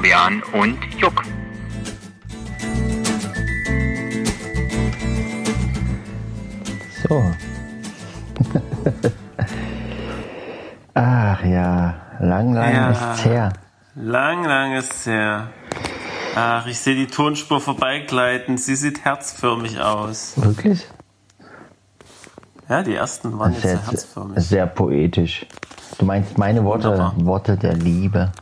Fabian und Juck. So. Ach ja, lang, lang Ja. ist's her. Lang, lang ist's her. Ach, ich sehe die Tonspur vorbeigleiten. Sie sieht herzförmig aus. Wirklich? Ja, die ersten waren jetzt Sehr, sehr herzförmig. sehr poetisch. Du meinst meine Worte, Wunderbar. Worte der Liebe.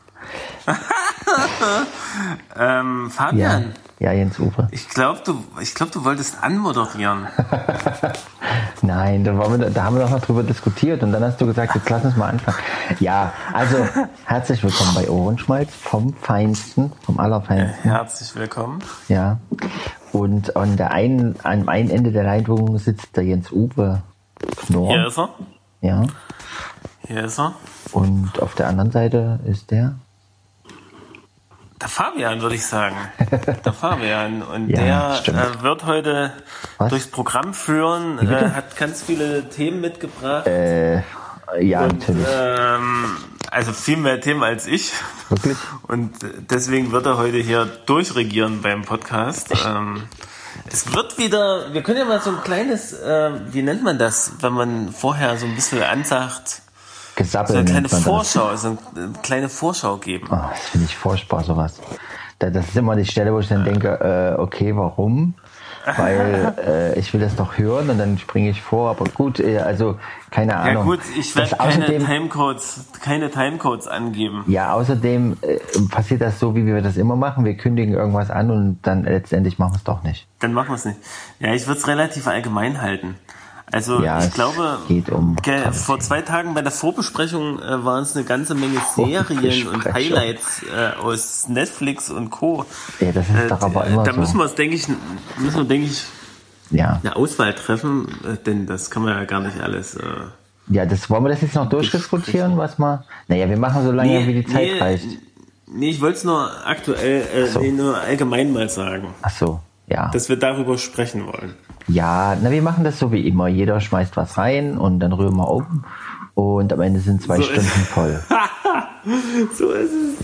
Ähm, Ja, Fabian, ja Jens Uwe. ich glaube, du, ich glaub, du wolltest anmoderieren. Nein, da, wir, da haben wir doch noch drüber diskutiert und dann hast du gesagt, jetzt lass uns mal anfangen. Ja, also herzlich willkommen bei Ohrenschmalz vom Feinsten, vom Allerfeinsten. Herzlich willkommen. Ja. Und an der einen, am einen Ende der Leitung sitzt der Jens Uwe Knorr. Hier ist er. Ja. Hier ist er. Und auf der anderen Seite ist der. Der Fabian, würde ich sagen. Der Fabian. Und Ja, der äh, wird heute Was? durchs Programm führen, äh, hat ganz viele Themen mitgebracht. Äh, ja, und, natürlich. ähm, also viel mehr Themen als ich. Wirklich? Und deswegen wird er heute hier durchregieren beim Podcast. Ähm, es wird wieder, wir können ja mal so ein kleines, äh, wie nennt man das, wenn man vorher so ein bisschen ansagt, Gesappel so eine kleine. Vorschau, so eine, eine kleine Vorschau geben. Oh, das finde ich furchtbar, sowas. Da- Das ist immer die Stelle, wo ich dann denke, äh, okay, warum? Weil äh, ich will das doch hören und dann springe ich vor. Aber gut, äh, also keine Ja Ahnung. gut, ich werde keine außerdem- Timecodes, keine Timecodes angeben. Ja, außerdem äh, passiert das so, wie wir das immer machen. Wir kündigen irgendwas an und dann letztendlich machen wir es doch nicht. Dann machen wir es nicht. Ja, ich würde es relativ allgemein halten. Also Ja, ich glaube, geht um vor zwei Tagen bei der Vorbesprechung äh, waren es eine ganze Menge Serien und. Highlights äh, aus Netflix und Co. Ja, das ist doch aber immer da so. müssen wir es, denke ich, müssen wir, denke ich, Ja. eine Auswahl treffen, äh, denn das kann man ja gar nicht alles. Äh, Ja, das wollen wir das jetzt noch durchdiskutieren, was mal. Naja, wir machen so lange, wie die Zeit nee, reicht. Nee, ich wollte es nur aktuell, äh, so. nee, nur allgemein mal sagen, Ach so, ja. dass wir darüber sprechen wollen. Ja, na, wir machen das so wie immer. Jeder schmeißt was rein und dann rühren wir um. Und am Ende sind zwei So Stunden voll. So ist es.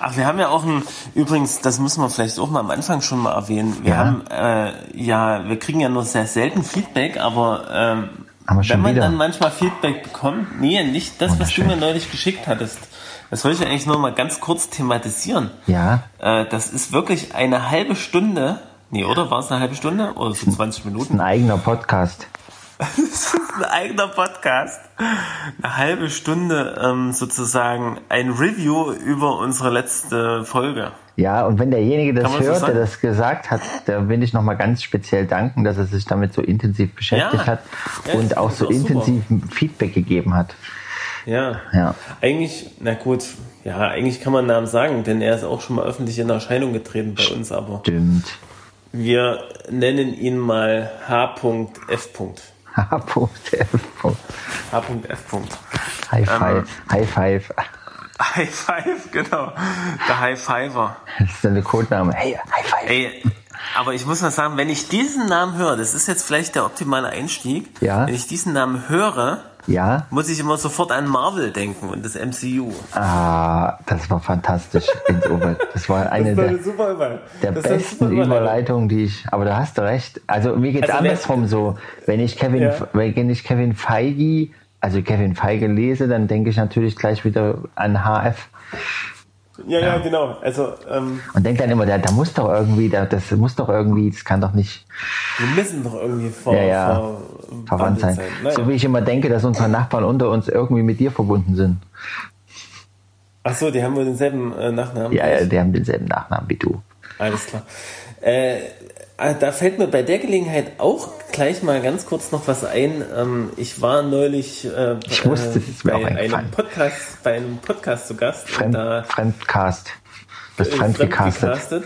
Ach, wir haben ja auch ein, übrigens, das müssen wir vielleicht auch mal am Anfang schon mal erwähnen. Wir Ja. haben, äh, ja, wir kriegen ja nur sehr selten Feedback, aber ähm, wenn man wieder? dann manchmal Feedback bekommt, nee, nicht das, was du mir neulich geschickt hattest. Das wollte ich eigentlich nur mal ganz kurz thematisieren. Ja, Äh, das ist wirklich eine halbe Stunde, nee, oder? War es eine halbe Stunde? Oder so 20 Minuten? ein eigener Podcast. Das ist ein eigener Podcast. Eine halbe Stunde ähm, sozusagen ein Review über unsere letzte Folge. Ja, und wenn derjenige das man so hört, der das gesagt hat, da will ich nochmal ganz speziell danken, dass er sich damit so intensiv beschäftigt Ja. hat Ja, und auch so auch super. intensiv Feedback gegeben hat. Ja. Ja. Eigentlich, na gut, ja, eigentlich kann man Namen sagen, denn er ist auch schon mal öffentlich in Erscheinung getreten bei uns, aber Stimmt. Wir nennen ihn mal H.F. H.F. H.F. High Ähm. Five. High Five. High Five, genau. Der High Fiver. Das ist der Codename. Hey, High Five. Ey, aber ich muss mal sagen, wenn ich diesen Namen höre, das ist jetzt vielleicht der optimale Einstieg. Ja. Wenn ich diesen Namen höre, Ja? muss ich immer sofort an Marvel denken und das MCU. Ah, das war fantastisch. Das war eine der, super Überleitung. der besten Überleitungen, die ich. Aber da hast du recht. Also mir geht's Also wer- andersrum so. Wenn ich Kevin, Ja. wenn ich Kevin Feige, also Kevin Feige lese, dann denke ich natürlich gleich wieder an HF Ja, ja, genau. Also, ähm, und denke dann immer, da, da muss doch irgendwie, da, das muss doch irgendwie, das kann doch nicht wir müssen doch irgendwie vor, ja, ja, vor verwandt sein. Naja. So wie ich immer denke, dass unsere Nachbarn unter uns irgendwie mit dir verbunden sind. Ach so, die haben wohl denselben äh, Nachnamen. Ja, ja, die haben denselben Nachnamen wie du. Alles klar. Äh, da fällt mir bei der Gelegenheit auch gleich mal ganz kurz noch was ein. Ähm, ich war neulich äh, Ich wusste, bei einem Podcast, bei einem Podcast zu Gast. Fremd, da Fremdcast. Das äh, Fremdgecastet. fremdgecastet.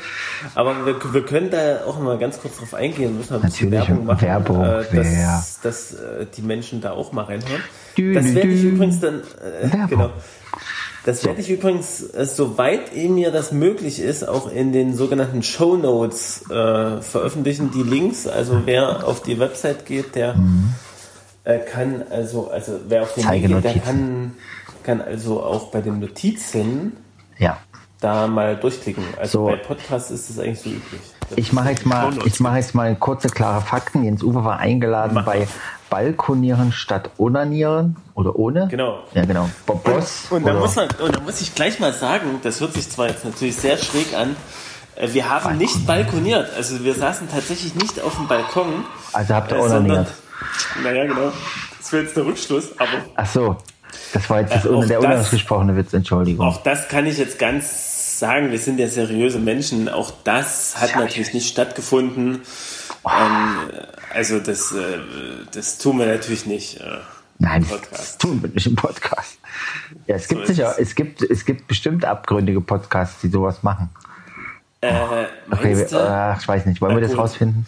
Aber wir, wir können da auch mal ganz kurz drauf eingehen, müssen wir Natürlich, Werbung machen, Werbung, äh, dass, dass äh, die Menschen da auch mal reinhören. Dü, das werde ich übrigens dann, äh, genau. Das werde ich übrigens, äh, soweit mir das möglich ist, auch in den sogenannten Show Notes äh, veröffentlichen, die Links. Also wer auf die Website geht, der äh, kann also, also wer auf den Link geht, der kann, kann also auch bei den Notizen Ja. da mal durchklicken. Also So. bei Podcasts ist das eigentlich so üblich. Ich mache jetzt mal, ich mache jetzt mal kurze klare Fakten. Jens Uwe war eingeladen Mach bei. Balkonieren statt Onanieren oder ohne. Genau. Ja, genau. Bo- Boss. Und da oder- muss man, und da muss ich gleich mal sagen, das hört sich zwar jetzt natürlich sehr schräg an, äh, wir haben nicht balkoniert. Also wir saßen tatsächlich nicht auf dem Balkon. also habt ihr äh, onaniert. Naja, genau. Das wäre jetzt der Rückschluss, aber Ach so. Das war jetzt das, Äh, der unausgesprochene Witz, Entschuldigung. auch das kann ich jetzt ganz sagen. Wir sind ja seriöse Menschen. Auch das hat natürlich nicht stattgefunden. Ähm, also das, äh, das tun wir natürlich nicht. Äh, Nein, im das Podcast. tun wir nicht im Podcast. Ja, es gibt sicher, es. es gibt, es gibt bestimmt abgründige Podcasts, die sowas machen. Äh, Okay, ach, ich weiß nicht, wollen wir das rausfinden?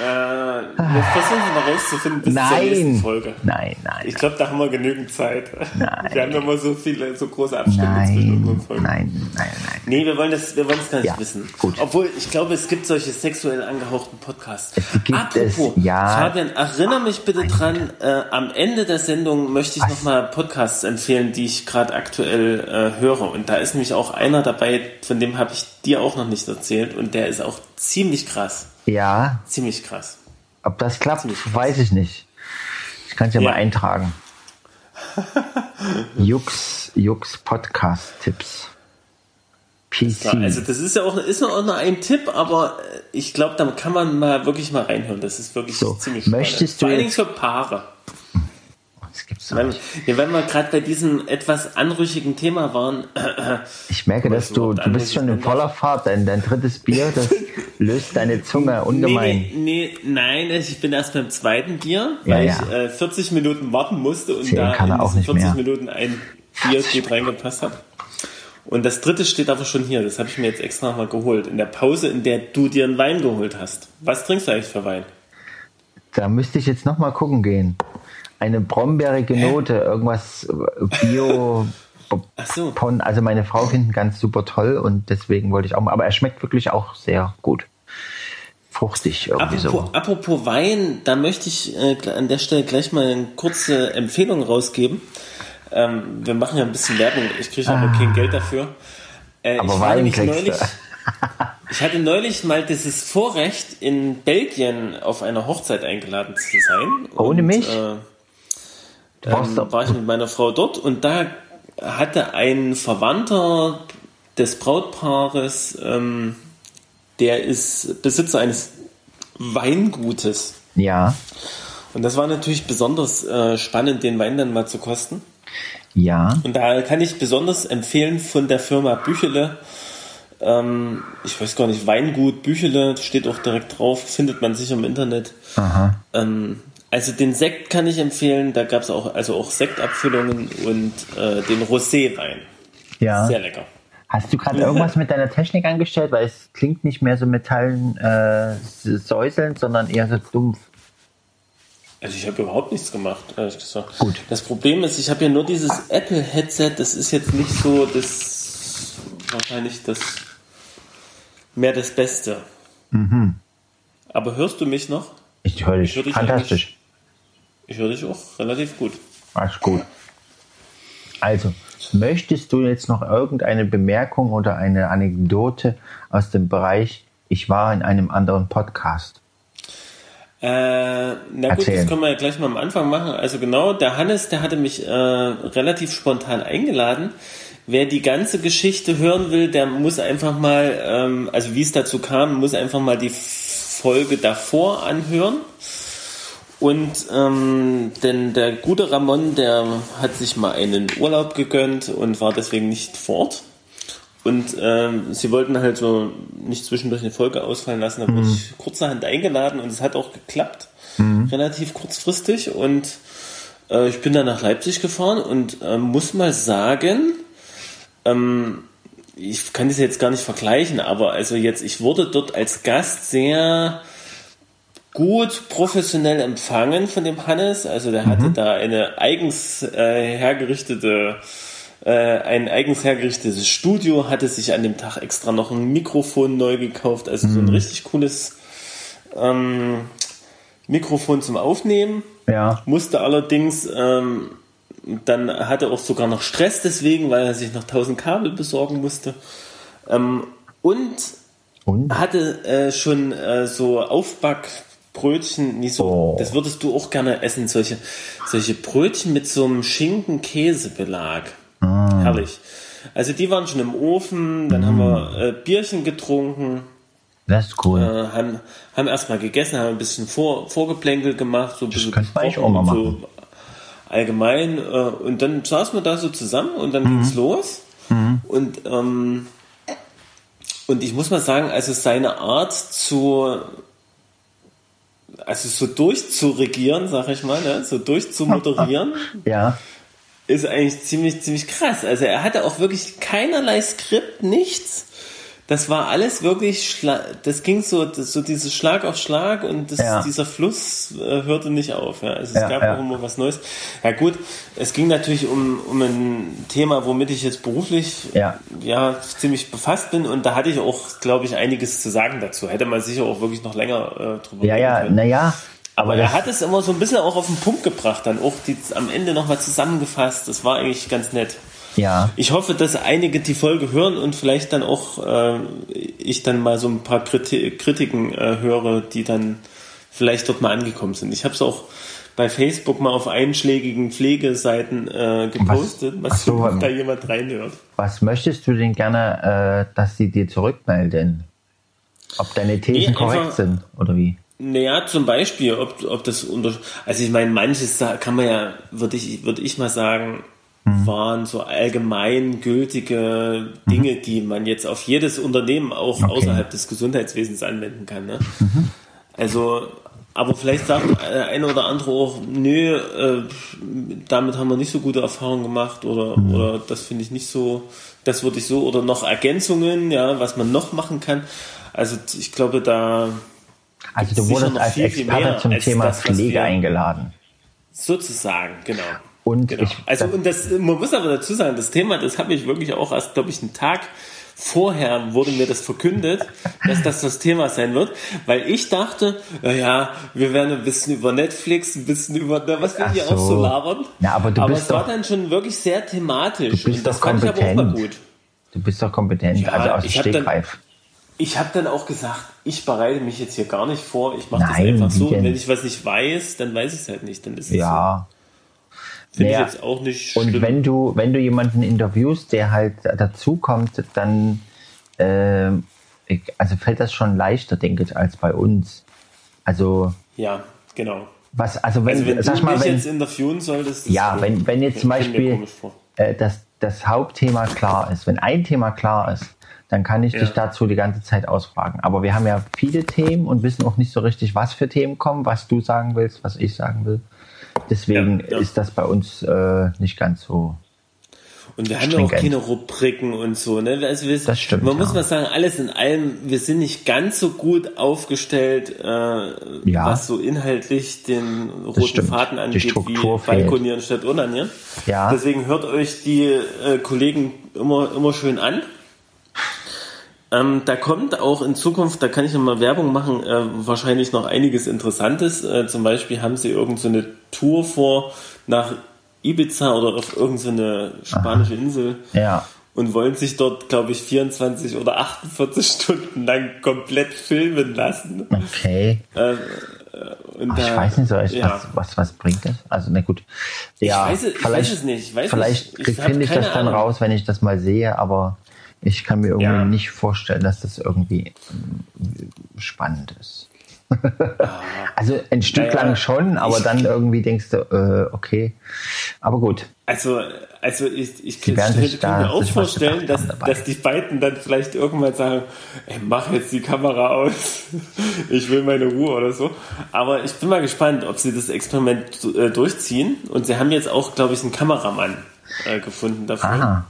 Äh, wir versuchen mal rauszufinden bis zur nächsten Nein. Folge. Nein, nein. Ich glaube, da haben wir genügend Zeit. Nein. Wir haben immer so viele, so große Abstände zwischen Nein, unseren Folgen. nein, nein, nein. Nee, wir wollen das, wir wollen das gar nicht Ja, wissen. gut. Obwohl, ich glaube, es gibt solche sexuell angehauchten Podcasts. Die gibt Apropos, es, ja. Fabian, erinnere mich bitte dran, äh, am Ende der Sendung möchte ich nochmal Podcasts empfehlen, die ich gerade aktuell äh, höre. Und da ist nämlich auch einer dabei, von dem habe ich dir auch noch nicht erzählt. Und der ist auch ziemlich krass. Ja, Ziemlich krass. ob das klappt, weiß ich nicht. Ich kann es ja, Ja. mal eintragen. Jux, Jux Podcast Tipps. PC. Also das ist ja auch, ist auch nur ein Tipp, aber äh, ich glaube, da kann man mal wirklich mal reinhören. Das ist wirklich So, ziemlich möchtest spannend. Vor du allen Dingen für Paare. Das gibt's doch nicht. ja, wenn wir gerade bei diesem etwas anrüchigen Thema waren, Ich merke, dass du, du, bist schon in voller Fahrt, denn dein drittes Bier, das löst deine Zunge ungemein. nee, nee, nein, ich bin erst beim zweiten Bier, Ja, weil ja. ich äh, 40 Minuten warten musste und Zählen da kann er in auch nicht 40 mehr. Minuten ein Bier gut reingepasst hat. Und das dritte steht aber schon hier, das habe ich mir jetzt extra nochmal geholt. In der Pause, in der du dir einen Wein geholt hast. Was trinkst du eigentlich für Wein? Da müsste ich jetzt nochmal gucken gehen. Eine brombeerige Note, irgendwas äh, Bio. So. Pon, also meine Frau findet ihn ganz super toll und deswegen wollte ich auch mal, aber er schmeckt wirklich auch sehr gut. Fruchtig irgendwie Apropos, so. apropos Wein, da möchte ich äh, an der Stelle gleich mal eine kurze Empfehlung rausgeben. Ähm, wir machen ja ein bisschen Werbung, ich kriege aber kein Geld dafür. Äh, Ah. Aber ich Wein kriegst neulich, ich hatte neulich mal dieses Vorrecht, in Belgien auf einer Hochzeit eingeladen zu sein. Ohne Und, mich? Äh, ähm, war ich mit meiner Frau dort und da hatte ein Verwandter des Brautpaares, ähm, der ist Besitzer eines Weingutes. Ja, Und das war natürlich besonders äh, spannend, den Wein dann mal zu kosten. ja. Und da kann ich besonders empfehlen von der Firma Büchele. Ähm, ich weiß gar nicht, Weingut Büchele, steht auch direkt drauf, findet man sicher im Internet. Aha. Ähm, also den Sekt kann ich empfehlen, da gab es auch, also auch Sektabfüllungen und äh, den Rosé-Wein. Ja. Sehr lecker. Hast du gerade irgendwas mit deiner Technik angestellt? Weil es klingt nicht mehr so metallen äh, säuselnd, sondern eher so dumpf. Also ich habe überhaupt nichts gemacht, ehrlich gesagt. Gut. Das Problem ist, ich habe ja nur dieses Apple-Headset, das ist jetzt nicht so das wahrscheinlich das mehr das Beste. Mhm. Aber hörst du mich noch? Ich höre dich. Ich Fantastisch. Ich höre dich auch relativ gut. Alles gut. Also, möchtest du jetzt noch irgendeine Bemerkung oder eine Anekdote aus dem Bereich, ich war in einem anderen Podcast? Äh, na gut, Erzählen. das können wir ja gleich mal am Anfang machen. Also genau, der Hannes, der hatte mich äh, relativ spontan eingeladen. Wer die ganze Geschichte hören will, der muss einfach mal, ähm, also wie es dazu kam, muss einfach mal die Folge davor anhören. Und ähm, denn der gute Ramon, der hat sich mal einen Urlaub gegönnt und war deswegen nicht vor Ort. Und ähm, sie wollten halt so nicht zwischendurch eine Folge ausfallen lassen. Da wurde ich kurzerhand eingeladen und es hat auch geklappt. Relativ kurzfristig. Und äh, ich bin dann nach Leipzig gefahren und ähm, muss mal sagen, ähm, ich kann das jetzt gar nicht vergleichen, aber also jetzt, ich wurde dort als Gast sehr gut professionell empfangen von dem Hannes. Also der hatte da eine eigens äh, hergerichtete äh, ein eigens hergerichtetes Studio, hatte sich an dem Tag extra noch ein Mikrofon neu gekauft, also so ein richtig cooles ähm, Mikrofon zum Aufnehmen. Ja. Musste allerdings, ähm, dann hatte auch sogar noch Stress deswegen, weil er sich noch 1000 Kabel besorgen musste. Ähm, und Und? hatte äh, schon äh, so Aufbackbrötchen, nicht so, Oh. das würdest du auch gerne essen, solche, solche Brötchen mit so einem Schinken-Käsebelag. Ah. Herrlich. Also die waren schon im Ofen, dann haben wir äh, Bierchen getrunken, Das ist cool. äh, haben, haben erstmal gegessen, haben ein bisschen vor, Vorgeplänkel gemacht, so ein bisschen könnte gesprochen auch mal und so allgemein. Äh, und dann saßen wir da so zusammen und dann Mhm. ging's los. Und, ähm, und ich muss mal sagen, also seine Art zu, also so durchzuregieren, sag ich mal, ne? so durchzumoderieren, ja. ist eigentlich ziemlich, ziemlich krass. Also er hatte auch wirklich keinerlei Skript, nichts. Das war alles wirklich, das ging so, das, so dieses Schlag auf Schlag und das, Ja. dieser Fluss äh, hörte nicht auf. Ja. Also es Ja, gab ja. auch immer was Neues. Ja gut, es ging natürlich um, um ein Thema, womit ich jetzt beruflich Ja. ja, ziemlich befasst bin und da hatte ich auch, glaube ich, einiges zu sagen dazu. Hätte man sicher auch wirklich noch länger äh, drüber Ja, reden ja, können. naja. Aber Aber er hat es immer so ein bisschen auch auf den Punkt gebracht, dann auch die, am Ende nochmal zusammengefasst. Das war eigentlich ganz nett. Ja. Ich hoffe, dass einige die Folge hören und vielleicht dann auch äh, ich dann mal so ein paar Kriti Kritiken äh, höre, die dann vielleicht dort mal angekommen sind. Ich habe es auch bei Facebook mal auf einschlägigen Pflegeseiten äh, gepostet, was, Ach so, da jemand reinhört. Was möchtest du denn gerne, äh, dass sie dir zurückmelden? Ob deine Thesen Nee, korrekt einfach- sind oder wie? Naja, zum Beispiel, ob, ob das unter, also ich meine, manches kann man ja, würde ich, würde ich mal sagen, waren so allgemein gültige Dinge, die man jetzt auf jedes Unternehmen auch Okay. außerhalb des Gesundheitswesens anwenden kann. Ne? Also, aber vielleicht sagt der eine oder andere auch, nö, äh, damit haben wir nicht so gute Erfahrungen gemacht oder, oder das finde ich nicht so, das würde ich so, oder noch Ergänzungen, ja, was man noch machen kann. Also ich glaube, da Also du wurdest als viel, viel Experte mehr zum als Thema das, Pflege eingeladen. Sozusagen, genau. Und genau. ich, also und das, man muss aber dazu sagen, das Thema, das habe ich wirklich auch erst, glaube ich, einen Tag vorher wurde mir das verkündet, dass das das Thema sein wird, weil ich dachte, ja, ja, wir werden ein bisschen über Netflix, ein bisschen über, na, was wir Ach hier so. auch so labern. Na, aber du bist es war doch- dann schon wirklich sehr thematisch. Du bist und das doch fand ich aber auch mal kompetent. gut. du bist doch kompetent, Ja, also aus dem ich Stegreif. Ich habe dann auch gesagt, ich bereite mich jetzt hier gar nicht vor, ich mache das einfach so. Und wenn ich was nicht weiß, dann weiß ich es halt nicht. Dann ist es so. Finde Naja, ich jetzt auch nicht Und schlimm. wenn du, wenn du jemanden interviewst, der halt dazukommt, dann ich- also fällt das schon leichter, denke ich, als bei uns. Also ja, genau. was, also wenn, Also wenn sag du mal, wenn, jetzt interviewen solltest, Ja, ist- wenn- wenn jetzt zum Beispiel- äh, das, das Hauptthema klar ist, wenn ein Thema klar ist, dann kann ich Ja. dich dazu die ganze Zeit ausfragen. Aber wir haben ja viele Themen und wissen auch nicht so richtig, was für Themen kommen, was du sagen willst, was ich sagen will. Deswegen Ja, ja. ist das bei uns äh, nicht ganz so. Und wir haben ja auch keine Rubriken und so. Ne? Also wir, Das stimmt, Man muss ja. mal sagen, alles in allem, wir sind nicht ganz so gut aufgestellt, äh, was so inhaltlich den roten. Faden angeht, wie fehlt. Balkonieren statt Unanieren. Ja. Deswegen hört euch die äh, Kollegen immer, immer schön an. Ähm, da kommt auch in Zukunft, da kann ich nochmal Werbung machen, äh, wahrscheinlich noch einiges Interessantes. Äh, zum Beispiel haben sie irgendeine so eine Tour vor nach Ibiza oder auf irgendeine so spanische Insel Ja. und wollen sich dort, glaube ich, 24 oder 48 Stunden lang komplett filmen lassen. Okay. Und Ach, ich da- weiß nicht so, was, ja. was, was bringt das? Also, na gut. Ja, weiß es- ich vielleicht, weiß es nicht, ich weiß vielleicht. Ich finde ich das dann Ahnung. raus, wenn ich das mal sehe, aber ich kann mir irgendwie Ja. nicht vorstellen, dass das irgendwie ähm, spannend ist. also ein Stück Naja, lang schon, aber ich- dann irgendwie denkst du, äh, okay. Aber gut. Also, also ich, ich könnte sich da mir auch vorstellen, dass, dass die beiden dann vielleicht irgendwann sagen, ey, mach jetzt die Kamera aus, ich will meine Ruhe oder so. Aber ich bin mal gespannt, ob sie das Experiment äh, durchziehen. Und sie haben jetzt auch, glaube ich, einen Kameramann äh, gefunden dafür. Aha.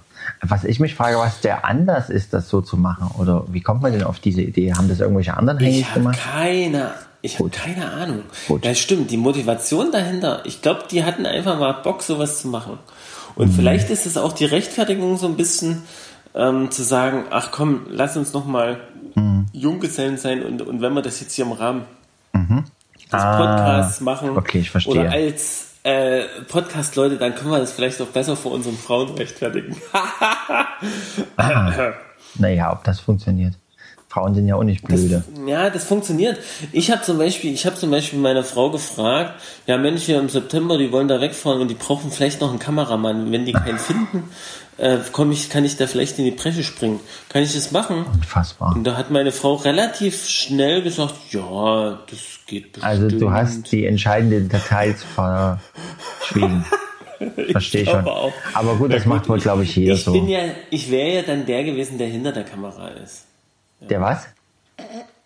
Was ich mich frage, was der anders ist, das so zu machen, oder wie kommt man denn auf diese Idee? Haben das irgendwelche anderen habe gemacht? keine, ich habe keine Ahnung. Gut. Ja, stimmt. Die Motivation dahinter. Ich glaube, die hatten einfach mal Bock, sowas zu machen. Und Mhm. vielleicht ist es auch die Rechtfertigung so ein bisschen ähm, zu sagen, ach komm, lass uns noch mal Mhm. Junggesellen sein und, und wenn wir das jetzt hier im Rahmen des Ah, Podcasts machen okay, ich verstehe. oder als äh, Podcast-Leute, dann können wir das vielleicht auch besser vor unseren Frauen rechtfertigen. Naja, ob das funktioniert. Frauen sind ja auch nicht blöde. Ja, das funktioniert. Ich habe zum Beispiel, ich habe zum Beispiel meine Frau gefragt, ja Mensch, hier im September, die wollen da wegfahren und die brauchen vielleicht noch einen Kameramann. Wenn die keinen finden, äh, komm ich, kann ich da vielleicht in die Bresche springen. Kann ich das machen? Unfassbar. Und da hat meine Frau relativ schnell gesagt, ja, das geht bestimmt. Also du hast die entscheidenden Details verschwiegen. Verstehe ich schon. auch. Aber gut, das macht wohl, glaube ich, jeder Ich so. bin ja, ich wäre ja dann der gewesen, der hinter der Kamera ist. Der was?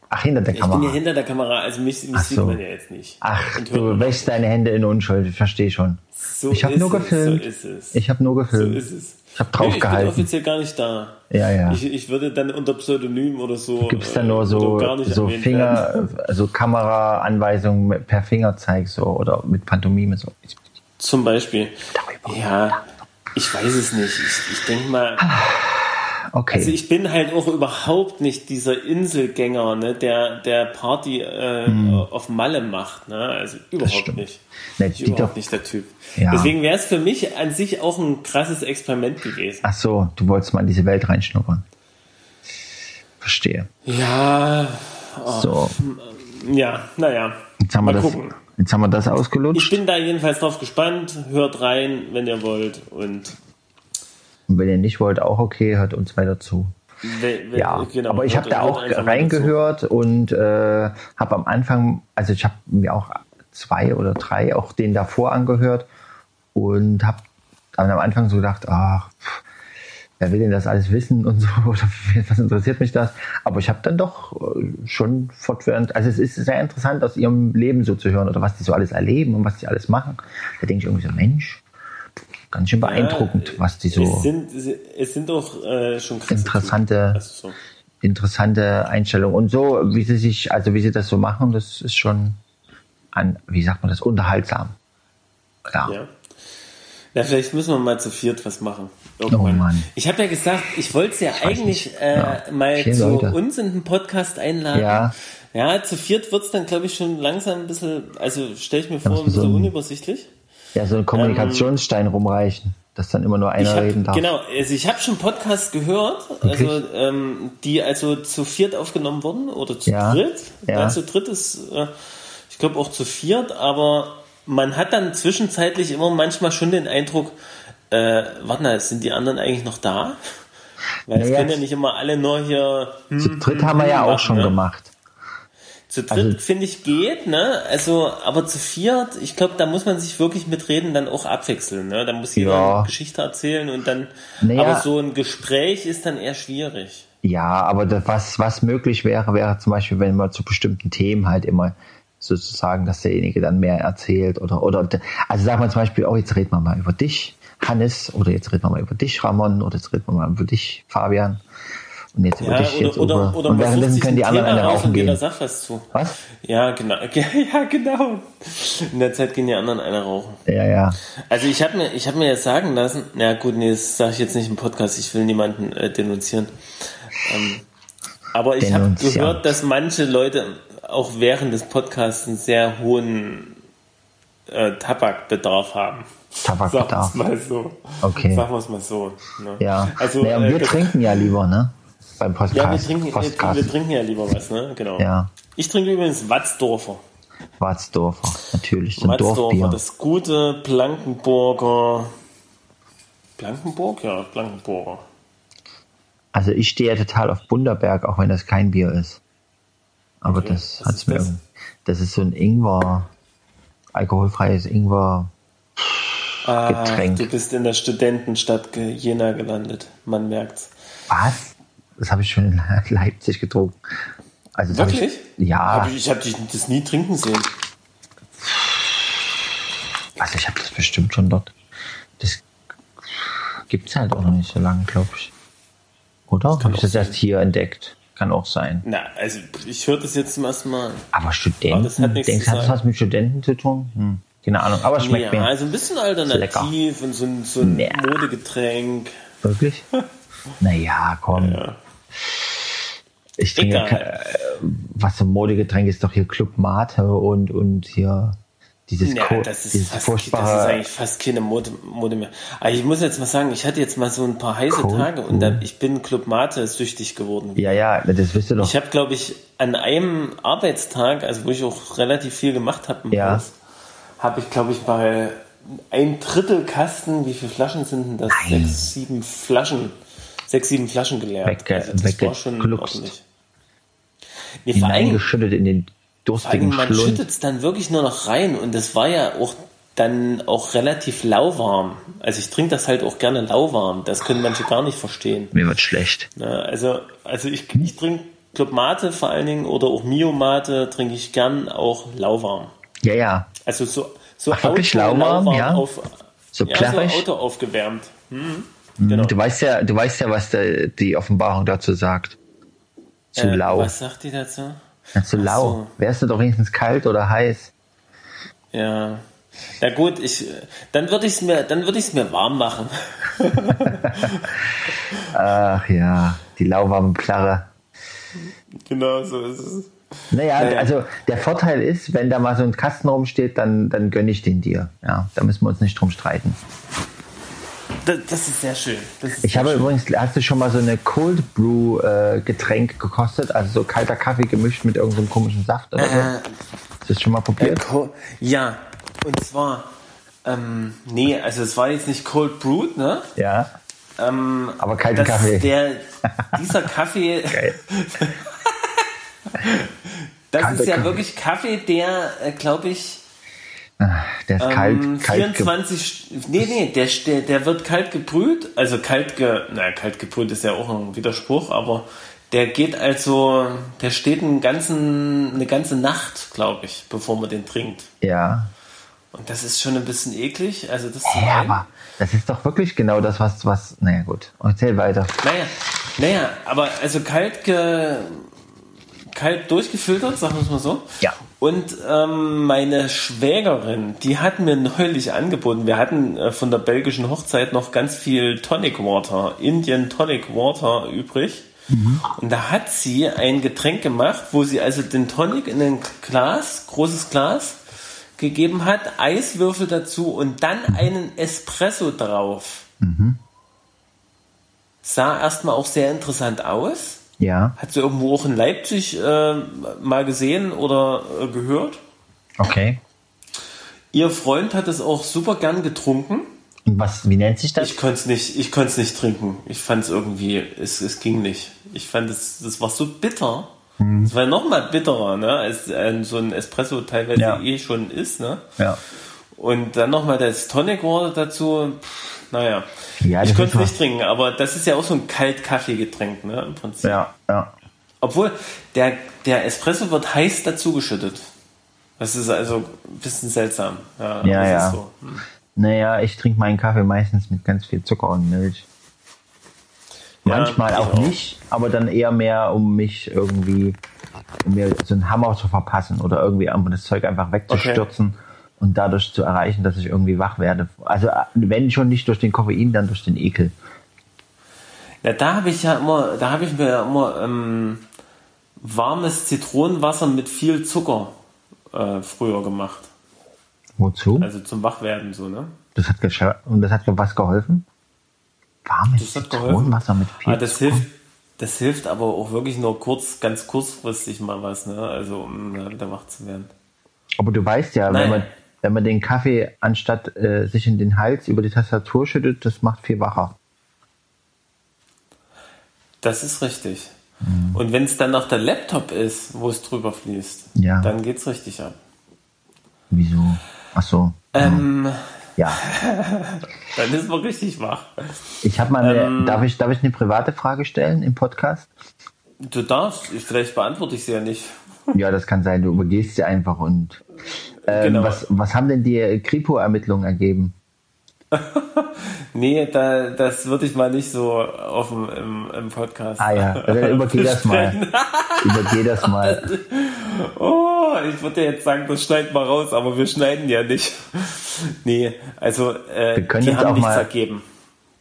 Ach, hinter der Ich bin ja Kamera. hinter der Kamera, also mich, mich Ach sieht so. man ja jetzt nicht. Ach, du wäschst deine Hände in Unschuld. Ich verstehe schon. So ich habe nur es, gefilmt. So ist es. Ich habe nur so gefilmt. ist es. Ich habe Nee, Ich bin draufgehalten. offiziell gar nicht da. Ja, ja. Ich, ich würde dann unter Pseudonym oder so. Du gibst dann äh, nur so, gar nicht so erwähnt werden. Finger, so Kameraanweisungen mit- per Fingerzeig so oder mit Pantomime so. Zum Beispiel. Ja, ich weiß es nicht. Ich, ich denke mal, Okay. also ich bin halt auch überhaupt nicht dieser Inselgänger, ne, der, der Party äh, auf Malle macht. Ne? Also überhaupt Hm. nicht. Ne, Ich überhaupt doch- nicht der Typ. Ja. Deswegen wäre es für mich an sich auch ein krasses Experiment gewesen. Ach so, du wolltest mal in diese Welt reinschnuppern. Verstehe. Ja, So, ja, naja. Jetzt haben wir Mal das, gucken. jetzt haben wir das Ich ausgelutscht. bin da jedenfalls drauf gespannt. Hört rein, wenn ihr wollt. Und Und wenn ihr nicht wollt, auch okay, hört uns weiter zu. we- we- Ja, genau, aber ich habe da auch reingehört und äh, habe am Anfang, also ich habe mir auch zwei oder drei auch den davor angehört und habe am Anfang so gedacht, ach, pff, wer will denn das alles wissen und so, oder was interessiert mich das? Aber ich habe dann doch äh, schon fortwährend, also es ist sehr interessant aus ihrem Leben so zu hören oder was die so alles erleben und was die alles machen. Da denke ich irgendwie so, Mensch, ganz schön beeindruckend, was die So. Es sind, es sind auch äh, schon Interessante-. Also so. interessante Einstellung. Und so, wie sie sich, also wie sie das so machen, das ist schon an, wie sagt man das, unterhaltsam. Ja. Ja. Na, vielleicht müssen wir mal zu viert was machen. Oh Irgendwann. Mann. Ich habe ja gesagt, ich wollte es ja eigentlich nicht. äh, Ja. mal Vier zu Leute. uns in den Podcast einladen. Ja. Ja, zu viert wird es dann, glaube ich, schon langsam ein bisschen, also stelle ich mir vor, ein bisschen so unübersichtlich. Ja, so ein Kommunikationsstein rumreichen, dass dann immer nur Ich einer reden hab, darf. genau, also ich habe schon Podcasts gehört, also ähm, die also zu viert aufgenommen wurden oder zu Ja. dritt. Ja. Ja. zu dritt ist, äh, ich glaube auch zu viert, aber man hat dann zwischenzeitlich immer manchmal schon den Eindruck, äh, warte mal, sind die anderen eigentlich noch da? Weil es Naja, können ja nicht immer alle nur hier. Hm, Zu dritt haben wir ja auch machen, schon ne? gemacht. Zu dritt Also- finde ich geht, ne? Also, aber zu viert, ich glaube, da muss man sich wirklich mit Reden dann auch abwechseln, ne? Da muss jeder Ja. eine Geschichte erzählen und dann. Naja. Aber so ein Gespräch ist dann eher schwierig. Ja, aber das, was, was möglich wäre, wäre zum Beispiel, wenn man zu bestimmten Themen halt immer sozusagen, dass derjenige dann mehr erzählt oder, oder, also sagen wir zum Beispiel, oh, jetzt reden wir mal über dich, Hannes, oder jetzt reden wir mal über dich, Ramon, oder jetzt reden wir mal über dich, Fabian, und jetzt über Ja, dich, oder, jetzt oder, über, oder und währenddessen können die anderen eine rauchen gehen. sagt was zu. Was? Ja, genau. Ja, genau. In der Zeit gehen die anderen eine rauchen. Ja, ja. Also ich habe mir, ich habe mir jetzt sagen lassen, na gut, nee, das sage ich jetzt nicht im Podcast, ich will niemanden äh, denunzieren. Ähm, aber ich habe gehört, dass manche Leute auch während des Podcasts einen sehr hohen äh, Tabakbedarf haben. Tabakbedarf. Sagen wir es mal so. Okay. Sagen wir es mal so. Ne? Ja, Also, naja, äh, wir das- trinken ja lieber, ne? Beim Podcast. Ja, wir trinken, wir, Podcast. wir trinken ja lieber was, ne? Genau. Ja. Ich trinke übrigens Watzdorfer. Watzdorfer, natürlich, so Watzdorfer, Dorfbier. das gute Blankenburger. Blankenburg? Ja, Blankenburger. Also ich stehe ja total auf Bunderberg, auch wenn das kein Bier ist. Aber Okay, das hat's ist mir. Das ist so ein Ingwer, alkoholfreies Ingwer. Ah, Getränk. du bist in der Studentenstadt Jena gelandet. Man merkt's. Was? Das habe ich schon in Leipzig getrunken. Also Wirklich? Ich, ja, Hab ich, ich habe dich das nie trinken sehen. also ich habe das bestimmt schon dort. Das gibt's halt auch noch nicht so lange, glaube ich. Oder? Habe ich das erst hier entdeckt? Kann auch sein. Na, also ich höre das jetzt zum ersten Mal. Aber Studenten, das hat nichts denkst hat das was mit Studenten zu tun? Hm, keine Ahnung, aber es schmeckt Ja, mir. also ein bisschen alternativ und so ein, so ein Ja. Modegetränk. Wirklich? naja, komm. Ich trinke, Egal. ke- was so Modegetränk ist doch hier Club Mate und, und hier dieses, Ja, Co- das ist, dieses fast, das ist eigentlich fast keine Mode, Mode mehr. Aber ich muss jetzt mal sagen, ich hatte jetzt mal so ein paar heiße Cold Tage und dann, ich bin Club Mate süchtig geworden. ja, ja, das wisst ihr doch. Ich habe, glaube ich, an einem Arbeitstag, also wo ich auch relativ viel gemacht habe Ja. Habe ich, glaube ich, mal ein Drittel Kasten, wie viele Flaschen sind denn das? Nein. Sechs, sieben Flaschen, sechs, sieben Flaschen geleert. Wegge- das war schon ordentlich. Nee, vor allem, hineingeschüttet in den vor allem durstigen man Schlund. schüttet es dann wirklich nur noch rein und das war ja auch dann auch relativ lauwarm. Also ich trinke das halt auch gerne lauwarm. Das können manche gar nicht verstehen. Mir wird schlecht. Also, also ich, ich trinke Club Mate vor allen Dingen oder auch Mio Mate trinke ich gern auch lauwarm. Ja, ja. Also so, so Ach, wirklich lauwarm, ja? auf, So ja, klapprig. so Auto aufgewärmt. Hm. Mhm. Genau. Du weißt ja, du weißt ja, was der, die Offenbarung dazu sagt. Zu Äh, lau. Was sagt die dazu? Zu Ach lau. so. Wärst du doch wenigstens kalt oder heiß? Ja. Na gut, ich, dann würde ich es mir, dann würde ich es mir warm machen. Ach ja, die lauwarme Plärre. genau, so ist es. Naja, Naja. also der Vorteil ist, wenn da mal so ein Kasten rumsteht, dann, dann gönne ich den dir. Ja, da müssen wir uns nicht drum streiten. Das, das ist sehr schön. Ist Ich sehr habe schön. übrigens, hast du schon mal so eine Cold Brew äh, Getränk gekostet? Also so kalter Kaffee gemischt mit irgendeinem komischen Saft oder so? Äh, Hast du das schon mal Äh, probiert? Co- Ja, und zwar, ähm, nee, also es war jetzt nicht Cold Brewed, ne? Ja. Ähm, Aber kalten das- Kaffee. Der, dieser Kaffee, das Kalter ist ja Kaffee. wirklich Kaffee, der, äh, glaube ich, Der ist ähm, kalt, kalt. ge- 24, nee, nee, der, der, der wird kalt gebrüht, also kalt ge, na, kalt gebrüht ist ja auch ein Widerspruch, aber der geht also, der steht einen ganzen, eine ganze Nacht, glaube ich, bevor man den trinkt. Ja. Und das ist schon ein bisschen eklig, also das einen. aber das ist doch wirklich genau das, was, was, naja gut, erzähl weiter. Naja, naja, aber also kalt, ge, kalt durchgefiltert, sagen wir es mal so. Ja. Und ähm, meine Schwägerin, die hat mir neulich angeboten, wir hatten äh, von der belgischen Hochzeit noch ganz viel Tonic Water, Indian Tonic Water übrig. Und da hat sie ein Getränk gemacht, wo sie also den Tonic in ein Glas, großes Glas, gegeben hat, Eiswürfel dazu und dann einen Espresso drauf. Sah erstmal auch sehr interessant aus. Ja, Hat sie irgendwo auch in Leipzig äh, mal gesehen oder äh, gehört. okay. Ihr Freund hat es auch super gern getrunken. Und was, wie nennt sich das? Ich konnte es nicht, ich konnte es nicht trinken. Ich fand es irgendwie, es, es ging nicht. Ich fand es, das war so bitter. Hm. Es war noch mal bitterer, ne, als äh, so ein Espresso teilweise Ja. eh schon ist, ne. ja. Und dann noch mal das Tonic Water dazu. Pff, naja, Ja, ich konnte es nicht trinken, aber das ist ja auch so ein Kalt-Kaffee-Getränk, ne, im Prinzip. Ja, ja. Obwohl, der, der Espresso wird heiß dazugeschüttet. Das ist also ein bisschen seltsam. Ja, Ja, ja. So. Hm. Naja, ich trinke meinen Kaffee meistens mit ganz viel Zucker und Milch. Ja, Manchmal ich auch, auch. nicht, aber dann eher mehr, um mich irgendwie, um mir so einen Hammer zu verpassen oder irgendwie einfach das Zeug einfach wegzustürzen und dadurch zu erreichen, dass ich irgendwie wach werde. Also äh, wenn schon nicht durch den Koffein, dann durch den Ekel. Ja, da habe ich ja immer, da habe ich mir ja immer ähm, warmes Zitronenwasser mit viel Zucker äh, früher gemacht. Wozu? Also zum Wachwerden so, ne? Das hat und das hat was geholfen? Warmes Das hat Zitronenwasser mit viel Ah, das Zucker. hilft, das hilft aber auch wirklich nur kurz, ganz kurzfristig mal was, ne? Also um ja, wieder wach zu werden. Aber du weißt ja, Nein. wenn man, wenn man den Kaffee anstatt äh, sich in den Hals über die Tastatur schüttet, das macht viel wacher. Das ist richtig. Und wenn es dann noch der Laptop ist, wo es drüber fließt, Ja. dann geht's richtig ab. Wieso? Ach so. Ähm, Ja. dann ist man richtig wach. Ich habe mal eine, Ähm. darf ich darf ich eine private Frage stellen im Podcast? Du darfst, ich- vielleicht beantworte ich sie ja nicht. Ja, das kann sein. Du übergehst sie einfach und ähm, Genau. was was haben denn die Kripo-Ermittlungen ergeben? Nee, da, das würde ich mal nicht so dem, im, im Podcast. Ah ja, dann übergeh das mal. Übergeh das mal. Oh, ich würde jetzt sagen, das schneiden wir raus, aber wir schneiden ja nicht. Nee, also äh, Wir können die haben nichts mal- ergeben.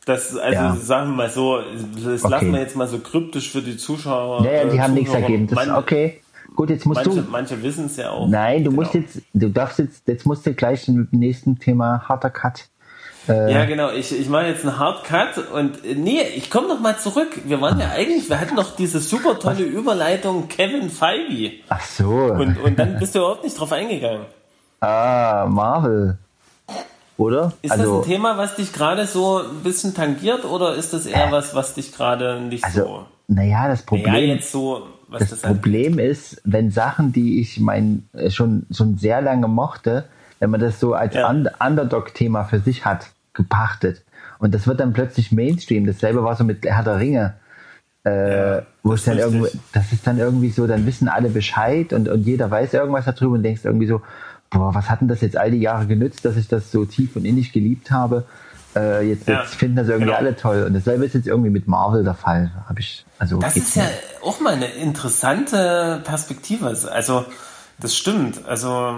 Das, also Ja. sagen wir mal so, das Okay. lassen wir jetzt mal so kryptisch für die Zuschauer. Ja, ja, die äh, haben nichts Zuhörer. ergeben. Das ist okay. Gut, jetzt musst manche, du. Manche wissen es ja auch. Nein, du Genau. musst jetzt, du darfst jetzt, jetzt musst du gleich im nächsten Thema harter Cut. Äh, Ja, genau. Ich, ich mache jetzt einen Hardcut und äh, nee, ich komme noch mal zurück. Wir waren ja eigentlich, wir hatten doch diese super tolle Überleitung Kevin Feige. Ach so. Und, und dann bist du überhaupt nicht drauf eingegangen. ah, Marvel. Oder? Ist also, das ein Thema, was dich gerade so ein bisschen tangiert oder ist das eher was, was dich gerade nicht also, so. naja, das Problem. Ja, jetzt so, was Das das. Problem ist, wenn Sachen, die ich mein, äh, schon, schon sehr lange mochte, wenn man das so als Ja. Un Underdog-Thema für sich hat, gepachtet. Und das wird dann plötzlich Mainstream. Dasselbe war so mit Herr der Ringe. Äh, wo das es dann irgendwie, das ist dann irgendwie so, dann wissen alle Bescheid und, und jeder weiß irgendwas darüber und denkst irgendwie so, boah, was hat denn das jetzt all die Jahre genützt, dass ich das so tief und innig geliebt habe? Äh, jetzt, Ja, jetzt finden das irgendwie genau. alle toll. Und dasselbe ist jetzt irgendwie mit Marvel der Fall. Habe ich, also Das ist ja mir. auch mal eine interessante Perspektive. Also, das stimmt. Also,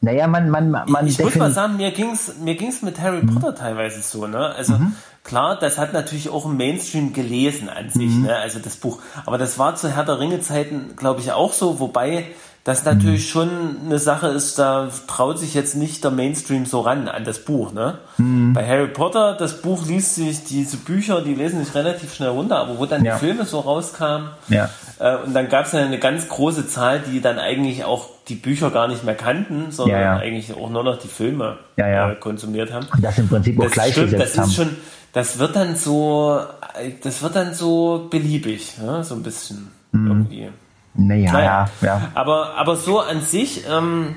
Naja, man, man, man ich muss defini- mal sagen, mir ging's, mir ging's mit Harry Potter teilweise so, ne? Also klar, das hat natürlich auch im Mainstream gelesen an sich, ne? Also das Buch. Aber das war zu Herr der Ringe Zeiten, glaube ich, auch so, wobei das natürlich schon eine Sache ist, da traut sich jetzt nicht der Mainstream so ran an das Buch, ne? Bei Harry Potter, das Buch liest sich, diese Bücher, die lesen sich relativ schnell runter, aber wo dann Ja. die Filme so rauskamen, Ja. äh, und dann gab es eine ganz große Zahl, die dann eigentlich auch die Bücher gar nicht mehr kannten, sondern Ja, eigentlich auch nur noch die Filme. Äh, konsumiert haben. Und das im Prinzip auch Das stimmt, das gleichgesetzt haben. ist schon, das wird dann so, äh, das wird dann so beliebig, ne? so ein bisschen Mhm. irgendwie. Naja, Naja. ja, ja. Aber, aber so an sich, ähm,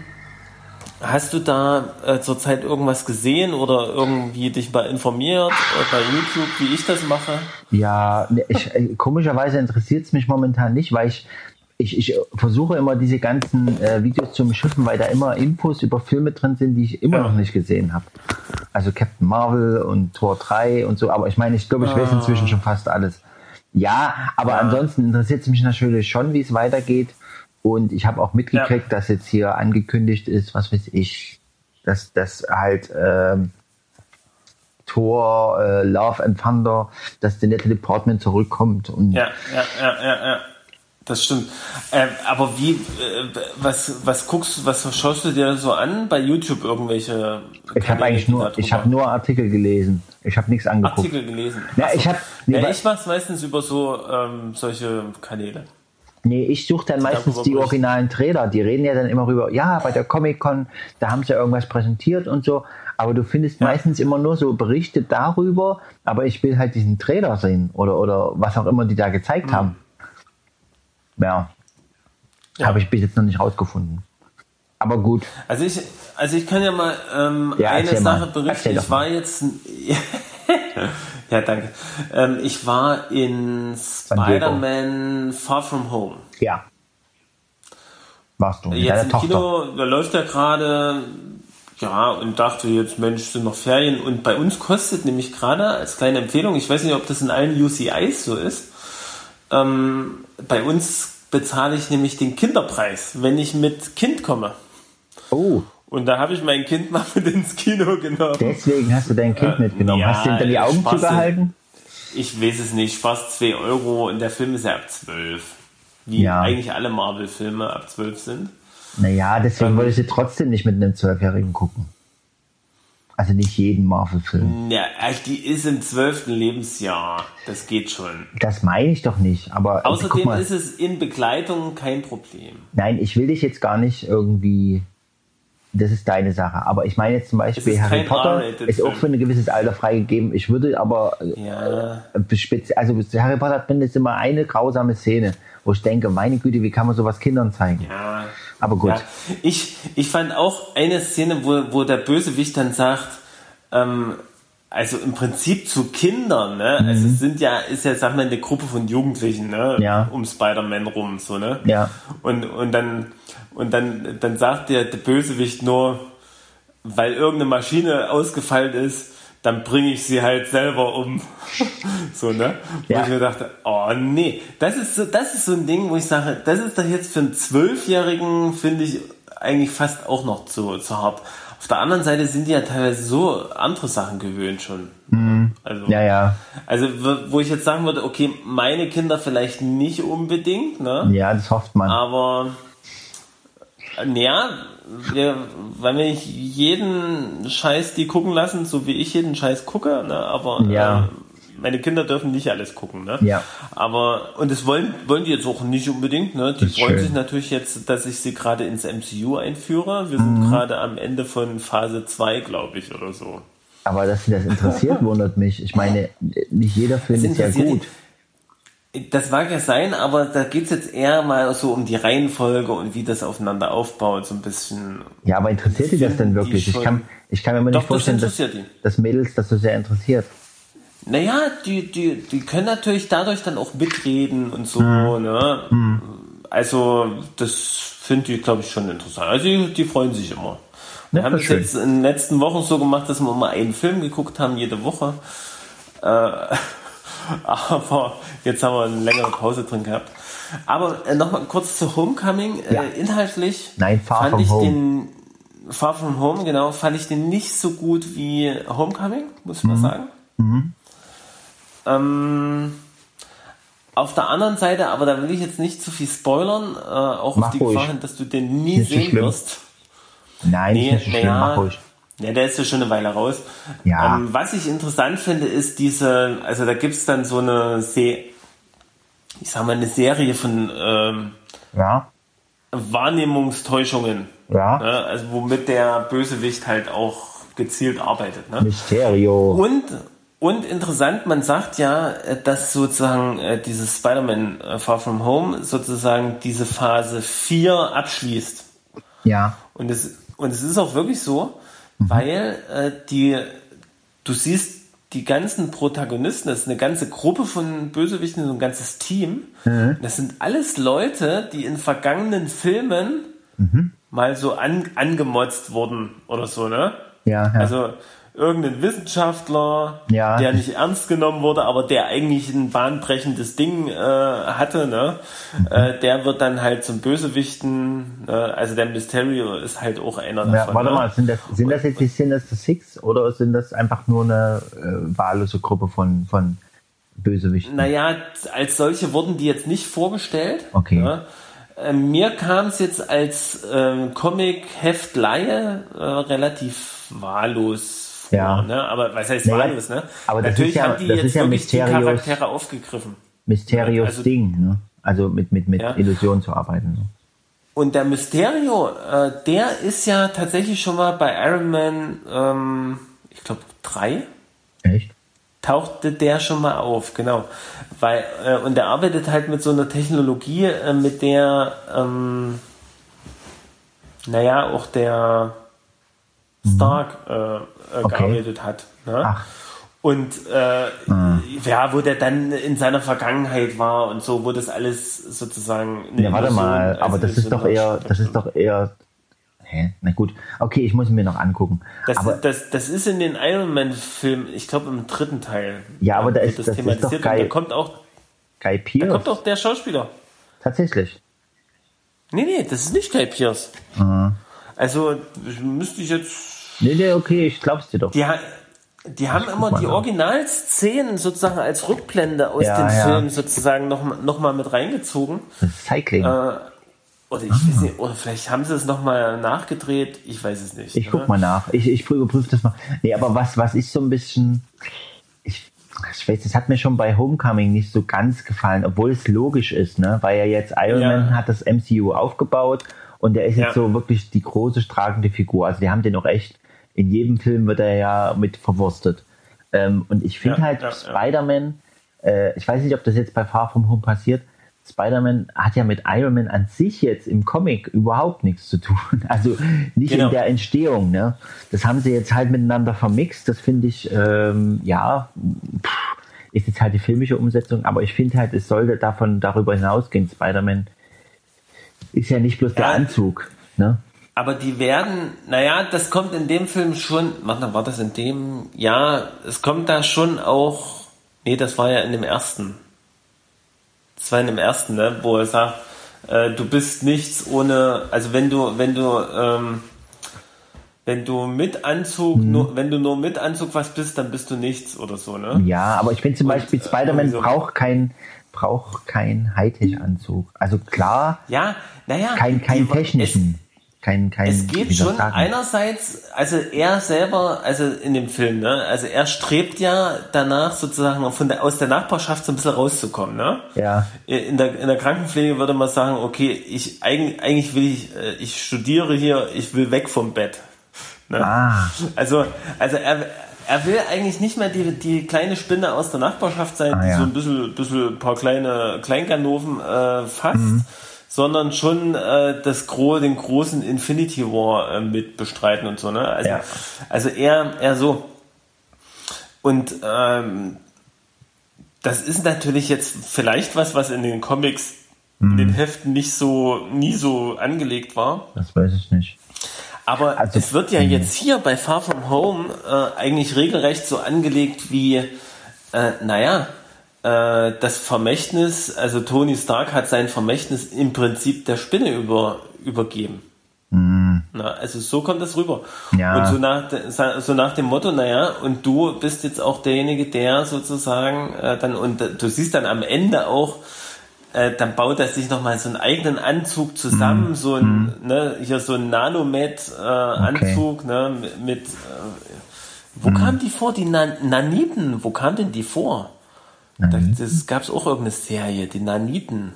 hast du da äh, zurzeit irgendwas gesehen oder irgendwie dich mal informiert äh, bei YouTube, wie ich das mache? Ja, ne, ich, äh, komischerweise interessiert es mich momentan nicht, weil ich, ich, ich versuche immer diese ganzen äh, Videos zu umschiffen, weil da immer Infos über Filme drin sind, die ich immer Ja. noch nicht gesehen habe. Also Captain Marvel und Tor 3 und so, aber ich meine, ich glaube, ich weiß inzwischen schon fast alles. Ja, aber ansonsten interessiert es mich natürlich schon, wie es weitergeht. Und ich habe auch mitgekriegt, dass jetzt hier angekündigt ist, was weiß ich, dass das halt ähm, Thor, äh, Love and Thunder, dass der nette Department zurückkommt. Und Ja, ja, ja, ja, ja. Das stimmt. Ähm, aber wie, äh, was, was guckst du, was schaust du dir so an bei YouTube irgendwelche? ich habe eigentlich nur, ich habe nur Artikel gelesen. Ich habe nichts angeguckt. Artikel gelesen. Ja, so. ich hab- nee, ja, ich mach's meistens über so ähm, solche Kanäle. Nee, ich suche dann meistens die originalen Trailer. Die reden ja dann immer rüber, ja, bei der Comic-Con, da haben sie irgendwas präsentiert und so. Aber du findest meistens immer nur so Berichte darüber, aber ich will halt diesen Trailer sehen oder, oder was auch immer die da gezeigt haben. Ja. Ja. Habe ich bis jetzt noch nicht rausgefunden. Aber gut. Also ich, also ich kann ja mal ähm, Ja, eine erzähl mal. Sache berichten. Ich war jetzt, ja danke. Ähm, ich war in. Spider-Man Far From Home. Ja. Warst du mit Jetzt im Tochter? Kino, da läuft ja gerade, ja, und dachte jetzt, Mensch, sind noch Ferien. Und bei uns kostet nämlich gerade, als kleine Empfehlung, ich weiß nicht, ob das in allen UCIs so ist, ähm, bei uns bezahle ich nämlich den Kinderpreis, wenn ich mit Kind komme. Oh, Und da habe ich mein Kind mal mit ins Kino genommen. deswegen hast du dein Kind mitgenommen. Äh, ja, hast du ihm dann die Augen Spaß. zugehalten? Ich weiß es nicht, fast 2 Euro und der Film ist ja ab 12. Wie Ja. eigentlich alle Marvel-Filme ab 12 sind. Naja, deswegen Ähm. wollte ich sie trotzdem nicht mit einem Zwölfjährigen gucken. Also nicht jeden Marvel-Film. Ja, also die ist im 12. Lebensjahr. Das geht schon. Das meine ich doch nicht. Aber guck Außerdem mal, ist es in Begleitung kein Problem. nein, ich will dich jetzt gar nicht irgendwie. Das ist deine Sache. Aber ich meine jetzt zum Beispiel Harry Potter ist auch für ein gewisses Alter freigegeben. Ich würde aber Ja. äh, also Harry Potter hat mindestens immer eine grausame Szene, wo ich denke, meine Güte, wie kann man sowas Kindern zeigen? Ja. Aber gut. Ja. Ich, ich fand auch eine Szene, wo, wo der Bösewicht dann sagt, ähm, also im Prinzip zu Kindern, ne? Also es sind ja, ist ja, sag mal, eine Gruppe von Jugendlichen, ne? Ja. Um Spider-Man rum, so, ne? Ja. Und, und dann, und dann, dann sagt der, der Bösewicht nur, weil irgendeine Maschine ausgefallen ist, dann bringe ich sie halt selber um. so, ne? Wo Ja. ich mir dachte, oh nee, das ist so, das ist so ein Ding, wo ich sage, das ist doch jetzt für einen Zwölfjährigen, finde ich, eigentlich fast auch noch zu, zu hart. Auf der anderen Seite sind die ja teilweise so andere Sachen gewöhnt schon. Also, Ja, ja. also wo- wo ich jetzt sagen würde, okay, meine Kinder vielleicht nicht unbedingt, ne? Ja, das hofft man. Aber Naja, wir, weil wir nicht jeden Scheiß die gucken lassen, so wie ich jeden Scheiß gucke, ne? aber Ja. äh, meine Kinder dürfen nicht alles gucken. Ne? Ja. Aber, und das wollen, wollen die jetzt auch nicht unbedingt. Ne? Die freuen schön. sich natürlich jetzt, dass ich sie gerade ins MCU einführe. Wir sind Mhm. gerade am Ende von Phase 2, glaube ich, oder so. Aber dass sie das interessiert, wundert mich. Ich meine, nicht jeder Film ist ja gut. Das mag ja sein, aber da geht's jetzt eher mal so um die Reihenfolge und wie das aufeinander aufbaut, so ein bisschen. Ja, aber interessiert die das denn wirklich? Ich kann, ich kann mir immer Doch, nicht vorstellen, das dass, dass Mädels das so sehr interessiert. Naja, die, die, die können natürlich dadurch dann auch mitreden und so, Mhm. ne? Also, das finde ich, glaube ich, schon interessant. Also, die, die freuen sich immer. Wir Ja, haben das schön. jetzt in den letzten Wochen so gemacht, dass wir immer einen Film geguckt haben, jede Woche. Äh, aber jetzt haben wir eine längere Pause drin gehabt. Aber äh, nochmal kurz zu Homecoming. Ja. Äh, inhaltlich Nein, fand ich Home. den Far From Home, genau, fand ich den nicht so gut wie Homecoming, muss ich Mhm. mal sagen. Ähm, auf der anderen Seite, aber da will ich jetzt nicht zu viel spoilern, äh, auch Mach auf die ruhig. Gefahr hin, dass du den nie Nicht so sehen schlimm. wirst. Nein, Nee, ist nicht so schlimm, naja. mach ruhig. Ja, der ist ja schon eine Weile raus. Ja. Ähm, was ich interessant finde, ist diese, also da gibt's dann so eine, Se ich sag mal, eine Serie von ähm, Ja, Wahrnehmungstäuschungen. ja. Ne? Also womit der Bösewicht halt auch gezielt arbeitet. Ne? Mysterio. Und, und interessant, man sagt ja, äh, dass sozusagen äh, dieses Spider-Man äh, Far From Home sozusagen diese Phase 4 abschließt. Ja, Und es, und es ist auch wirklich so, weil äh, die, du siehst die ganzen Protagonisten, das ist eine ganze Gruppe von Bösewichten, so ein ganzes Team. Das sind alles Leute, die in vergangenen Filmen mal so an, angemotzt wurden oder so, ne? ja, ja. Also irgendein Wissenschaftler, Ja. der nicht ernst genommen wurde, aber der eigentlich ein bahnbrechendes Ding äh, hatte, ne? Mhm. Äh, der wird dann halt zum Bösewichten, äh, also der Mysterio ist halt auch einer ja davon. warte ne? mal, sind das, sind das jetzt die Sinister Six oder sind das einfach nur eine äh, wahllose Gruppe von, von Bösewichten? Naja, als solche wurden die jetzt nicht vorgestellt. Okay. Ne? Äh, Mir kam es jetzt als ähm, Comic-Heftleihe äh, relativ wahllos. Ja. Ne? Aber was heißt Naja, wahllos? Ne? aber Natürlich ja- haben die jetzt ja wirklich die Charaktere aufgegriffen. Mysterios Also- Ding, ne? Also mit, mit, mit Ja. Illusionen zu arbeiten. Ne? Und der Mysterio, äh, der ist ja tatsächlich schon mal bei Iron Man, ähm, ich glaube, drei Echt? tauchte der schon mal auf, genau. Weil, äh, und der arbeitet halt mit so einer Technologie, äh, mit der, ähm, naja, auch der Stark äh, äh, Okay. gearbeitet hat. Ne? Ach. Und äh, ja, wo der dann in seiner Vergangenheit war und so, wo das alles sozusagen. Ja, warte mal, aber das ist doch eher, das ist doch eher. Hä? Na gut. Okay, ich muss mir noch angucken. Das, aber das, das ist in den Iron Man-Filmen, ich glaube im dritten Teil. Ja, aber da wird ist- das ist doch thematisiert und geil. Da kommt auch, Guy da Pearce. kommt auch der Schauspieler. Tatsächlich. Nee, nee, das ist nicht Guy Pierce. Also, müsste ich jetzt. Nee, nee, okay, ich glaub's dir doch. Die, die haben immer die. Originalszenen sozusagen als Rückblende aus Ja, den ja. Filmen sozusagen noch, noch mal mit reingezogen. Das ist Cycling. Oder ich weiß nicht, oder vielleicht haben sie es noch mal nachgedreht. Ich weiß es nicht. Ich ne? guck mal nach. Ich, ich überprüfe das mal. Nee, aber was, was ich so ein bisschen. Ich, ich weiß, das hat mir schon bei Homecoming nicht so ganz gefallen, obwohl es logisch ist, ne? Weil ja jetzt Iron Ja. Man hat das MCU aufgebaut und der ist jetzt Ja. so wirklich die große tragende Figur. Also die haben den auch echt, in jedem Film wird er ja mit verwurstet. Ähm, und ich finde Ja, halt ja. Spider-Man, äh, ich weiß nicht, ob das jetzt bei Far From Home passiert, Spider-Man hat ja mit Iron Man an sich jetzt im Comic überhaupt nichts zu tun. Also nicht Genau. in der Entstehung. Ne? Das haben sie jetzt halt miteinander vermixt. Das finde ich, ähm, ja, pff, ist jetzt halt die filmische Umsetzung. Aber ich finde halt, es sollte davon darüber hinausgehen. Spider-Man ist ja nicht bloß der Ja. Anzug. Ne? Aber die werden, naja, das kommt in dem Film schon, warte, war das in dem, ja, es kommt da schon auch, nee, das war ja in dem ersten. Das war in dem ersten, ne, wo er sagt, äh, du bist nichts ohne, also wenn du, wenn du, ähm, wenn du mit Anzug, Mhm. nur, wenn du nur mit Anzug was bist, dann bist du nichts oder so, ne? Ja, aber ich finde zum Beispiel, äh, Spider-Man so- braucht kein braucht kein Hightech-Anzug. Also klar, Ja, naja. kein, kein die- technischen. kein, kein. Es geht schon einerseits, also er selber, also in dem Film, ne, also er strebt ja danach sozusagen von der, aus der Nachbarschaft so ein bisschen rauszukommen, ne? Ja. In der, in der Krankenpflege würde man sagen, okay, ich, eigentlich, eigentlich will ich, äh, ich studiere hier, ich will weg vom Bett. Ne? Ah. Also, also er, er will eigentlich nicht mehr die, die kleine Spinne aus der Nachbarschaft sein, Ah, die ja. so ein bisschen, bisschen ein paar kleine Kleinganoven äh, fasst, Mhm. sondern schon äh, das Gro den großen Infinity War äh, mit bestreiten und so. Ne? Also, Ja. also eher, eher so. Und ähm, das ist natürlich jetzt vielleicht was, was in den Comics, in Mhm. den Heften nicht so, nie so angelegt war. Das weiß ich nicht. Aber Also, es wird ja jetzt hier bei Far From Home äh, eigentlich regelrecht so angelegt wie, äh, naja, äh, das Vermächtnis, also Tony Stark hat sein Vermächtnis im Prinzip der Spinne über, übergeben. Na, also so kommt das rüber. Ja. Und so nach, so nach dem Motto, naja, und du bist jetzt auch derjenige, der sozusagen äh, dann, und du siehst dann am Ende auch, äh, dann baut er sich nochmal so einen eigenen Anzug zusammen, so ein, ne, hier so ein Nanomet-Anzug, ne, mit, äh, wo kamen die vor, die Nan Naniten, wo kamen denn die vor? Da, das gab's auch irgendeine Serie, die Naniten.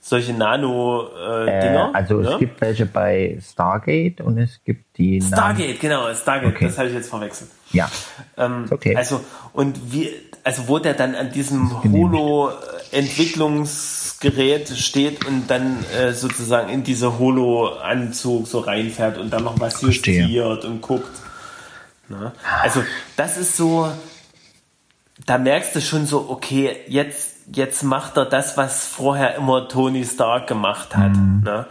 Solche Nano-Dinger. Äh, also ne? es gibt welche bei Stargate und es gibt die. Stargate, genau, Stargate, Okay. das habe ich jetzt verwechselt. Ja. Ähm, okay. Also, und wie, also wo der dann an diesem genehmigt. Holo-Entwicklungsgerät steht und dann äh, sozusagen in diese Holo-Anzug so reinfährt und dann noch was justiert und guckt. Ne? Also, das ist so, da merkst du schon so, okay, jetzt, jetzt macht er das, was vorher immer Tony Stark gemacht hat. Ne?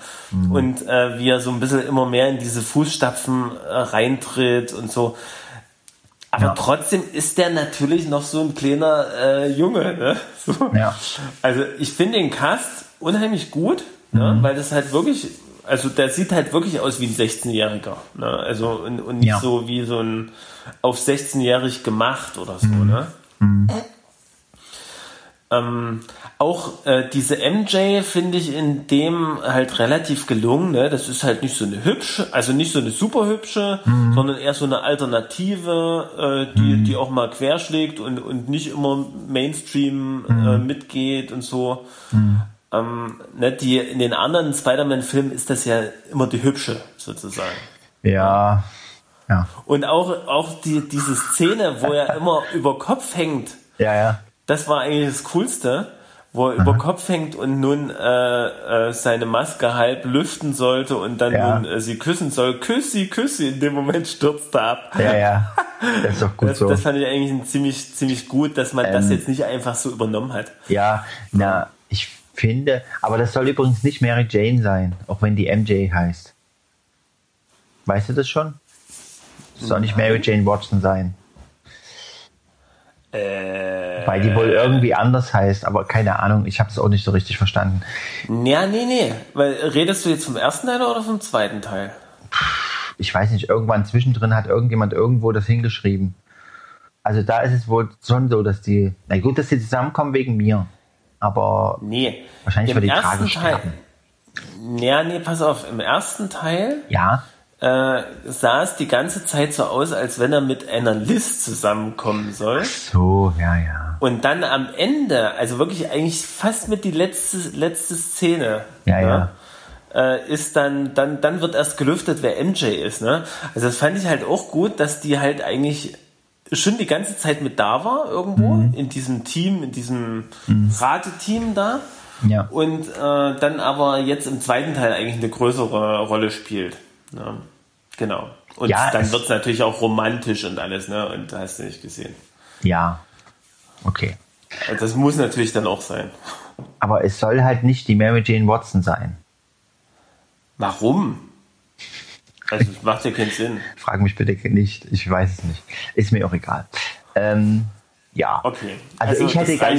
Und äh, wie er so ein bisschen immer mehr in diese Fußstapfen äh, reintritt und so. Aber Ja. trotzdem ist der natürlich noch so ein kleiner äh, Junge. Ne? So. Ja. Also ich finde den Cast unheimlich gut, ne? weil das halt wirklich, also der sieht halt wirklich aus wie ein 16-Jähriger. Ne? Also und, und nicht Ja. so wie so ein auf 16-jährig gemacht oder so. Ne? Ähm, auch äh, diese MJ finde ich in dem halt relativ gelungen. Ne? Das ist halt nicht so eine hübsche, also nicht so eine super hübsche, sondern eher so eine Alternative, äh, die, die auch mal querschlägt und, und nicht immer Mainstream äh, mitgeht und so. Ähm, ne, die, in den anderen Spider-Man-Filmen ist das ja immer die hübsche, sozusagen. Ja. Ja. Und auch, auch die, diese Szene, wo er immer über Kopf hängt, Ja, ja. Das war eigentlich das Coolste, wo er über Kopf hängt und nun äh, äh, seine Maske halb lüften sollte und dann Ja. nun äh, sie küssen soll. Küss sie, küss sie. In dem Moment stürzt er ab. Ja, ja. Das ist doch gut Das, so. das fand ich eigentlich ziemlich, ziemlich gut, dass man das Ähm. jetzt nicht einfach so übernommen hat. Ja, na, ich finde, aber das soll übrigens nicht Mary Jane sein, auch wenn die MJ heißt. Weißt du das schon? Das soll nicht Mary Jane Watson sein. Äh, Weil die wohl irgendwie anders heißt, aber keine Ahnung, ich habe es auch nicht so richtig verstanden. ja, nee, nee. Weil, redest du jetzt vom ersten Teil oder vom zweiten Teil? Ich weiß nicht, irgendwann zwischendrin hat irgendjemand irgendwo das hingeschrieben. Also da ist es wohl schon so, dass die, na gut, dass die zusammenkommen wegen mir, aber Nee. wahrscheinlich weil die Teil. sterben. Ja, nee, pass auf. Im ersten Teil Ja, äh, sah es die ganze Zeit so aus, als wenn er mit einer Liz zusammenkommen soll. so, ja, ja. Und dann am Ende, also wirklich eigentlich fast mit die letzte, letzte Szene, Ja, ne, ja. Äh, ist dann, dann, dann wird erst gelüftet, wer MJ ist. Ne? Also das fand ich halt auch gut, dass die halt eigentlich schon die ganze Zeit mit da war irgendwo, Mhm. in diesem Team, in diesem Rateteam da. Ja. Und äh, dann aber jetzt im zweiten Teil eigentlich eine größere Rolle spielt. Ne? Genau. Und Ja, dann wird es natürlich auch romantisch und alles, ne? Und hast du nicht gesehen. Ja. Okay. Und das muss natürlich dann auch sein. Aber es soll halt nicht die Mary Jane Watson sein. Warum? Also es macht ja keinen Sinn. Frag mich bitte nicht. Ich weiß es nicht. Ist mir auch egal. Ähm, ja. Okay. Also, ich hätte gern,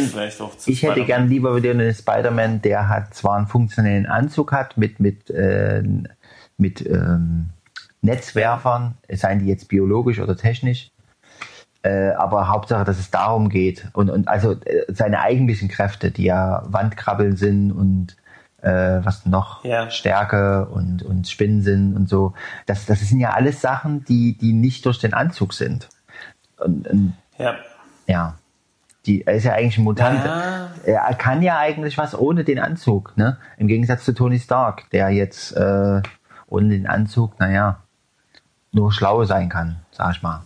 ich hätte gern lieber wieder einen Spider-Man, der hat zwar einen funktionellen Anzug hat mit mit äh, mit ähm, Netzwerfern, seien die jetzt biologisch oder technisch, äh, aber Hauptsache, dass es darum geht und und also äh, seine eigentlichen Kräfte, die ja Wandkrabbeln sind und äh, was noch? Ja. Stärke und, und Spinnensinn und so. Das, das sind ja alles Sachen, die, die nicht durch den Anzug sind. Und, und Ja. ja. Die, er ist ja eigentlich ein Mutant. Ja. Er kann ja eigentlich was ohne den Anzug, ne? Im Gegensatz zu Tony Stark, der jetzt äh, ohne den Anzug, naja, nur schlau sein kann, sag ich mal.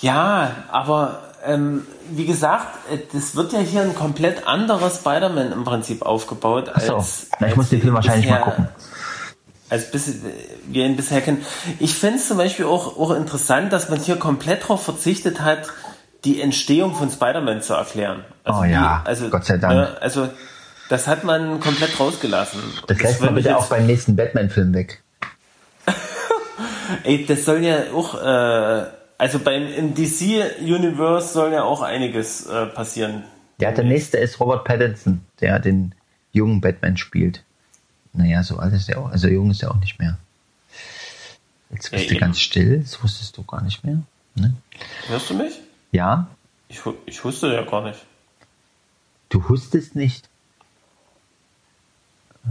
Ja, aber ähm, wie gesagt, äh, das wird ja hier ein komplett anderer Spider-Man im Prinzip aufgebaut. Ach so. als, Na, ich als muss den Film wahrscheinlich mal bisher- gucken. Als bis, wir ihn bisher kennen. Ich finde es zum Beispiel auch, auch interessant, dass man hier komplett darauf verzichtet hat, die Entstehung von Spider-Man zu erklären. Also Oh ja, wie, also, Gott sei Dank. ne, also das hat man komplett rausgelassen. Das lässt man bitte auch beim nächsten Batman-Film weg. Ey, das soll ja auch, äh, also beim im DC Universe soll ja auch einiges äh, passieren. Ja, der nächste ist Robert Pattinson, der den jungen Batman spielt. Naja, so alt ist er auch. Also jung ist er auch nicht mehr. Jetzt bist Ja, du eben. ganz still, das wusstest du gar nicht mehr. Ne? Hörst du mich? Ja, Ich, ich wusste ja gar nicht. du hustest nicht. Äh,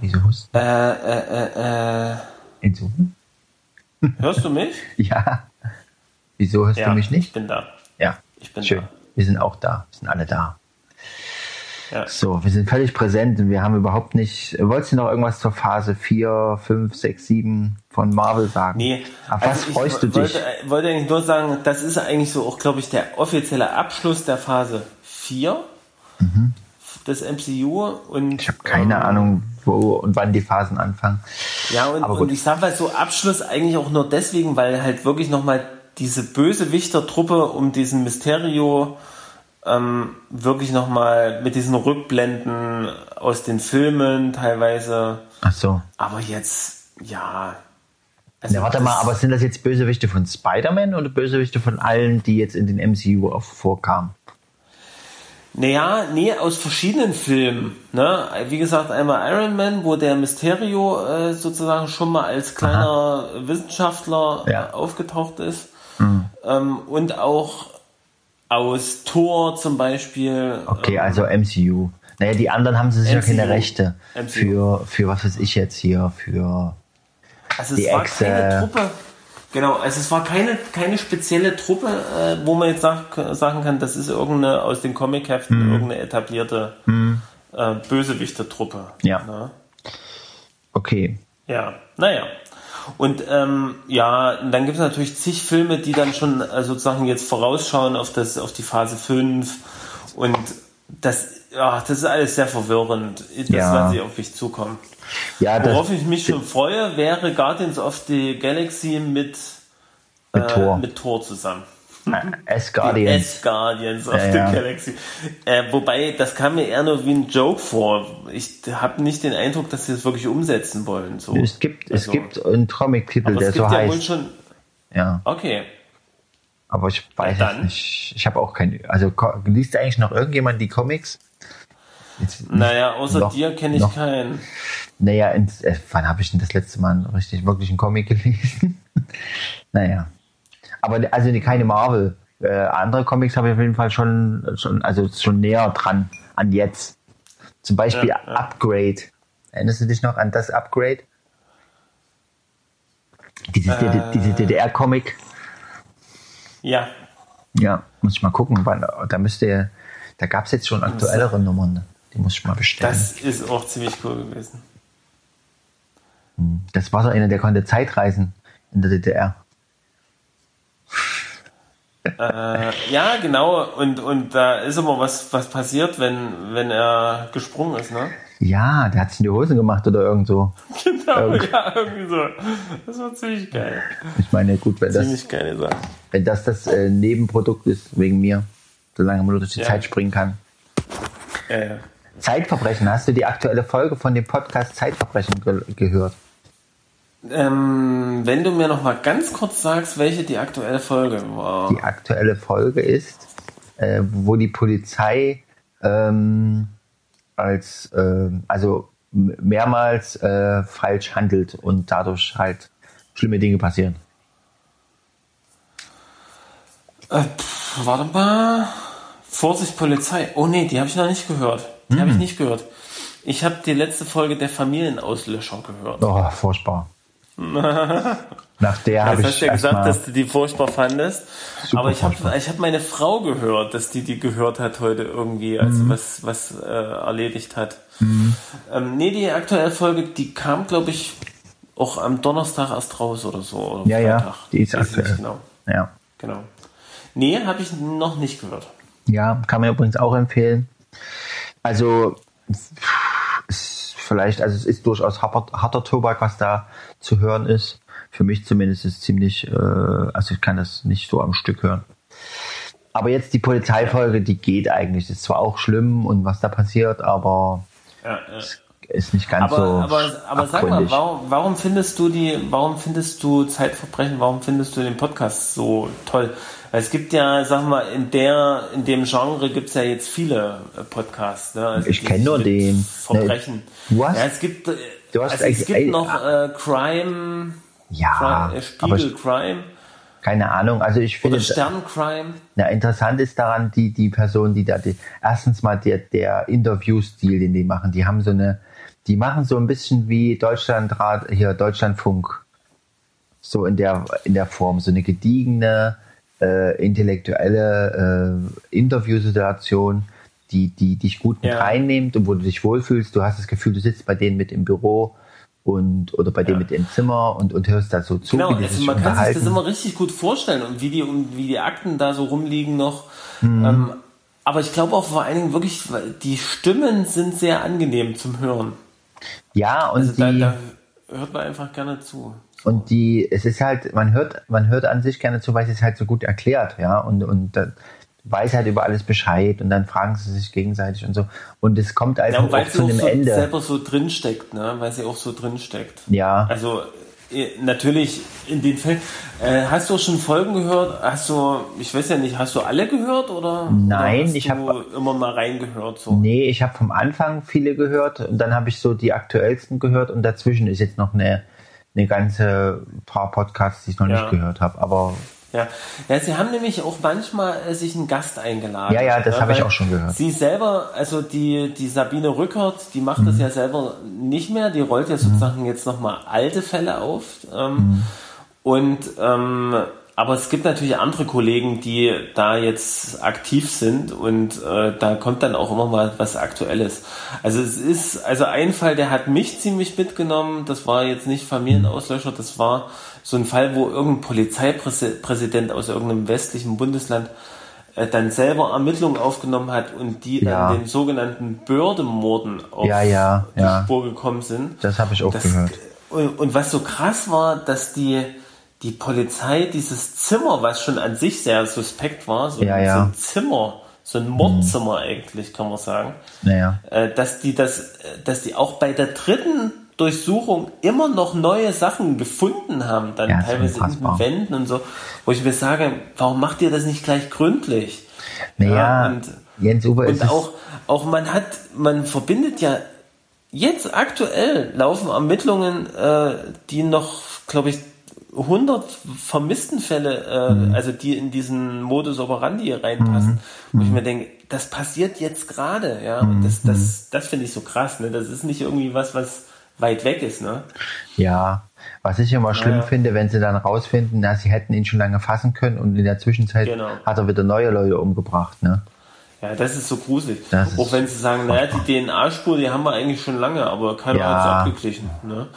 wieso hustest Äh, äh, äh, äh, du? hörst du mich? Ja. Wieso hörst ja, du mich ich nicht? bin da. Ja. Ich bin Schön. da. Wir sind auch da. Wir sind alle da. Ja. So, wir sind völlig präsent und wir haben überhaupt nicht. Wolltest du noch irgendwas zur Phase 4, 5, 6, 7 von Marvel sagen? Nee, Auf was also ich freust du dich? wollte, äh, wollte eigentlich nur sagen, das ist eigentlich so auch, glaube ich, der offizielle Abschluss der Phase 4 des MCU. Und. Ich habe keine ähm, Ahnung, wo und wann die Phasen anfangen. Ja, und, und ich sage mal so Abschluss eigentlich auch nur deswegen, weil halt wirklich nochmal diese Bösewichter-Truppe um diesen Mysterio ähm, wirklich nochmal mit diesen Rückblenden aus den Filmen teilweise. Ach so. Aber jetzt, ja. Also Ja, warte das- mal, aber sind das jetzt Bösewichte von Spider-Man oder Bösewichte von allen, die jetzt in den MCU auch vorkamen? Naja, nee, aus verschiedenen Filmen. Ne? Wie gesagt, einmal Iron Man, wo der Mysterio äh, sozusagen schon mal als kleiner Wissenschaftler Ja. Mhm. aufgetaucht ist. Ähm, und auch aus Thor zum Beispiel. Okay, also MCU. Naja, die anderen haben sie sicher MCU. keine Rechte. MCU. Für, für was weiß ich jetzt hier, für. Also die es war Echse. keine Truppe. Genau, also es war keine, keine spezielle Truppe, äh, wo man jetzt sag, sagen kann, das ist irgendeine aus den Comic-Heften, Mhm. irgendeine etablierte äh, Bösewichter-Truppe. Ja. Ne? Okay. Ja, naja. Und ähm, ja, dann gibt es natürlich zig Filme, die dann schon äh, sozusagen jetzt vorausschauen auf, das, auf die Phase 5. Und das, ja, das ist alles sehr verwirrend, das, Ja. was hier auf mich zukommt. Ja, das, Worauf ich mich schon freue, wäre Guardians of the Galaxy mit, mit äh, Thor. mit Thor zusammen. S Die Guardians. S-Guardians of Ja, the ja. Galaxy. Äh, wobei, das kam mir eher nur wie ein Joke vor. Ich habe nicht den Eindruck, dass sie das wirklich umsetzen wollen. So. Es gibt, es Also, gibt einen Comic-Titel, der es gibt so ja wohl heißt. schon. Ja, Okay. aber ich weiß Ja, es nicht. Ich habe auch keine. Also liest eigentlich noch irgendjemand die Comics? Jetzt, Naja, außer Noch- dir kenne ich noch- keinen. Naja, ins, äh, wann habe ich denn das letzte Mal richtig wirklich einen Comic gelesen? naja. Aber also keine Marvel. Äh, andere Comics habe ich auf jeden Fall schon, schon, also schon näher dran an jetzt. Zum Beispiel Ja, ja. Upgrade. Erinnerst du dich noch an das Upgrade? Dieses, Äh. diese DDR-Comic. Ja. Ja, muss ich mal gucken. Wann, da müsste, da gab es jetzt schon aktuellere Nummern. Die muss ich mal bestellen. Das ist auch ziemlich cool gewesen. Das war so einer, der konnte Zeitreisen in der DDR. Äh, ja, genau. Und, und da ist immer was, was passiert, wenn, wenn er gesprungen ist, ne? Ja, der hat sich in die Hosen gemacht oder irgend so. Genau, Irgend- ja, irgendwie so. Das war ziemlich geil. Ich meine, gut, wenn das, Ziemlich geile Sache. wenn das das äh, Nebenprodukt ist, wegen mir, solange man nur durch die Ja. Zeit springen kann. Ja, ja. Zeitverbrechen, hast du die aktuelle Folge von dem Podcast Zeitverbrechen ge gehört? Ähm, wenn du mir noch mal ganz kurz sagst, welche die aktuelle Folge war. Die aktuelle Folge ist, äh, wo die Polizei ähm, als, ähm, also mehrmals äh, falsch handelt und dadurch halt schlimme Dinge passieren. Äh, pff, warte mal. Vorsicht, Polizei. Oh nee, die habe ich noch nicht gehört. Die habe ich nicht gehört. Ich habe die letzte Folge der Familienauslöscher gehört. Oh, furchtbar. Nach der habe ich hast du ja erst gesagt, dass du die furchtbar fandest. Aber ich habe ich hab meine Frau gehört, dass die die gehört hat heute irgendwie, als Mhm. was, was äh, erledigt hat. Ähm, nee, die aktuelle Folge, die kam, glaube ich, auch am Donnerstag erst raus oder so. Oder Ja, ja, die ist aktuell. Genau, ja. genau. Nee, habe ich noch nicht gehört. Ja, kann man übrigens auch empfehlen. Also ist vielleicht, also es ist durchaus harter, harter Tobak, was da zu hören ist. Für mich zumindest ist es ziemlich, äh, also ich kann das nicht so am Stück hören. Aber jetzt die Polizeifolge, die geht eigentlich. Ist zwar auch schlimm und was da passiert, aber Ja, ja. ist nicht ganz Aber, so. aber, aber sag mal, warum, warum findest du die, warum findest du Zeitverbrechen, warum findest du den Podcast so toll? Es gibt ja, sag mal, in der, in dem Genre gibt es ja jetzt viele äh, Podcasts. Ne? Also Ich die kenn sich nur den. Verbrechen. Du hast- ja, es gibt, äh, du hast also es gibt ey, noch äh, Crime, ja, Crime äh, Spiegel ich, Crime keine Ahnung. Also ich oder finde, Sterncrime. Ja, interessant ist daran, die, die Person, die da, die, erstens mal der, der Interviewstil, den die machen, die haben so eine, die machen so ein bisschen wie Deutschlandrat, hier Deutschlandfunk. So in der, in der Form, so eine gediegene, äh, intellektuelle äh, Interviewsituation, die, die dich gut mit Ja. reinnimmt und wo du dich wohlfühlst. Du hast das Gefühl, du sitzt bei denen mit im Büro und, oder bei denen mit im Zimmer und, und hörst da so zu, Genau, also man kann sich das immer richtig gut vorstellen und wie die, und wie die Akten da so rumliegen noch. Mhm. Ähm, aber ich glaube auch vor allen Dingen wirklich, die Stimmen sind sehr angenehm zum Hören. ja, und Also die, da, da hört man einfach gerne zu. Und die, es ist halt, man hört, man hört an sich gerne zu, weil es ist halt so gut erklärt, ja, und, und weiß halt über alles Bescheid und dann fragen sie sich gegenseitig und so. Und es kommt Ja, einfach und weil auch sie zu einem so Ende. selber so drinsteckt, ne? weil sie auch so drinsteckt. Ja. Also äh, natürlich in den Fällen. Äh, hast du schon Folgen gehört? Hast du, ich weiß ja nicht, hast du alle gehört oder? Nein, oder ich du hab- immer mal reingehört. So? Nee, ich habe vom Anfang viele gehört und dann habe ich so die aktuellsten gehört und dazwischen ist jetzt noch eine, eine ganze paar Podcasts, die ich noch Ja. nicht gehört habe. Aber Ja. ja, sie haben nämlich auch manchmal äh, sich einen Gast eingeladen. Ja, ja, das habe ich auch schon gehört. Sie selber, also die, die Sabine Rückert, die macht Mhm. das ja selber nicht mehr, die rollt ja sozusagen jetzt nochmal alte Fälle auf. Ähm, Mhm. Und ähm, aber es gibt natürlich andere Kollegen, die da jetzt aktiv sind und äh, da kommt dann auch immer mal was Aktuelles. Also es ist, also ein Fall, der hat mich ziemlich mitgenommen, das war jetzt nicht Familienauslöscher, das war so ein Fall, wo irgendein Polizeipräsident aus irgendeinem westlichen Bundesland äh, dann selber Ermittlungen aufgenommen hat und die dann Ja. den sogenannten Bördemorden auf Ja, ja, die. Spur gekommen sind. das habe ich auch Das, gehört. und, und was so krass war, dass die, die Polizei dieses Zimmer, was schon an sich sehr suspekt war, so, Ja, ja. so ein Zimmer, so ein Mordzimmer eigentlich, kann man sagen, Naja. äh, dass die das, äh, dass die auch bei der dritten Durchsuchung immer noch neue Sachen gefunden haben, dann Ja, teilweise in den Wänden und so, wo ich mir sage, warum macht ihr das nicht gleich gründlich? Naja, und, Jens Uwe und auch, auch man hat, man verbindet ja jetzt aktuell laufen Ermittlungen, äh, die noch, glaube ich, 100 vermissten Fälle, äh, Mhm. also die in diesen Modus operandi reinpassen, wo ich mir denke, das passiert jetzt gerade, ja, und das, Mhm. das, das finde ich so krass, ne, das ist nicht irgendwie was, was weit weg ist, ne. Ja, was ich immer schlimm Ja. finde, wenn sie dann rausfinden, na, sie hätten ihn schon lange fassen können und in der Zwischenzeit Genau. hat er wieder neue Leute umgebracht, ne? Ja, das ist so gruselig. Das Auch wenn sie sagen, naja, die DNA-Spur, die haben wir eigentlich schon lange, aber keiner Ja. hat sie abgeglichen. Ne?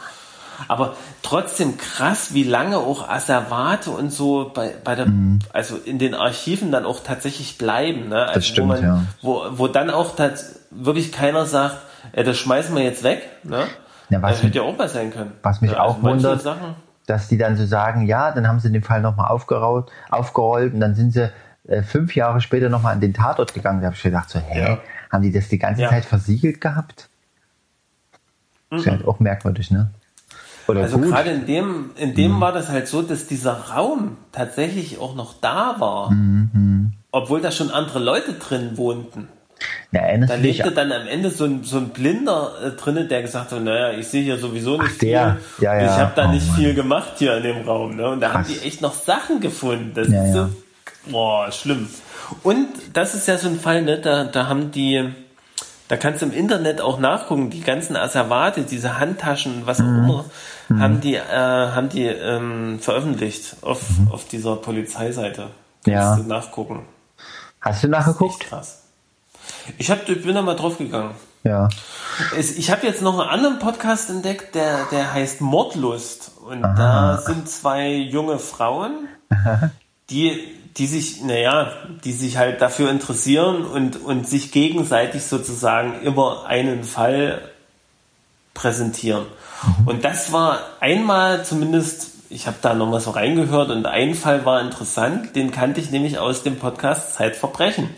Aber trotzdem krass, wie lange auch Asservate und so bei, bei der, also in den Archiven dann auch tatsächlich bleiben. Ne? Also stimmt, wo, man, ja. wo, wo dann auch wirklich keiner sagt, äh, das schmeißen wir jetzt weg. Ne? Ja, was das hätte ja auch was sein können. was mich ja, also auch wundert, Sachen, dass die dann so sagen, ja, dann haben sie den Fall nochmal aufgerollt, aufgerollt und dann sind sie äh, fünf Jahre später nochmal an den Tatort gegangen. Da habe ich gedacht, so, hä, Ja. haben die das die ganze Ja. Zeit versiegelt gehabt? Das ist halt auch merkwürdig, ne? Oder Also gut. Mhm. gerade in dem, in dem war das halt so, dass dieser Raum tatsächlich auch noch da war. Mhm. Obwohl da schon andere Leute drin wohnten. Na, Da lebte dann am Ende so ein, so ein Blinder äh, drinnen, der gesagt hat, naja, ich sehe hier sowieso nicht Ach, viel. Ja, ja. Ich habe da Oh, nicht Mann. viel gemacht hier in dem Raum. Ne? Und da haben Krass. die echt noch Sachen gefunden. Das Ja, ist so, boah, schlimm. Und das ist ja so ein Fall, ne? da, da haben die, Da kannst du im Internet auch nachgucken, die ganzen Asservate, diese Handtaschen, was auch immer, haben die, äh, haben die ähm, veröffentlicht auf, auf dieser Polizeiseite. Kannst Ja. du nachgucken. Hast du nachgeguckt? krass. Ich, hab, ich bin da mal drauf gegangen. Ja. Es, ich habe jetzt noch einen anderen Podcast entdeckt, der, der heißt Mordlust. Und da sind zwei junge Frauen, die, die sich, naja, die sich halt dafür interessieren und, und sich gegenseitig sozusagen immer einen Fall präsentieren. Und das war einmal zumindest, ich habe da nochmal so reingehört und ein Fall war interessant, den kannte ich nämlich aus dem Podcast Zeitverbrechen.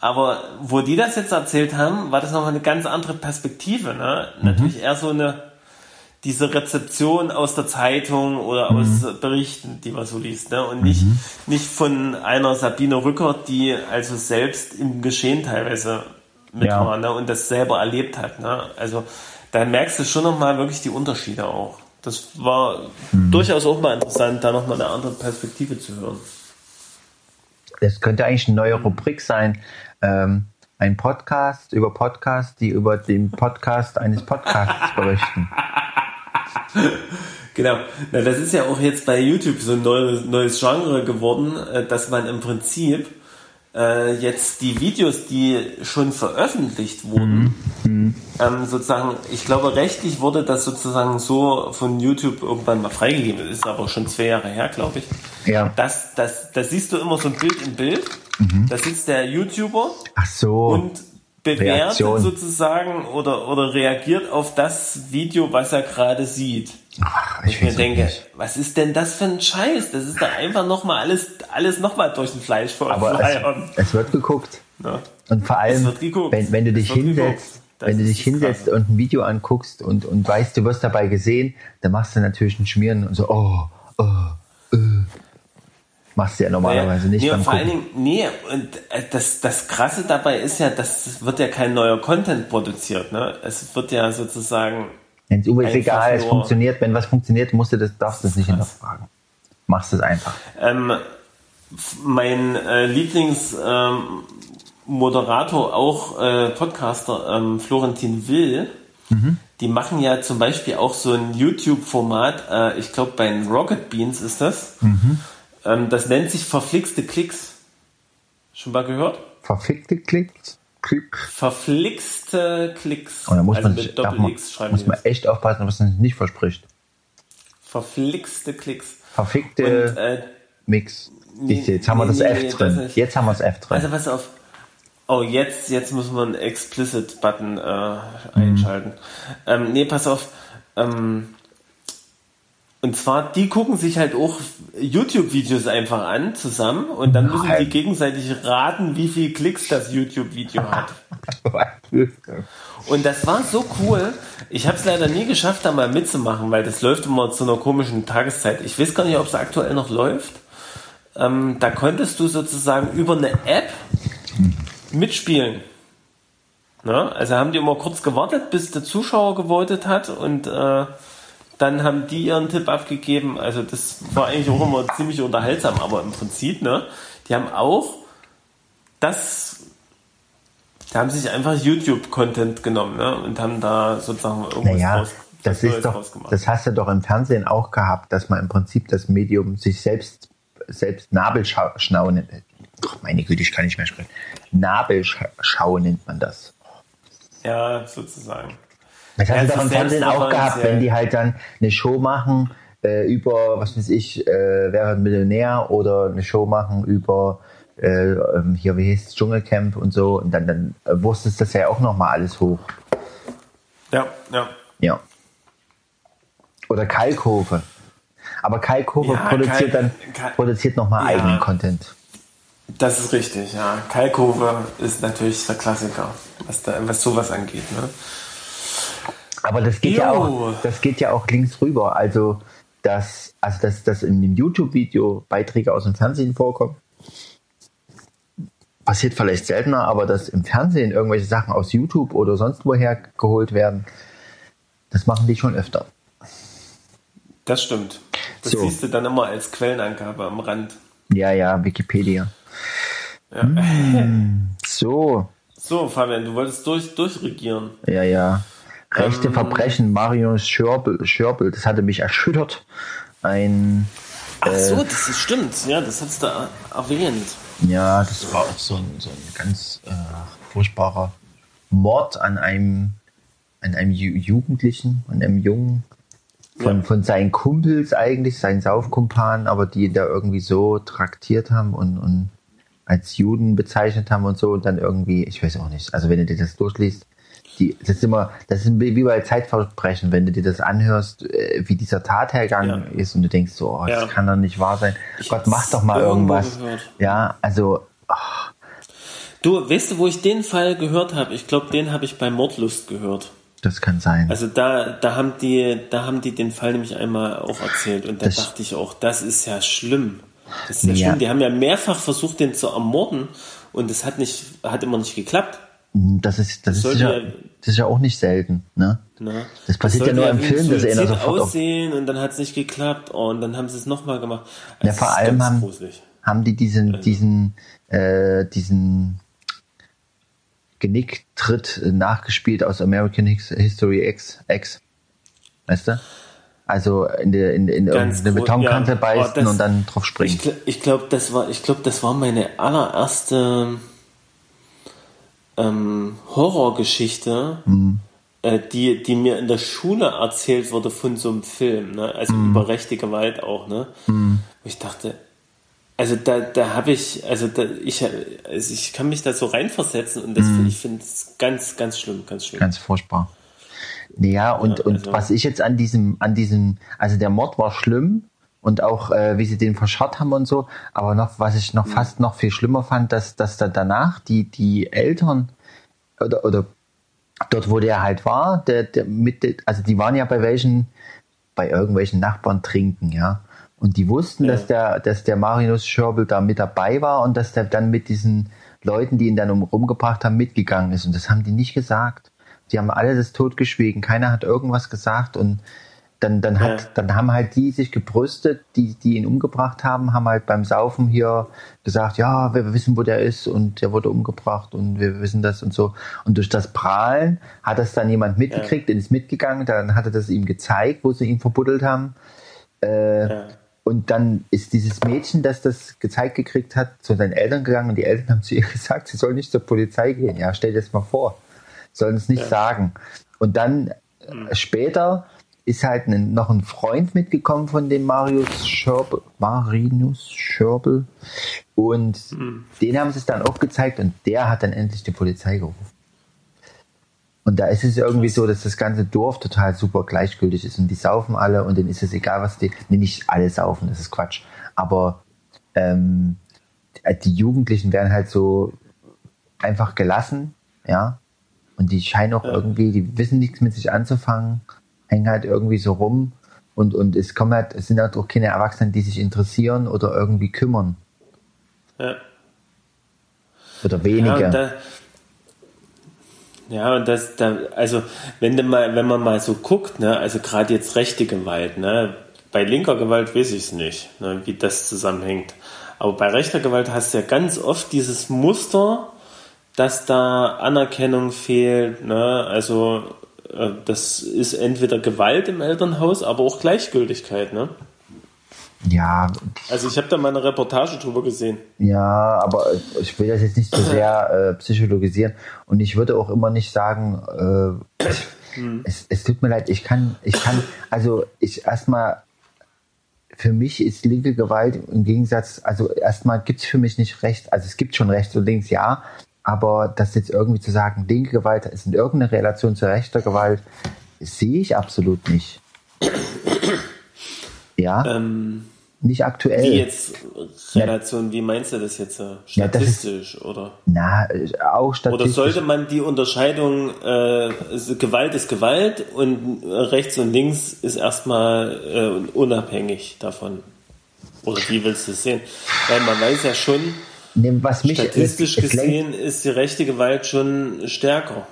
Aber wo die das jetzt erzählt haben, war das nochmal eine ganz andere Perspektive. Ne? Natürlich eher so eine, diese Rezeption aus der Zeitung oder aus Berichten, die man so liest. Ne? Und nicht, nicht von einer Sabine Rückert, die also selbst im Geschehen teilweise mit Ja. war ne? und das selber erlebt hat. Ne? Also da merkst du schon nochmal wirklich die Unterschiede auch. Das war durchaus auch mal interessant, da nochmal eine andere Perspektive zu hören. Das könnte eigentlich eine neue Rubrik sein. Ähm, ein Podcast über Podcasts, die über den Podcast eines Podcasts berichten. Genau. Na, das ist ja auch jetzt bei YouTube so ein neues, neues Genre geworden, äh, dass man im Prinzip äh, jetzt die Videos, die schon veröffentlicht wurden, ähm, sozusagen, ich glaube, rechtlich wurde das sozusagen so von YouTube irgendwann mal freigegeben. Das ist aber schon zwei Jahre her, glaube ich. Ja. Das, das, das siehst du immer so ein Bild im Bild. Da sitzt der YouTuber Ach so. und bewertet Reaktion. sozusagen oder, oder reagiert auf das Video, was er gerade sieht. Ach, Ich mir weiß auch denke, nicht. was ist denn das für ein Scheiß? Das ist da einfach nochmal alles, alles nochmal durch den Fleisch Aber verfleiern. es, es wird geguckt. Ne? Und vor allem, wenn, wenn du dich hinsetzt. Das wenn du dich das hinsetzt Krasse. und ein Video anguckst und, und weißt, du wirst dabei gesehen, dann machst du natürlich ein Schmieren und so, oh, oh, äh. Machst du ja normalerweise nicht nee, beim vor allen Gucken. Dingen, nee, und äh, das, das Krasse dabei ist ja, dass wird ja kein neuer Content produziert. Ne? Es wird ja sozusagen Wenn es ist egal, es nur- funktioniert. Wenn was funktioniert, musst du das, darfst du es nicht hinterfragen. Machst es einfach. Ähm, mein äh, Lieblingsmoderator, ähm, auch äh, Podcaster, ähm, Florentin Will, die machen ja zum Beispiel auch so ein YouTube-Format, äh, ich glaube bei den Rocket Beans ist das. Ähm, das nennt sich Verflixte Klicks. Schon mal gehört? Verfickte Klicks. Klick. Verflixte Klicks. Und da muss also man, sich, mit man, Doppel-X schreiben muss man das. echt aufpassen, was man nicht verspricht. Verflixte Klicks. Verfickte Und, äh, Mix. du, jetzt haben wir das nee, F nee, das drin. nicht. Jetzt haben wir das F drin. Also pass auf. Oh, jetzt, jetzt muss man einen Explicit-Button äh, einschalten. Ähm, nee, pass auf. Ähm, und zwar, die gucken sich halt auch YouTube-Videos einfach an zusammen und dann müssen die gegenseitig raten, wie viel Klicks das YouTube-Video hat. Und das war so cool. Ich habe es leider nie geschafft, da mal mitzumachen, weil das läuft immer zu einer komischen Tageszeit. Ich weiß gar nicht, ob es aktuell noch läuft. Ähm, da konntest du sozusagen über eine App mitspielen. Ne? Also haben die immer kurz gewartet, bis der Zuschauer gewotet hat und äh, dann haben die ihren Tipp abgegeben. Also das war eigentlich auch immer ziemlich unterhaltsam, aber im Prinzip, ne, die haben auch das da haben sich einfach YouTube-Content genommen ne? und haben da sozusagen irgendwas Naja, draus, das Neues ist doch, das hast du doch im Fernsehen auch gehabt, dass man im Prinzip das Medium sich selbst, selbst Nabelschau nennt. Ach, meine Güte, ich kann nicht mehr sprechen. Nabelschau nennt man das. ja, sozusagen. Das doch sich im Fernsehen auch gehabt, wenn die halt dann eine Show machen äh, über, was weiß ich, äh, wer wird Millionär oder eine Show machen über äh, ähm, hier, wie hieß es, Dschungelcamp und so. Und dann, dann wusstest das ja auch nochmal alles hoch. Ja, ja. Ja. Oder Kalkhofe. Aber Kalkhofe Ja, produziert Kalk- dann Kalk- produziert nochmal Ja. eigenen Content. Das ist richtig, ja. Kalkove ist natürlich der Klassiker, was, da, was sowas angeht. Ne? Aber das geht ja auch, das geht ja auch links rüber. Also, dass, also dass, dass in dem YouTube-Video Beiträge aus dem Fernsehen vorkommen, passiert vielleicht seltener, aber dass im Fernsehen irgendwelche Sachen aus YouTube oder sonst woher geholt werden, das machen die schon öfter. Das stimmt. Das So. siehst du dann immer als Quellenangabe am Rand. Ja, ja, Wikipedia. Ja. So, So, Fabian, du wolltest durch, durchregieren. Ja, ja. Rechte Ähm. Verbrechen, Marius Schörbel, Schörbel, das hatte mich erschüttert. Ein, Ach so, das ist, stimmt. Ja, das hast du da erwähnt. ja, das war auch so ein, so ein ganz äh, furchtbarer Mord an einem, an einem Ju Jugendlichen, an einem Jungen. Von, Ja. von seinen Kumpels eigentlich, seinen Saufkumpanen, aber die ihn da irgendwie so traktiert haben und, und als Juden bezeichnet haben und so und dann irgendwie, ich weiß auch nicht, also wenn du dir das durchliest, die, das ist immer, das ist wie bei Zeitverbrechen, wenn du dir das anhörst, äh, wie dieser Tathergang Ja. ist und du denkst so, oh, das Ja. kann doch nicht wahr sein. Ich Gott, mach doch mal irgendwas. gehört. Ja, also, Du, weißt du, wo ich den Fall gehört habe? Ich glaube, den habe ich bei Mordlust gehört. das kann sein. Also da, da haben die, da haben die den Fall nämlich einmal auch erzählt und da Das- dachte ich auch, das ist ja schlimm. Das ist ja, Ja. schlimm. Die haben ja mehrfach versucht, den zu ermorden und es hat nicht, hat immer nicht geklappt. Das ist, das ist, sollte ja, ja- das ist ja auch nicht selten, ne? Ne? Das passiert ja sollte nur im wie ein Film, dass er Suizid sofort auf, aussehen und dann hat es nicht geklappt oh, und dann haben sie es nochmal gemacht. Ja, Das vor ist allem haben, gruselig. haben die diesen, diesen, äh, diesen Genicktritt nachgespielt aus American His- History X, X. Weißt du? Also in der in, in irgendeine Betonkante ja. Oh, beißen das- und dann drauf springen. Ich, ich glaube, das war, ich glaube, das war meine allererste ähm, Horrorgeschichte, Mhm. äh, die, die mir in der Schule erzählt wurde von so einem Film, ne? Also Mhm. über rechte Gewalt auch, ne? Wo ich dachte, also da, da habe ich, also da, ich, also ich kann mich da so reinversetzen und das, ich finde es ganz, ganz schlimm, ganz schlimm. Mhm. Ganz furchtbar. Ja, und, Ja, und also- was ich jetzt an diesem, an diesem, also der Mord war schlimm und auch äh, wie sie den verscharrt haben und so, aber noch, was ich noch fast noch viel schlimmer fand, dass, dass da danach die, die Eltern oder, oder dort, wo der halt war, der, der mit, also die waren ja bei welchen, bei irgendwelchen Nachbarn trinken, ja. Und die wussten, Ja. dass der, dass der Marinus Schörbel da mit dabei war und dass der dann mit diesen Leuten, die ihn dann um, rumgebracht haben, mitgegangen ist. Und das haben die nicht gesagt. Die haben alle das totgeschwiegen. Keiner hat irgendwas gesagt und dann, dann hat, Ja. dann haben halt die sich gebrüstet, die, die ihn umgebracht haben, haben halt beim Saufen hier gesagt, ja, wir wissen, wo der ist und der wurde umgebracht und wir wissen das und so. Und durch das Prahlen hat das dann jemand mitgekriegt und ist mitgegangen, dann hat er das ihm gezeigt, wo sie ihn verbuddelt haben. Ja. Und dann ist dieses Mädchen, das das gezeigt gekriegt hat, zu seinen Eltern gegangen und die Eltern haben zu ihr gesagt, sie soll nicht zur Polizei gehen. Ja, stell dir das mal vor. Sollen es nicht sagen. Und dann äh, später ist halt ein, noch ein Freund mitgekommen von dem Marius Schörbel, Marinus Schörbel. Und den haben sie es dann auch gezeigt und der hat dann endlich die Polizei gerufen. Und da ist es irgendwie so, dass das ganze Dorf total super gleichgültig ist und die saufen alle und denen ist es egal, was die. Nee, nicht alle saufen, das ist Quatsch. Aber ähm, die Jugendlichen werden halt so einfach gelassen, ja. Und die scheinen auch irgendwie, die wissen nichts mit sich anzufangen, hängen halt irgendwie so rum und, und es kommen halt, es sind halt auch keine Erwachsenen, die sich interessieren oder irgendwie kümmern. Ja. Oder Ja, wenige. und da, ja, und das, da, also, wenn du mal, wenn man mal so guckt, ne, also gerade jetzt rechte Gewalt, ne, bei linker Gewalt weiß ich es nicht, ne, wie das zusammenhängt. Aber bei rechter Gewalt hast du ja ganz oft dieses Muster, dass da Anerkennung fehlt, ne, also, das ist entweder Gewalt im Elternhaus, aber auch Gleichgültigkeit, ne. ja, Also ich habe da mal eine Reportage drüber gesehen. Ja, aber ich will das jetzt nicht so sehr äh, psychologisieren und ich würde auch immer nicht sagen, äh, es, es tut mir leid, ich kann, ich kann, also ich erstmal, für mich ist linke Gewalt im Gegensatz, also erstmal gibt's für mich nicht recht, also es gibt schon rechts und links, ja, aber das jetzt irgendwie zu sagen, linke Gewalt ist in irgendeiner Relation zu rechter Gewalt, sehe ich absolut nicht. Ja, Ähm, nicht aktuell. Wie jetzt Relation, wie meinst du das jetzt? äh, Ja, das ist- Statistisch oder? Na, auch Oder statistisch. sollte man die Unterscheidung, äh, Gewalt ist Gewalt und rechts und links ist erstmal äh, unabhängig davon? Oder wie willst du es sehen? Weil man weiß ja schon, was mich statistisch es, es lenkt- gesehen ist die rechte Gewalt schon stärker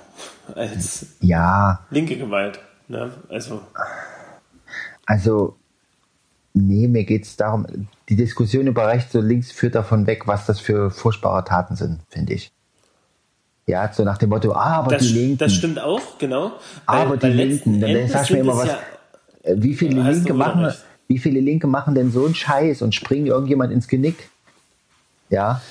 als Ja, linke Gewalt. Ne? Also, also nee, mir geht's darum, die Diskussion über rechts und links führt davon weg, was das für furchtbare Taten sind, finde ich. Ja, so nach dem Motto, ah, aber Das, die Linken. das stimmt auch, genau. aber Weil- die weil letzten Linken. Dann sagst du mir immer es was. ja- äh, wie viele Linke machen, wie viele Linke machen denn so einen Scheiß und springen irgendjemand ins Genick? Ja.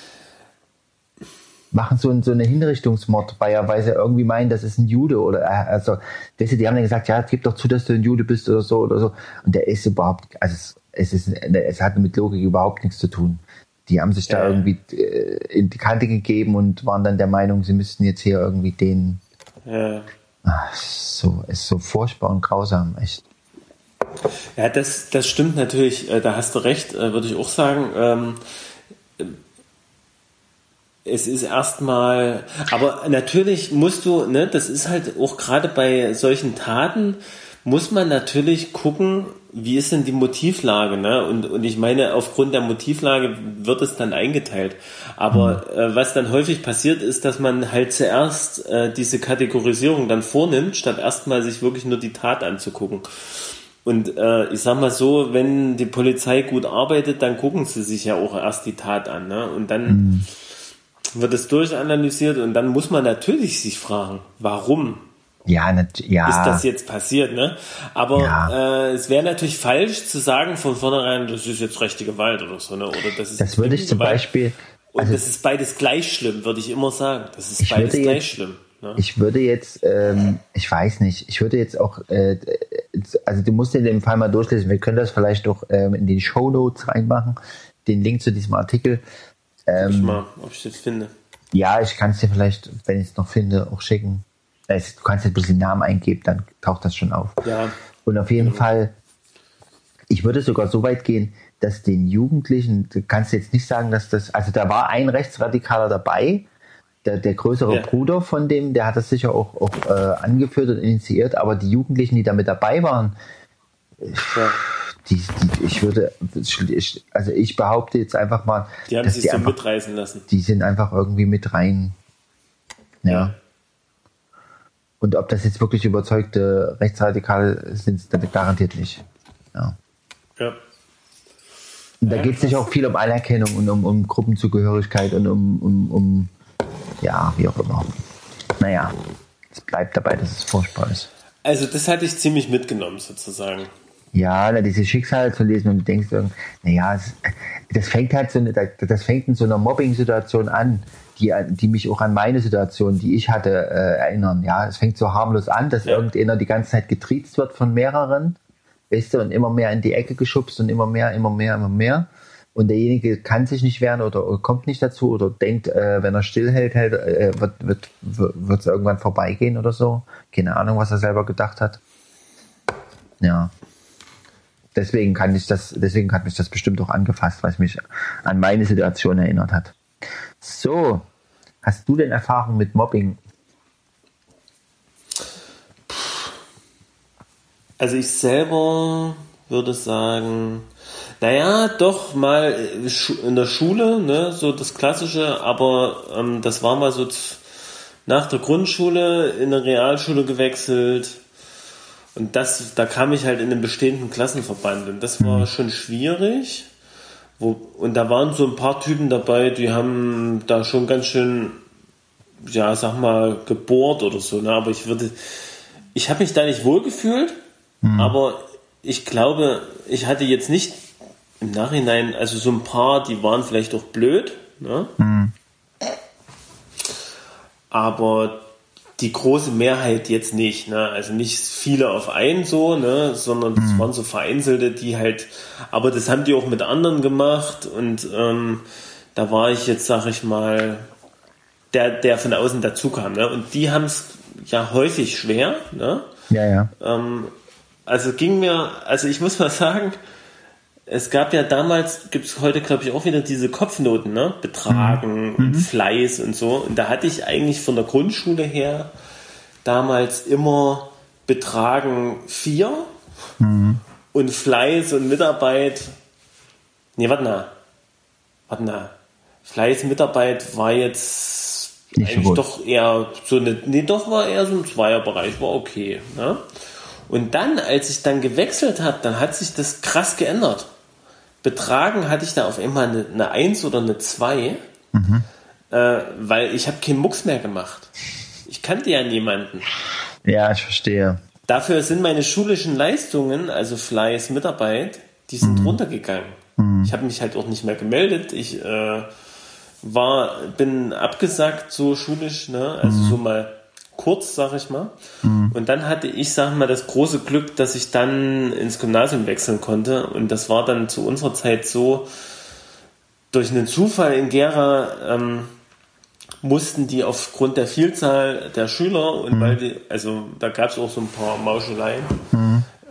Machen so, ein, so eine Hinrichtungsmord, weil, er- weil sie irgendwie meinen, das ist ein Jude oder äh, also, die haben dann gesagt, ja, gib doch zu, dass du ein Jude bist oder so oder so. Und der ist überhaupt, also es, es ist, es hat mit Logik überhaupt nichts zu tun. Die haben sich da Ja. irgendwie äh, in die Kante gegeben und waren dann der Meinung, sie müssten jetzt hier irgendwie den, Ja. ach, so, ist so furchtbar und grausam, echt. Ja, das, das stimmt natürlich, äh, da hast du recht, würde ich auch sagen. Ähm, es ist erstmal, aber natürlich musst du, ne, das ist halt auch gerade bei solchen Taten, muss man natürlich gucken, wie ist denn die Motivlage, ne? Und, und ich meine, aufgrund der Motivlage wird es dann eingeteilt. Aber äh, was dann häufig passiert, ist, dass man halt zuerst äh, diese Kategorisierung dann vornimmt, statt erstmal sich wirklich nur die Tat anzugucken. Und äh, ich sag mal so, wenn die Polizei gut arbeitet, dann gucken sie sich ja auch erst die Tat an. Ne? Und dann wird es durchanalysiert und dann muss man natürlich sich fragen, warum Ja, nat ja. ist das jetzt passiert, ne? Aber Ja. äh, es wäre natürlich falsch zu sagen von vornherein, das ist jetzt rechte Gewalt oder so, ne? Oder das ist Das würde ich zum Gewalt. Beispiel, Und also- das ist beides gleich schlimm, würde ich immer sagen. Das ist beides gleich jetzt- schlimm. Ne? Ich würde jetzt, ähm, ich weiß nicht, ich würde jetzt auch, äh, also du musst dir den Fall mal durchlesen. Wir können das vielleicht auch ähm, in die Show Notes reinmachen, den Link zu diesem Artikel. Guck ich Ähm, mal, ob ich das finde. ja, ich kann es dir vielleicht, wenn ich es noch finde, auch schicken. Es- Du kannst jetzt bloß den Namen eingeben, dann taucht das schon auf. Ja. Und auf jeden Fall, ich würde sogar so weit gehen, dass den Jugendlichen, du kannst jetzt nicht sagen, dass das, also da war ein Rechtsradikaler dabei, der, der größere Ja. Bruder von dem, der hat das sicher auch, auch äh, angeführt und initiiert, aber die Jugendlichen, die da mit dabei waren, ja. Die, die ich würde, ich, also ich behaupte jetzt einfach mal, Die haben sich die so einfach, mitreißen lassen. die sind einfach irgendwie mit rein. Ja. Und ob das jetzt wirklich überzeugte Rechtsradikale sind, dann garantiert nicht. Ja. Ja. Und da Ja, geht es nicht auch viel um Anerkennung und um, um Gruppenzugehörigkeit und um, um, um, ja, wie auch immer. Naja, es bleibt dabei, dass es furchtbar ist. Also das hatte ich ziemlich mitgenommen sozusagen. Ja, na, diese Schicksale zu lesen und du denkst, irgend- naja, es, das fängt halt so, eine- das fängt in so einer Mobbing-Situation an, die, die mich auch an meine Situation, die ich hatte, äh, erinnern. Ja, es fängt so harmlos an, dass Ja. irgendeiner die ganze Zeit getriezt wird von mehreren, weißt du, und immer mehr in die Ecke geschubst und immer mehr, immer mehr, immer mehr. Und derjenige kann sich nicht wehren oder, oder kommt nicht dazu oder denkt, äh, wenn er stillhält, hält, äh, wird wird wird es irgendwann vorbeigehen oder so. Keine Ahnung, was er selber gedacht hat. Ja. Deswegen kann ich das, deswegen hat mich das bestimmt auch angefasst, es mich an meine Situation erinnert hat. So, hast du denn Erfahrung mit Mobbing? Also ich selber würde sagen, naja, doch mal äh, in der Schule, ne, so das Klassische, aber ähm, das war mal so nach der Grundschule in eine Realschule gewechselt und das, da kam ich halt in den bestehenden Klassenverband und das war schon schwierig. Wo, und da waren so ein paar Typen dabei, die haben da schon ganz schön, ja, sag mal, gebohrt oder so, ne, aber ich würde, ich habe mich da nicht wohlgefühlt, aber ich glaube, ich hatte jetzt nicht im Nachhinein, also so ein paar, die waren vielleicht auch blöd, ne? aber die große Mehrheit jetzt nicht, ne? Also nicht viele auf einen so, ne? Sondern das waren so vereinzelte, die halt, aber das haben die auch mit anderen gemacht und ähm, da war ich jetzt, sag ich mal, der, der von außen dazu kam, ne? Und die haben es ja häufig schwer, ne? Ja, ja. Ähm, also ging mir, also ich muss mal sagen, es gab ja damals, gibt es heute glaube ich auch wieder diese Kopfnoten, ne? Betragen und Fleiß und so. Und da hatte ich eigentlich von der Grundschule her damals immer Betragen 4 und Fleiß und Mitarbeit. Nee, warte mal. Warte mal. Fleiß, Mitarbeit war jetzt Nicht eigentlich gut. doch eher so eine, nee, doch war eher so ein Zweierbereich, war okay. Ne? Und dann, als ich dann gewechselt habe, dann hat sich das krass geändert. Betragen hatte ich da auf einmal eine, eine 1 oder eine 2. äh, weil ich habe keinen Mucks mehr gemacht. Ich kannte ja niemanden. Ja, ich verstehe. Dafür sind meine schulischen Leistungen, also Fleiß, Mitarbeit, die sind runtergegangen. Ich habe mich halt auch nicht mehr gemeldet. Ich äh, war, bin abgesagt so schulisch, ne? also so mal kurz, sag ich mal. Und dann hatte ich, sag mal, das große Glück, dass ich dann ins Gymnasium wechseln konnte. Und das war dann zu unserer Zeit so, durch einen Zufall in Gera ähm, mussten die aufgrund der Vielzahl der Schüler und weil die, also da gab es auch so ein paar Mauscheleien,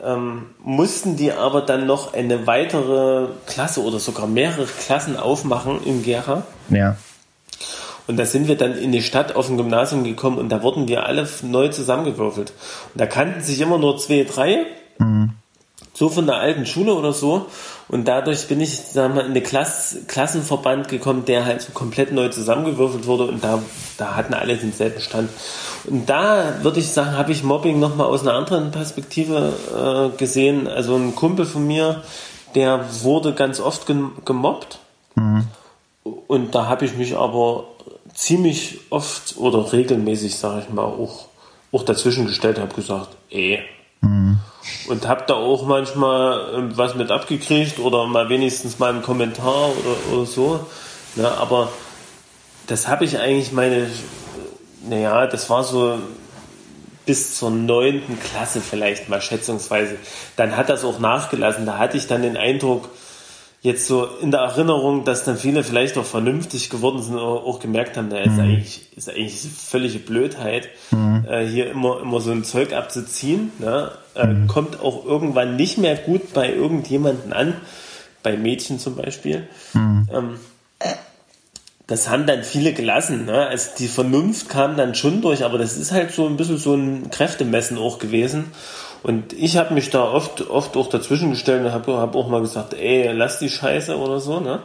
ähm, mussten die aber dann noch eine weitere Klasse oder sogar mehrere Klassen aufmachen in Gera. Ja. Und da sind wir dann in die Stadt auf ein Gymnasium gekommen und da wurden wir alle neu zusammengewürfelt. Und da kannten sich immer nur zwei, drei. So von der alten Schule oder so. Und dadurch bin ich sagen wir, in den Klass Klassenverband gekommen, der halt so komplett neu zusammengewürfelt wurde. Und da, da hatten alle denselben Stand. Und da würde ich sagen, habe ich Mobbing nochmal aus einer anderen Perspektive äh, gesehen. Also ein Kumpel von mir, der wurde ganz oft gem gemobbt. Und da habe ich mich aber ziemlich oft oder regelmäßig, sage ich mal, auch, auch dazwischen gestellt, habe gesagt, ey. Und habe da auch manchmal ähm, was mit abgekriegt oder mal wenigstens mal einen Kommentar oder, oder so. Ja, aber das habe ich eigentlich meine, naja, das war so bis zur neunten Klasse vielleicht mal schätzungsweise. Dann hat das auch nachgelassen. Da hatte ich dann den Eindruck, jetzt so in der Erinnerung, dass dann viele vielleicht auch vernünftig geworden sind oder auch gemerkt haben, da ist eigentlich, ist eigentlich völlige Blödheit, äh, hier immer, immer so ein Zeug abzuziehen. Ne? Äh, Kommt auch irgendwann nicht mehr gut bei irgendjemanden an, bei Mädchen zum Beispiel. Ähm, das haben dann viele gelassen. Ne? Also die Vernunft kam dann schon durch, aber das ist halt so ein bisschen so ein Kräftemessen auch gewesen. Und ich habe mich da oft, oft auch dazwischen gestellt und habe hab auch mal gesagt, ey, lass die Scheiße oder so. Ne?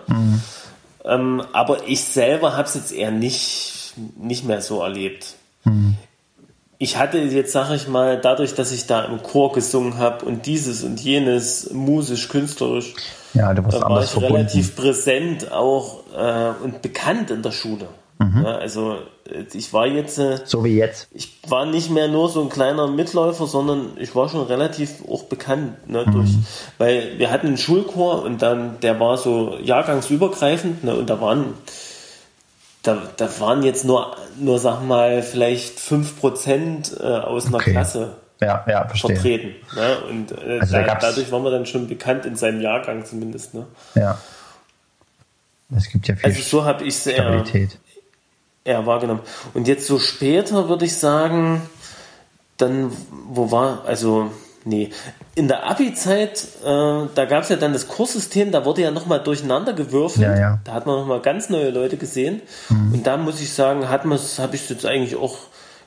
Ähm, aber ich selber habe es jetzt eher nicht, nicht mehr so erlebt. Ich hatte jetzt, sage ich mal, dadurch, dass ich da im Chor gesungen habe und dieses und jenes, musisch, künstlerisch, Ja, du warst da war anders ich verbunden. relativ präsent auch äh, und bekannt in der Schule. Ja, also äh, ich war jetzt, äh, So wie jetzt. ich war nicht mehr nur so ein kleiner Mitläufer, sondern ich war schon relativ auch bekannt, ne, durch, weil wir hatten einen Schulchor und dann, der war so jahrgangsübergreifend, ne, und da waren, da, da waren jetzt nur, nur sag mal, vielleicht fünf Prozent äh, aus einer Okay. Klasse Ja, ja, verstehe. vertreten. Ne? Und äh, Also da dadurch war man dann schon bekannt in seinem Jahrgang zumindest. Ne? Ja. Es gibt ja viel Also so habe ich Stabilität. Eher wahrgenommen. Und jetzt so später würde ich sagen, dann, wo war, also, nee, in der Abi-Zeit, äh, da gab es ja dann das Kurssystem, da wurde ja nochmal durcheinander gewürfelt. Ja, ja. Da hat man nochmal ganz neue Leute gesehen. Und da muss ich sagen, hat man habe ich es jetzt eigentlich auch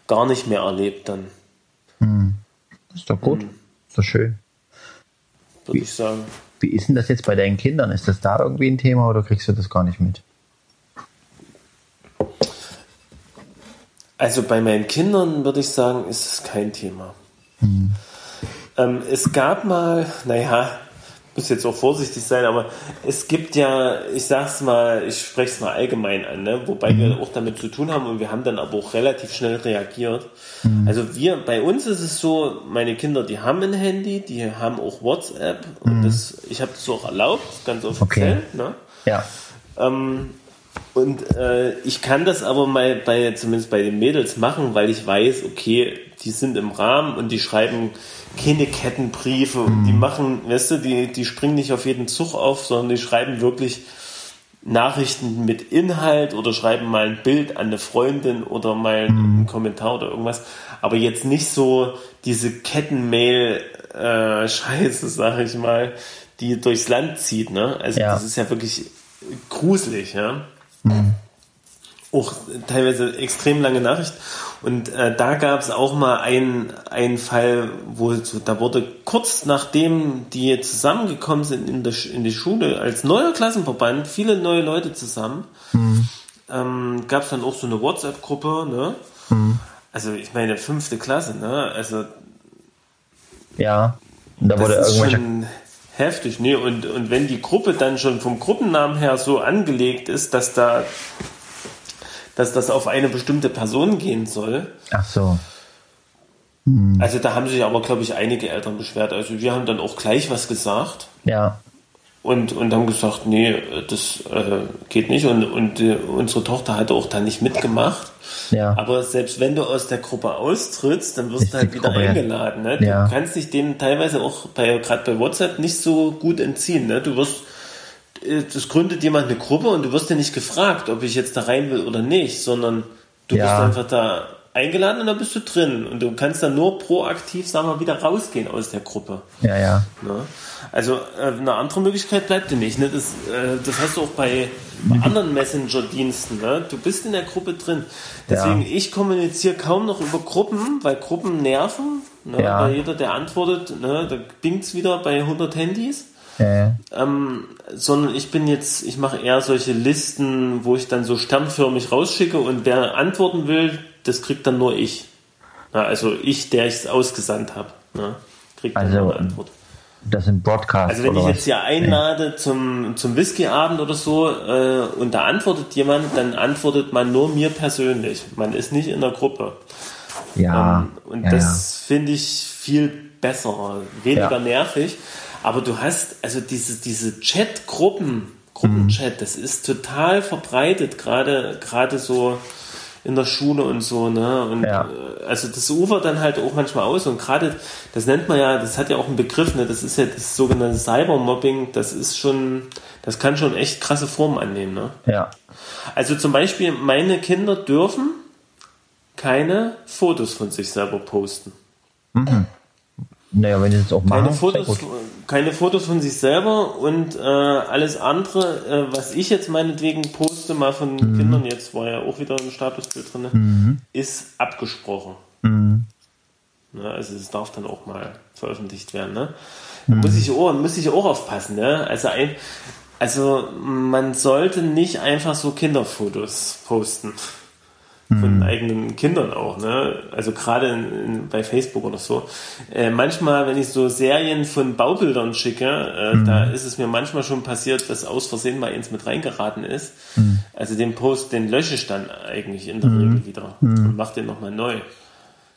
gar nicht mehr erlebt dann, Ist doch gut. Ist doch schön. würde ich sagen. Wie ist denn das jetzt bei deinen Kindern? Ist das da irgendwie ein Thema oder kriegst du das gar nicht mit? Also bei meinen Kindern würde ich sagen, ist es kein Thema. Ähm, es gab mal, naja, muss jetzt auch vorsichtig sein, aber es gibt ja, ich sag's mal, ich spreche es mal allgemein an, ne? wobei wir auch damit zu tun haben und wir haben dann aber auch relativ schnell reagiert. Also wir, bei uns ist es so, meine Kinder, die haben ein Handy, die haben auch WhatsApp und das, ich habe das auch erlaubt, ganz offiziell. Ne? Ja. Ähm, und äh, ich kann das aber mal bei, zumindest bei den Mädels machen, weil ich weiß, okay, die sind im Rahmen und die schreiben keine Kettenbriefe und die machen, weißt du, die, die springen nicht auf jeden Zug auf, sondern die schreiben wirklich Nachrichten mit Inhalt oder schreiben mal ein Bild an eine Freundin oder mal einen Kommentar oder irgendwas. Aber jetzt nicht so diese Kettenmail-Scheiße, sag ich mal, die durchs Land zieht. Ne? Also Ja. das ist ja wirklich gruselig. Ja? Auch teilweise extrem lange Nachricht. Und äh, da gab es auch mal einen, einen Fall, wo so, da wurde kurz nachdem die zusammengekommen sind in, der, in die Schule als neuer Klassenverband, viele neue Leute zusammen, ähm, gab es dann auch so eine WhatsApp-Gruppe. Ne? Also ich meine fünfte Klasse, ne? Also Ja. Da wurde irgendwelche. schon heftig, ne? Und, und wenn die Gruppe dann schon vom Gruppennamen her so angelegt ist, dass da dass das auf eine bestimmte Person gehen soll. Ach so. Also da haben sich aber, glaube ich, einige Eltern beschwert. Also wir haben dann auch gleich was gesagt Ja. Und, und haben gesagt, nee, das äh, geht nicht. Und, und äh, unsere Tochter hat auch da nicht mitgemacht. Ja. Aber selbst wenn du aus der Gruppe austrittst, dann wirst du halt wieder Gruppe eingeladen. Ne? Du Ja. kannst dich dem teilweise auch bei gerade bei WhatsApp nicht so gut entziehen. Ne? Du wirst äh, das gründet jemand eine Gruppe und du wirst ja nicht gefragt, ob ich jetzt da rein will oder nicht, sondern du Ja. bist einfach da eingeladen und dann bist du drin und du kannst dann nur proaktiv, sagen wir, wieder rausgehen aus der Gruppe. Ja, ja. Ne? Also äh, eine andere Möglichkeit bleibt dir nicht. Ne? Das, äh, das hast du auch bei, bei anderen Messenger-Diensten. Ne? Du bist in der Gruppe drin. Deswegen, Ja. ich kommuniziere kaum noch über Gruppen, weil Gruppen nerven. Ne? Ja. Weil jeder, der antwortet, ne? da bingt's wieder bei 100 Handys. Ja. Ähm, sondern ich bin jetzt, ich mache eher solche Listen, wo ich dann so sternförmig rausschicke und wer antworten will, das kriegt dann nur ich. Na, also ich, der ich es ausgesandt habe, ne, kriegt dann Also, nur eine Antwort. Das sind Broadcasts. Also wenn ich jetzt hier einlade zum, zum Whiskyabend oder so äh, und da antwortet jemand, dann antwortet man nur mir persönlich. Man ist nicht in der Gruppe. Ja. Ähm, und ja, das finde ich viel besser, weniger Ja. nervig. Aber du hast, also diese, diese Chat-Gruppen, Gruppenchat, das ist total verbreitet, gerade, gerade so in der Schule und so, ne? Und Ja. äh, also das ufert dann halt auch manchmal aus und gerade, das nennt man ja, das hat ja auch einen Begriff, ne? Das ist ja das sogenannte Cybermobbing, das ist schon, das kann schon echt krasse Formen annehmen, ne? ja. Also zum Beispiel, meine Kinder dürfen keine Fotos von sich selber posten. Naja, wenn die das auch machen. Keine Fotos. Keine Fotos von sich selber und äh, alles andere, äh, was ich jetzt meinetwegen poste, mal von Mhm. Kindern, jetzt war ja auch wieder ein Statusbild drin, ist abgesprochen. Mhm. Ne, also es darf dann auch mal veröffentlicht werden. Ne? Mhm. Da muss ich auch, muss ich auch aufpassen. Ne? Also, ein, also man sollte nicht einfach so Kinderfotos posten. Von eigenen Kindern auch, ne? Also gerade bei Facebook oder so. Äh, manchmal, wenn ich so Serien von Baubildern schicke, äh, da ist es mir manchmal schon passiert, dass aus Versehen mal eins mit reingeraten ist. Also den Post, den lösche ich dann eigentlich in der Regel wieder und mache den nochmal neu.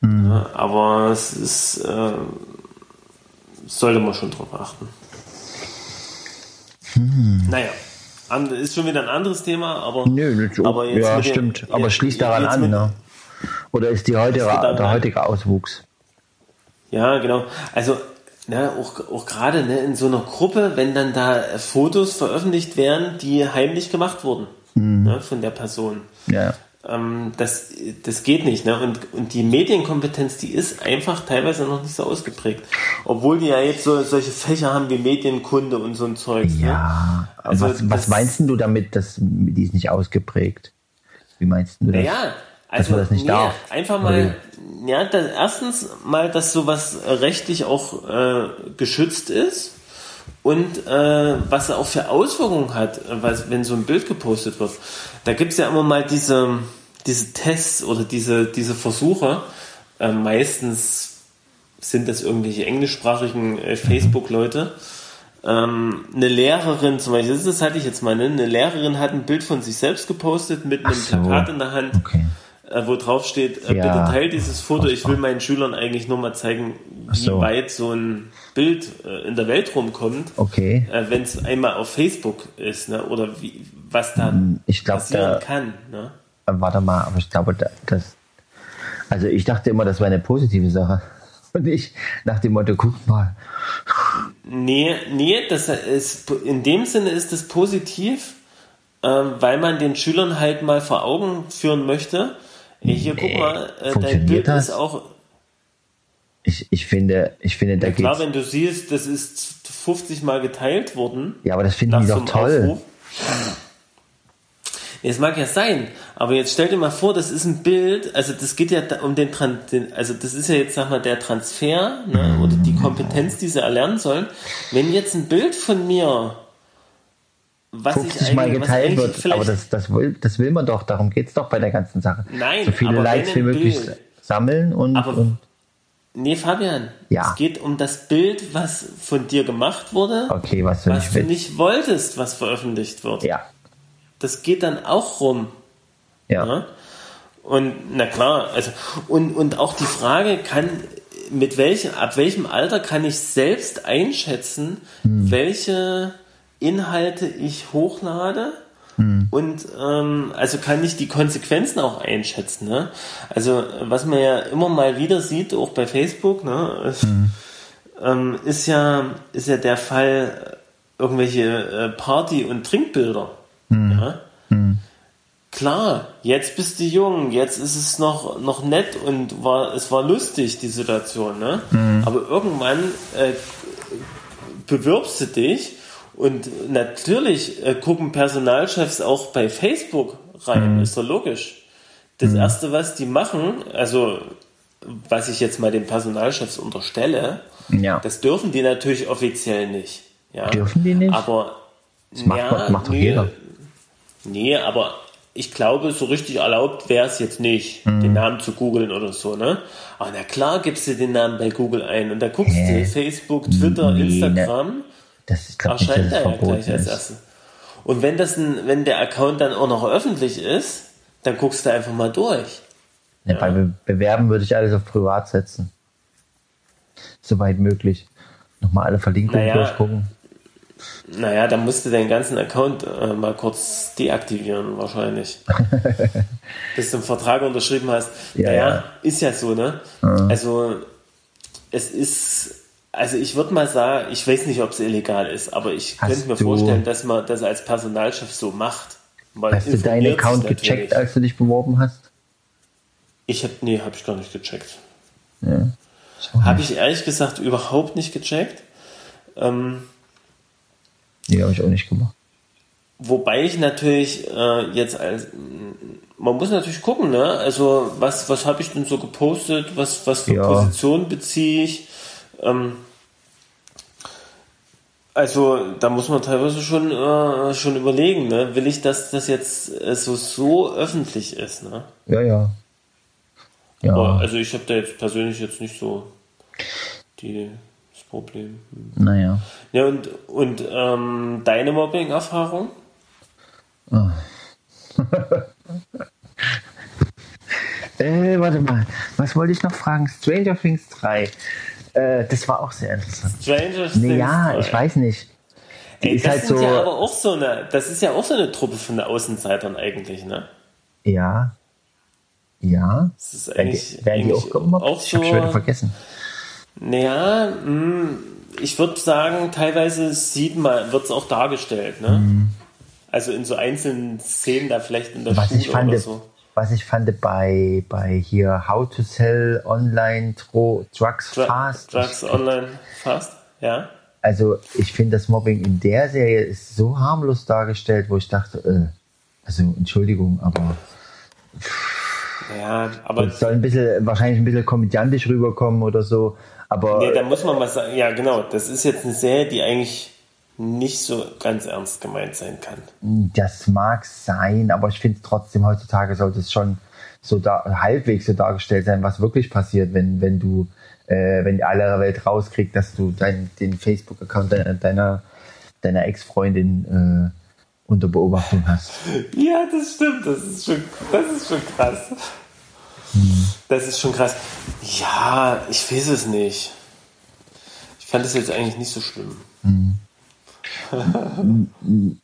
Ja, aber es ist, äh, sollte man schon drauf achten. Naja, an- ist schon wieder ein anderes Thema, aber, Nö, das, aber jetzt ja, stimmt. Aber jetzt- schließt daran an, mit- ne? Oder ist die heutige, der heutige Auswuchs? Ja, genau. Also ne, auch, auch gerade ne, in so einer Gruppe, wenn dann da Fotos veröffentlicht werden, die heimlich gemacht wurden ne, von der Person. Ja. Ähm, das, das geht nicht. Ne? Und, und die Medienkompetenz, die ist einfach teilweise noch nicht so ausgeprägt. Obwohl die ja jetzt so, solche Fächer haben wie Medienkunde und so ein Zeugs. Ne? Ja. Also was, was meinst du damit, dass die ist nicht ausgeprägt? Wie meinst du das? Naja, also man das nicht nee, darf. einfach mal, ja, das, erstens mal, dass sowas rechtlich auch äh, geschützt ist und äh, was er auch für Auswirkungen hat, was, wenn so ein Bild gepostet wird. Da gibt's ja immer mal diese, diese Tests oder diese, diese Versuche. Äh, meistens sind das irgendwelche englischsprachigen äh, Facebook-Leute. Ähm, eine Lehrerin zum Beispiel, das, das hatte ich jetzt mal, ne? eine Lehrerin hat ein Bild von sich selbst gepostet mit einem so. Plakat in der Hand, Okay. äh, wo drauf steht, äh, Ja. bitte teilt dieses Foto, ich will meinen Schülern eigentlich nur mal zeigen, wie so. weit so ein Bild äh, in der Welt rumkommt, Okay. äh, wenn es einmal auf Facebook ist, ne? oder wie, was da Hm, Ich glaube, passieren da, kann. Ne? äh, warte mal, aber ich glaube, da, das, also ich dachte immer, das wäre eine positive Sache. Und ich nach dem Motto, guck mal. Nee, nee, das ist, in dem Sinne ist es positiv, ähm, weil man den Schülern halt mal vor Augen führen möchte. Hier, guck Nee, mal, äh, dein Bild das? ist auch, Ich, ich finde, ich finde, da klar, geht's. wenn du siehst, das ist 50 Mal geteilt worden. Ja, aber das finden die doch toll. Aufruf. Es mag ja sein, aber jetzt stell dir mal vor, das ist ein Bild, also das geht ja um den, den also das ist ja jetzt, sag mal, der Transfer ne, oder die Kompetenz, die sie erlernen sollen. Wenn jetzt ein Bild von mir, was ich 50 Mal eigentlich, was geteilt wird, vielleicht, aber das, das, will, das will man doch, darum geht's doch bei der ganzen Sache. Nein, so viele Likes wie möglich Bild- sammeln und, Aber- und Nee, Fabian, Ja. es geht um das Bild, was von dir gemacht wurde, okay, was du was nicht du nicht wolltest, was veröffentlicht wird. Ja, Das geht dann auch rum. Ja. Ne? Und na klar, also und, und auch die Frage kann, mit welchem, ab welchem Alter kann ich selbst einschätzen, welche Inhalte ich hochlade? Und ähm, also kann ich die Konsequenzen auch einschätzen. Ne? Also was man ja immer mal wieder sieht, auch bei Facebook, ne, ist, ähm, ist ja ist ja der Fall äh, irgendwelche äh, Party- und Trinkbilder. Ja? Klar, jetzt bist du jung, jetzt ist es noch, noch nett und war, es war lustig, die Situation, ne? Aber irgendwann äh, bewirbst du dich und natürlich äh, gucken Personalchefs auch bei Facebook rein, ist doch logisch. Das erste, was die machen, also was ich jetzt mal den Personalchefs unterstelle, Ja. das dürfen die natürlich offiziell nicht. Ja? Dürfen die nicht? Aber Das macht, macht doch jeder. Nee, aber ich glaube, so richtig erlaubt wäre es jetzt nicht, Mhm. den Namen zu googeln oder so, ne? Aber na klar gibst du den Namen bei Google ein und da guckst Hä? du Facebook, Twitter, Nee, ne. Das ist, glaube ich, er ja als ist. Und wenn das ein, wenn der Account dann auch noch öffentlich ist, dann guckst du einfach mal durch. Ja, Bei Be Bewerben würde ich alles auf privat setzen. Soweit möglich. Nochmal alle Verlinkungen Naja. durchgucken. Naja, dann musst du deinen ganzen Account äh, mal kurz deaktivieren, wahrscheinlich. Bis du einen Vertrag unterschrieben hast. Ja, naja, ja. ist ja so, ne? Also, es ist, also ich würde mal sagen, ich weiß nicht, ob es illegal ist, aber ich Hast könnte mir vorstellen, dass man das als Personalchef so macht. Man Hast du deinen Account gecheckt, als du dich beworben hast? Ich habe, nee, habe ich gar nicht gecheckt. Ja. Habe ich ehrlich gesagt überhaupt nicht gecheckt. Ähm, Nee, habe ich auch nicht gemacht. Wobei ich natürlich äh, jetzt als man muss natürlich gucken, ne? Also was was habe ich denn so gepostet? Was was für Ja. Positionen beziehe ich? Ähm, also da muss man teilweise schon äh, schon überlegen, ne? Will ich, dass das jetzt äh, so so öffentlich ist, ne? Ja, ja. Ja, Aber, also ich habe da jetzt persönlich jetzt nicht so die, das Problem. naja. Ja und und ähm, deine Mobbing-Erfahrung? Äh, warte mal. Was wollte ich noch fragen? Stranger Things 3. Äh, das war auch sehr interessant. Stranger Nee, Things ja, drei. ich weiß nicht. Die Ey, ist das halt so. ja aber auch so eine, das ist ja auch so eine Truppe von Außenseitern eigentlich, ne? ja. Ja. Das ist eigentlich, werden die auch gemobbt? auch ich habe schon wieder so. vergessen. Naja, mh, ich würde sagen, teilweise sieht man, wird es auch dargestellt, ne? Mhm. Also in so einzelnen Szenen da vielleicht in der Was Schule ich fand, oder so. Was ich fand bei, bei hier How to Sell Online Tro Drugs Dru- Fast. Drugs online fast, ja? Also ich finde das Mobbing in der Serie ist so harmlos dargestellt, wo ich dachte, äh, also Entschuldigung, aber Ja, aber es soll ein bisschen, wahrscheinlich ein bisschen komödiantisch rüberkommen oder so. Aber nee, da muss man mal sagen, ja genau, das ist jetzt eine Serie, die eigentlich nicht so ganz ernst gemeint sein kann. Das mag sein, aber ich finde trotzdem heutzutage sollte es schon so da, halbwegs so dargestellt sein, was wirklich passiert, wenn, wenn du, äh, wenn die aller Welt rauskriegt, dass du dein, den Facebook-Account deiner, deiner, deiner Ex-Freundin äh, unter Beobachtung hast. Ja, das stimmt. Das ist schon, das ist schon krass. Das ist schon krass. Ja, ich weiß es nicht. Ich fand es jetzt eigentlich nicht so schlimm.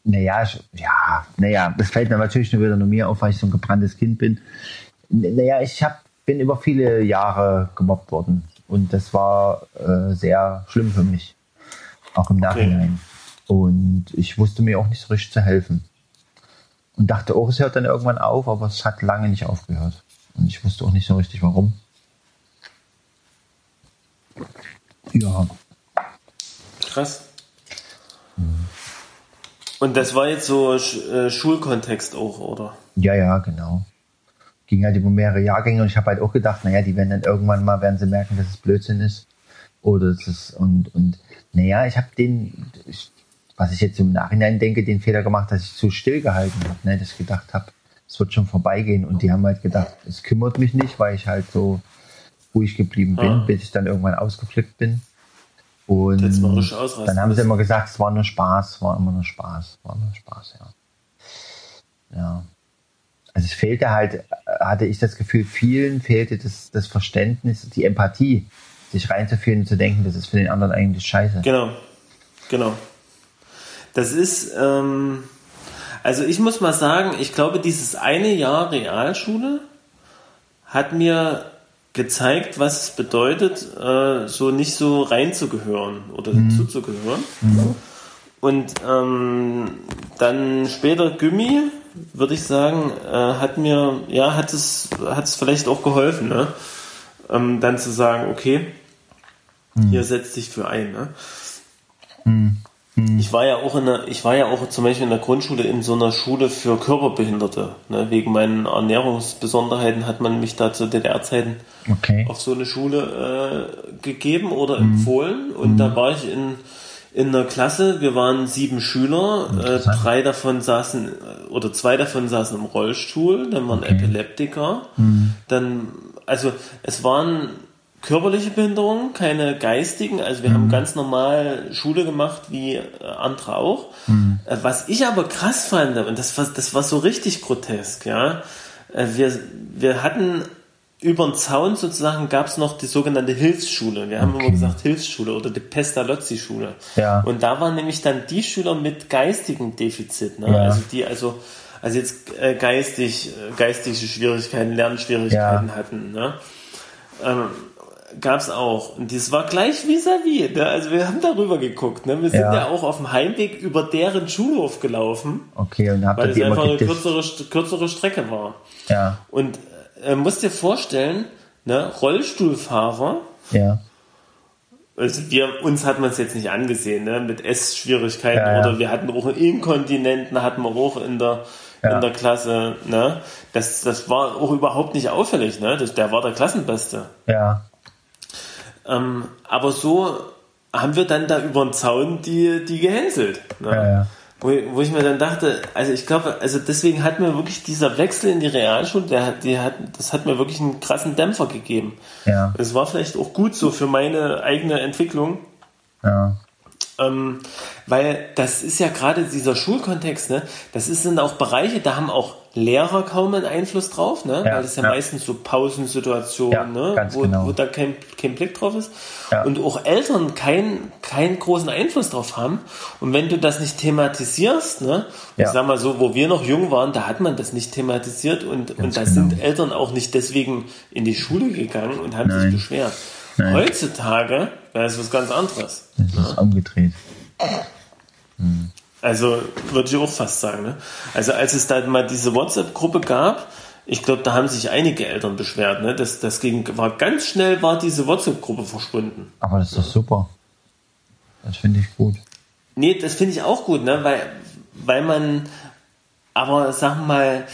Naja, ja, naja, das fällt mir natürlich nur wieder nur mir auf, weil ich so ein gebranntes Kind bin. Naja, ich hab, bin über viele Jahre gemobbt worden und das war äh, sehr schlimm für mich, auch im Nachhinein. Und ich wusste mir auch nicht so richtig zu helfen. Und dachte auch, es hört dann irgendwann auf, aber es hat lange nicht aufgehört. Und ich wusste auch nicht so richtig warum. Ja, Krass. Und das war jetzt so äh, Schulkontext auch, oder? Ja, ja, genau. Ging halt über mehrere Jahrgänge und ich habe halt auch gedacht, naja, die werden dann irgendwann mal, werden sie merken, dass es Blödsinn ist. Oder es ist, und, und, naja, ich habe den, ich, was ich jetzt im Nachhinein denke, den Fehler gemacht, dass ich zu still gehalten habe, ne, dass ich gedacht habe, es wird schon vorbeigehen und die haben halt gedacht, es kümmert mich nicht, weil ich halt so ruhig geblieben bin, Ah. bis ich dann irgendwann ausgeflippt bin. Und dann haben sie immer gesagt, es war nur Spaß, war immer nur Spaß, war nur Spaß, ja. Ja. Also es fehlte halt, hatte ich das Gefühl, vielen fehlte das, das Verständnis, die Empathie, sich reinzufühlen und zu denken, das ist für den anderen eigentlich scheiße. Genau, genau. Das ist, ähm, also ich muss mal sagen, ich glaube, dieses eine Jahr Realschule hat mir gezeigt, was es bedeutet, äh, so nicht so reinzugehören oder mhm. dazuzugehören. Mhm. Und ähm, dann später Gummi, würde ich sagen, äh, hat mir, ja, hat es, hat es vielleicht auch geholfen, ne? Ähm, dann zu sagen, okay, mhm. hier setzt dich für ein, ne? Mhm. Ich war ja auch in der, ich war ja auch zum Beispiel in der Grundschule in so einer Schule für Körperbehinderte. Ne? Wegen meinen Ernährungsbesonderheiten hat man mich da zu DDR-Zeiten okay. auf so eine Schule äh, gegeben oder mhm. empfohlen. Und mhm. da war ich in, in einer Klasse, wir waren sieben Schüler, äh, drei davon saßen oder zwei davon saßen im Rollstuhl, dann waren okay. Epileptiker, mhm. dann, also es waren körperliche Behinderungen, keine geistigen. Also wir mhm. haben ganz normal Schule gemacht, wie äh, andere auch. Mhm. Äh, was ich aber krass fand, und das war, das war so richtig grotesk, ja, äh, wir, wir hatten über den Zaun sozusagen gab es noch die sogenannte Hilfsschule. Wir haben okay. immer gesagt Hilfsschule oder die Pestalozzi-Schule. Ja. Und da waren nämlich dann die Schüler mit geistigen Defizit, ne? Ja. also die also also jetzt äh, geistig geistige Schwierigkeiten, Lernschwierigkeiten ja. hatten. Ne? Ähm, gab es auch. Und das war gleich vis-à-vis. -vis, ne? Also wir haben darüber geguckt. Ne? Wir sind ja. ja. auch auf dem Heimweg über deren Schulhof gelaufen. Okay, und habt Weil es einfach eine kürzere, kürzere Strecke war. Ja. Und äh, musst dir vorstellen, ne, Rollstuhlfahrer. Ja. Also wir, uns hat man es jetzt nicht angesehen, ne, mit Essschwierigkeiten ja, ja. oder wir hatten auch Inkontinenten, hatten wir auch in der, ja. in der Klasse, ne. Das, das war auch überhaupt nicht auffällig, ne. Das, der war der Klassenbeste. Ja. Ähm, aber so haben wir dann da über den Zaun die, die gehänselt. Ne? Ja, ja. Wo, wo ich mir dann dachte, also ich glaube, also deswegen hat mir wirklich dieser Wechsel in die Realschule, der, die hat, das hat mir wirklich einen krassen Dämpfer gegeben. Ja. Das war vielleicht auch gut so für meine eigene Entwicklung. Ja. Ähm, weil das ist ja gerade dieser Schulkontext, ne? Das sind auch Bereiche, da haben auch Lehrer kaum einen Einfluss drauf, ne? Ja, Weil das ja, ja, meistens so Pausensituationen, ja, ne? Wo, genau. wo da kein, kein Blick drauf ist. Und auch Eltern keinen keinen großen Einfluss drauf haben. Und wenn du das nicht thematisierst, ne? Ich sag mal so, wo wir noch jung waren, da hat man das nicht thematisiert und, und da genau. sind Eltern auch nicht deswegen in die Schule gegangen und haben Nein. sich beschwert. Nein. Heutzutage wäre es was ganz anderes. Das ist ne? umgedreht. Hm. Also würde ich auch fast sagen. Ne? Also als es da mal diese WhatsApp-Gruppe gab, ich glaube, da haben sich einige Eltern beschwert. Ne? Das, das ging, war ganz schnell war diese WhatsApp-Gruppe verschwunden. Aber das ist doch super. Das finde ich gut. Nee, das finde ich auch gut, ne? weil, weil man, aber sag mal,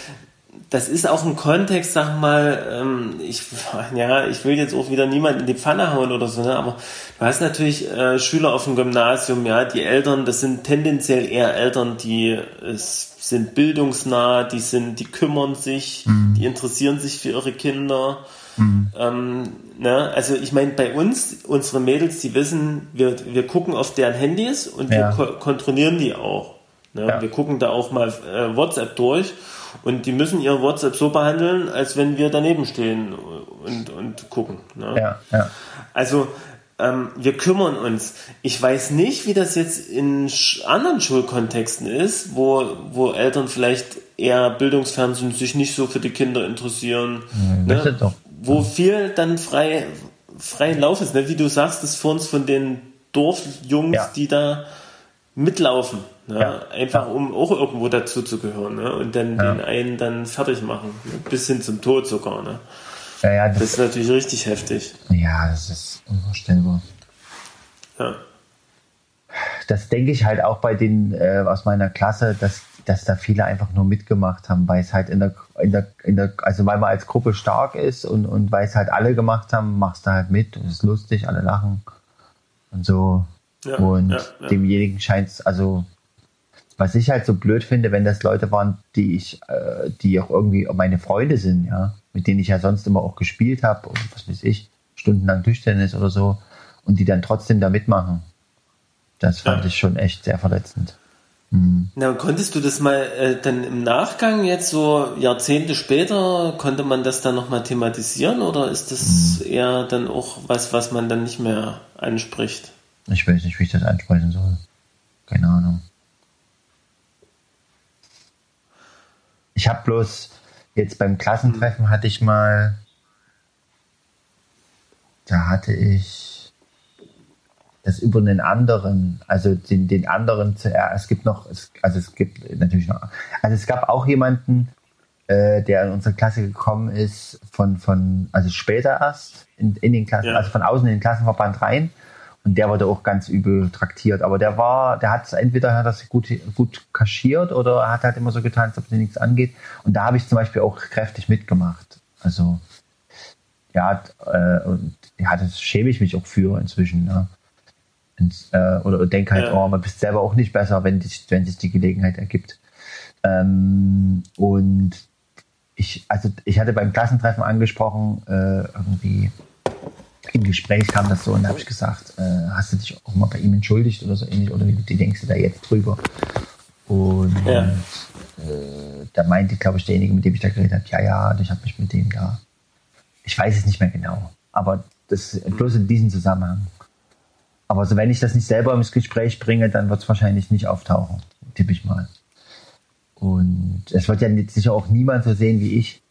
das ist auch ein Kontext, sag mal, ähm, ich, ja, ich will jetzt auch wieder niemanden in die Pfanne hauen oder so, ne? aber du hast natürlich äh, Schüler auf dem Gymnasium, ja, die Eltern, das sind tendenziell eher Eltern, die es sind bildungsnah, die sind, die kümmern sich, mhm. die interessieren sich für ihre Kinder. Mhm. Ähm, ne? Also ich meine, bei uns, unsere Mädels, die wissen, wir, wir gucken auf deren Handys und ja. wir ko kontrollieren die auch. Ne? Ja. Wir gucken da auch mal äh, WhatsApp durch und die müssen ihr WhatsApp so behandeln, als wenn wir daneben stehen und, und gucken. Ne? Ja, ja. Also ähm, wir kümmern uns. Ich weiß nicht, wie das jetzt in anderen Schulkontexten ist, wo, wo Eltern vielleicht eher bildungsfern sind, sich nicht so für die Kinder interessieren. Ja, ne? doch. Wo viel dann frei, frei Lauf ist. Ne? Wie du sagst, das vor uns von den Dorfjungs, ja. die da mitlaufen. Ne? Ja. Einfach um auch irgendwo dazu zu gehören. Ne? Und dann ja. den einen dann fertig machen. Ne? Bis hin zum Tod sogar. Ne? Ja, ja, das, das, ist natürlich richtig heftig. Ja, das ist unvorstellbar. Ja. Das denke ich halt auch bei den äh, aus meiner Klasse, dass, dass da viele einfach nur mitgemacht haben, weil es halt in der, in der, in der, also weil man als Gruppe stark ist und, und weil es halt alle gemacht haben, machst du halt mit, es ist lustig, alle lachen und so. Ja, und ja, ja. demjenigen scheint es, also was ich halt so blöd finde, wenn das Leute waren, die ich, äh, die auch irgendwie meine Freunde sind, ja, mit denen ich ja sonst immer auch gespielt habe und was weiß ich, stundenlang Tischtennis oder so, und die dann trotzdem da mitmachen. Das fand ja. ich schon echt sehr verletzend. Na, konntest du das mal äh, dann im Nachgang jetzt so Jahrzehnte später, konnte man das dann nochmal thematisieren oder ist das eher dann auch was, was man dann nicht mehr anspricht? Ich weiß nicht, wie ich das ansprechen soll. Keine Ahnung. Ich habe bloß jetzt beim Klassentreffen hatte ich mal, da hatte ich das über einen anderen, also den, den anderen zuerst. Es gibt noch, es, also es gibt natürlich noch, also es gab auch jemanden, äh, der in unsere Klasse gekommen ist von, von also später erst in, in den Klassen, Ja. also von außen in den Klassenverband rein. Und der wurde auch ganz übel traktiert. Aber der war, der hat es entweder hat das gut, gut kaschiert oder er hat halt immer so getan, als ob dir nichts angeht. Und da habe ich zum Beispiel auch kräftig mitgemacht. Also, ja, äh, und ja, das schäme ich mich auch für inzwischen. Ne? Und, äh, oder denke halt, Ja. oh, man bist selber auch nicht besser, wenn, dich, wenn sich die Gelegenheit ergibt. Ähm, und ich, also ich hatte beim Klassentreffen angesprochen, äh, irgendwie im Gespräch kam das so und da habe ich gesagt, äh, hast du dich auch mal bei ihm entschuldigt oder so ähnlich oder wie, denkst du da jetzt drüber? Und Ja. äh, da meinte, glaube ich, derjenige, mit dem ich da geredet habe, ja, ja, ich habe mich mit dem da. Ich weiß es nicht mehr genau, aber das bloß in diesem Zusammenhang. Aber so, wenn ich das nicht selber ins Gespräch bringe, dann wird es wahrscheinlich nicht auftauchen, tippe ich mal. Und es wird ja sicher auch niemand so sehen wie ich.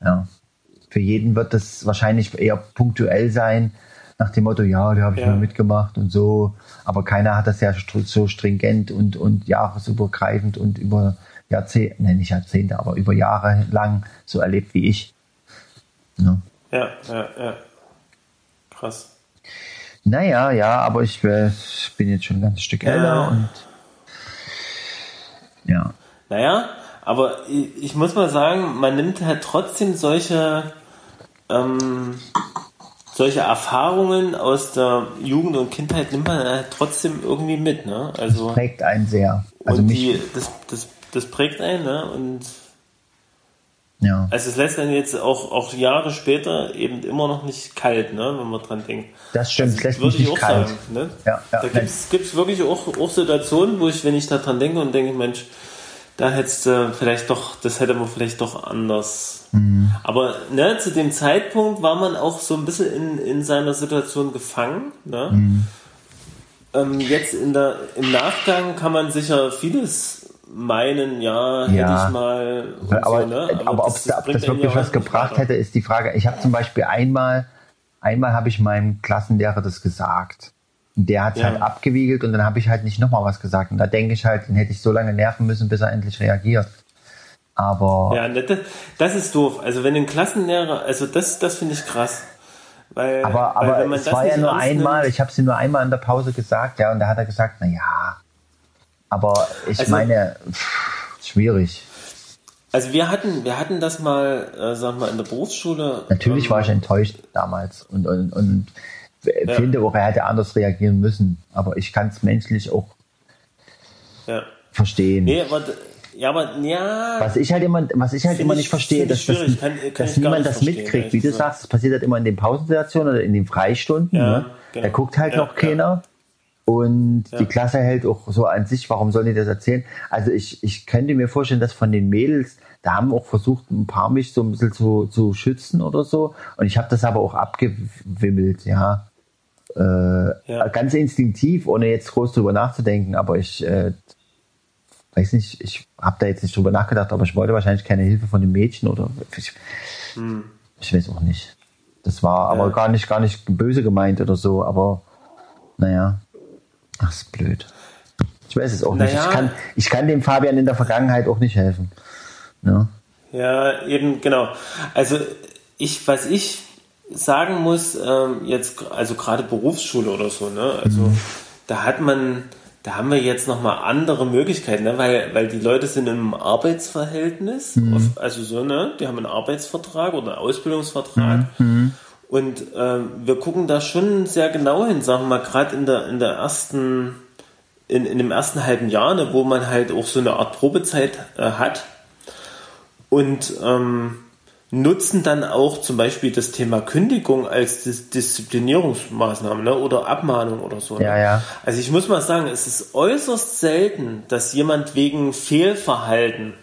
Ja. Für jeden wird das wahrscheinlich eher punktuell sein, nach dem Motto, ja, da habe ich Ja. mal mitgemacht und so. Aber keiner hat das ja so stringent und, und jahresübergreifend und über Jahrzehnte, ne, nicht Jahrzehnte, aber über Jahre lang so erlebt wie ich. Ne? Ja, ja, ja. Krass. Naja, ja, aber ich, äh, bin jetzt schon ein ganzes Stück Ja. älter und ja. Naja, aber ich, muss mal sagen, man nimmt halt trotzdem solche, ähm, solche Erfahrungen aus der Jugend und Kindheit nimmt man halt trotzdem irgendwie mit, ne? Also, prägt einen sehr. Also und die, das, das, das prägt einen, ne? Und ja. also es lässt einen jetzt auch, auch Jahre später eben immer noch nicht kalt, ne? Wenn man dran denkt. Das stimmt, es lässt mich ich nicht auch kalt. sagen, ne? Ja, ja, da gibt's gibt's wirklich auch, auch Situationen, wo ich, wenn ich da dran denke und denke, Mensch, da hättest du vielleicht doch, das hätte man vielleicht doch anders. Mhm. Aber ne, zu dem Zeitpunkt war man auch so ein bisschen in, in seiner Situation gefangen. Ne? Mhm. Ähm, jetzt in der, im Nachgang kann man sicher vieles meinen, ja, hätte Ja. ich mal. Aber so, ne? aber, ob das- das, ob das einen wirklich was gebracht hätte, ist die Frage. Ich habe zum Beispiel einmal, einmal habe ich meinem Klassenlehrer das gesagt. Der hat es Ja. halt abgewiegelt und dann habe ich halt nicht nochmal was gesagt. Und da denke ich halt, den hätte ich so lange nerven müssen, bis er endlich reagiert. Aber Ja, ne, das, das ist doof. Also wenn ein Klassenlehrer, also das, das finde ich krass. Weil, Aber, weil aber man es das war ja nur einmal, nimmt- ich habe sie nur einmal in der Pause gesagt, ja, und da hat er gesagt, na ja. Aber ich Also- meine, pff, schwierig. Also wir hatten, wir hatten das mal, äh, sag mal, in der Berufsschule. Natürlich ähm, war ich enttäuscht damals und, und, und finde auch, er hätte anders reagieren müssen. Aber ich kann es menschlich auch Ja. verstehen. Nee, aber, ja, aber, ja. Was ich halt immer, was ich halt immer ich- nicht verstehe, dass, schwierig. Kann- kann dass niemand das mitkriegt. Wie du sagst, das passiert halt immer in den Pausensituationen oder in den Freistunden. Ja, ne? genau. Da guckt halt Ja, noch keiner. Und die Klasse hält auch so an sich, warum sollen die das erzählen? Also ich, ich könnte mir vorstellen, dass von den Mädels, da haben auch versucht, ein paar mich so ein bisschen zu, zu schützen oder so. Und ich habe das aber auch abgewimmelt, ja. Äh, Ja. Ganz instinktiv, ohne jetzt groß drüber nachzudenken, aber ich äh, weiß nicht, ich habe da jetzt nicht drüber nachgedacht, aber ich wollte wahrscheinlich keine Hilfe von den Mädchen oder ich, ich weiß auch nicht. Das war aber Hm. Ja. gar nicht, gar nicht böse gemeint oder so, aber naja. Ach, ist blöd. Ich weiß es auch nicht. Naja. Ich kann, ich kann dem Fabian in der Vergangenheit auch nicht helfen. Ne? Ja, eben, genau. Also ich, was ich sagen muss, ähm, jetzt, also gerade Berufsschule oder so, ne? Also Mhm. da hat man, da haben wir jetzt nochmal andere Möglichkeiten, ne? Weil, weil die Leute sind im Arbeitsverhältnis, Mhm. auf, also so, ne? Die haben einen Arbeitsvertrag oder einen Ausbildungsvertrag. Mhm. Und ähm, wir gucken da schon sehr genau hin, sagen wir mal, gerade in der, in der ersten, in, in dem ersten halben Jahr, ne, wo man halt auch so eine Art Probezeit äh, hat. Und ähm, nutzen dann auch zum Beispiel das Thema Kündigung als Dis Disziplinierungsmaßnahme ne? oder Abmahnung oder so. Ne? Ja, ja. Also ich muss mal sagen, es ist äußerst selten, dass jemand wegen Fehlverhalten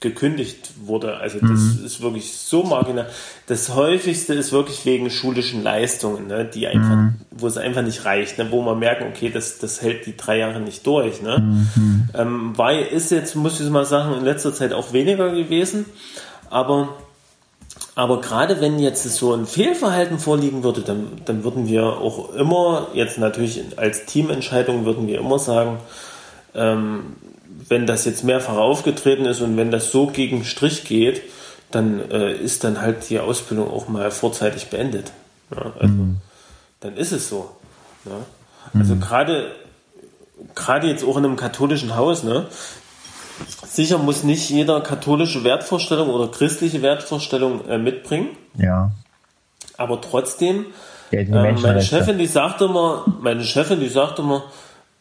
gekündigt wurde. Also das Mhm. ist wirklich so marginal. Das häufigste ist wirklich wegen schulischen Leistungen, ne? die einfach, Mhm. wo es einfach nicht reicht, ne? wo man merken, okay, das, das hält die drei Jahre nicht durch. Ne? Mhm. Ähm, weil ist jetzt, muss ich mal sagen, in letzter Zeit auch weniger gewesen. Aber aber gerade wenn jetzt so ein Fehlverhalten vorliegen würde, dann, dann würden wir auch immer, jetzt natürlich als Teamentscheidung, würden wir immer sagen, ähm, wenn das jetzt mehrfach aufgetreten ist und wenn das so gegen Strich geht, dann äh, ist dann halt die Ausbildung auch mal vorzeitig beendet. Ja, also, Dann ist es so. Ja. Also gerade gerade jetzt auch in einem katholischen Haus, ne? Sicher muss nicht jeder katholische Wertvorstellung oder christliche Wertvorstellung äh, mitbringen, Ja. aber trotzdem, die ähm, meine. Chefin, die sagt immer, meine Chefin, die sagt immer,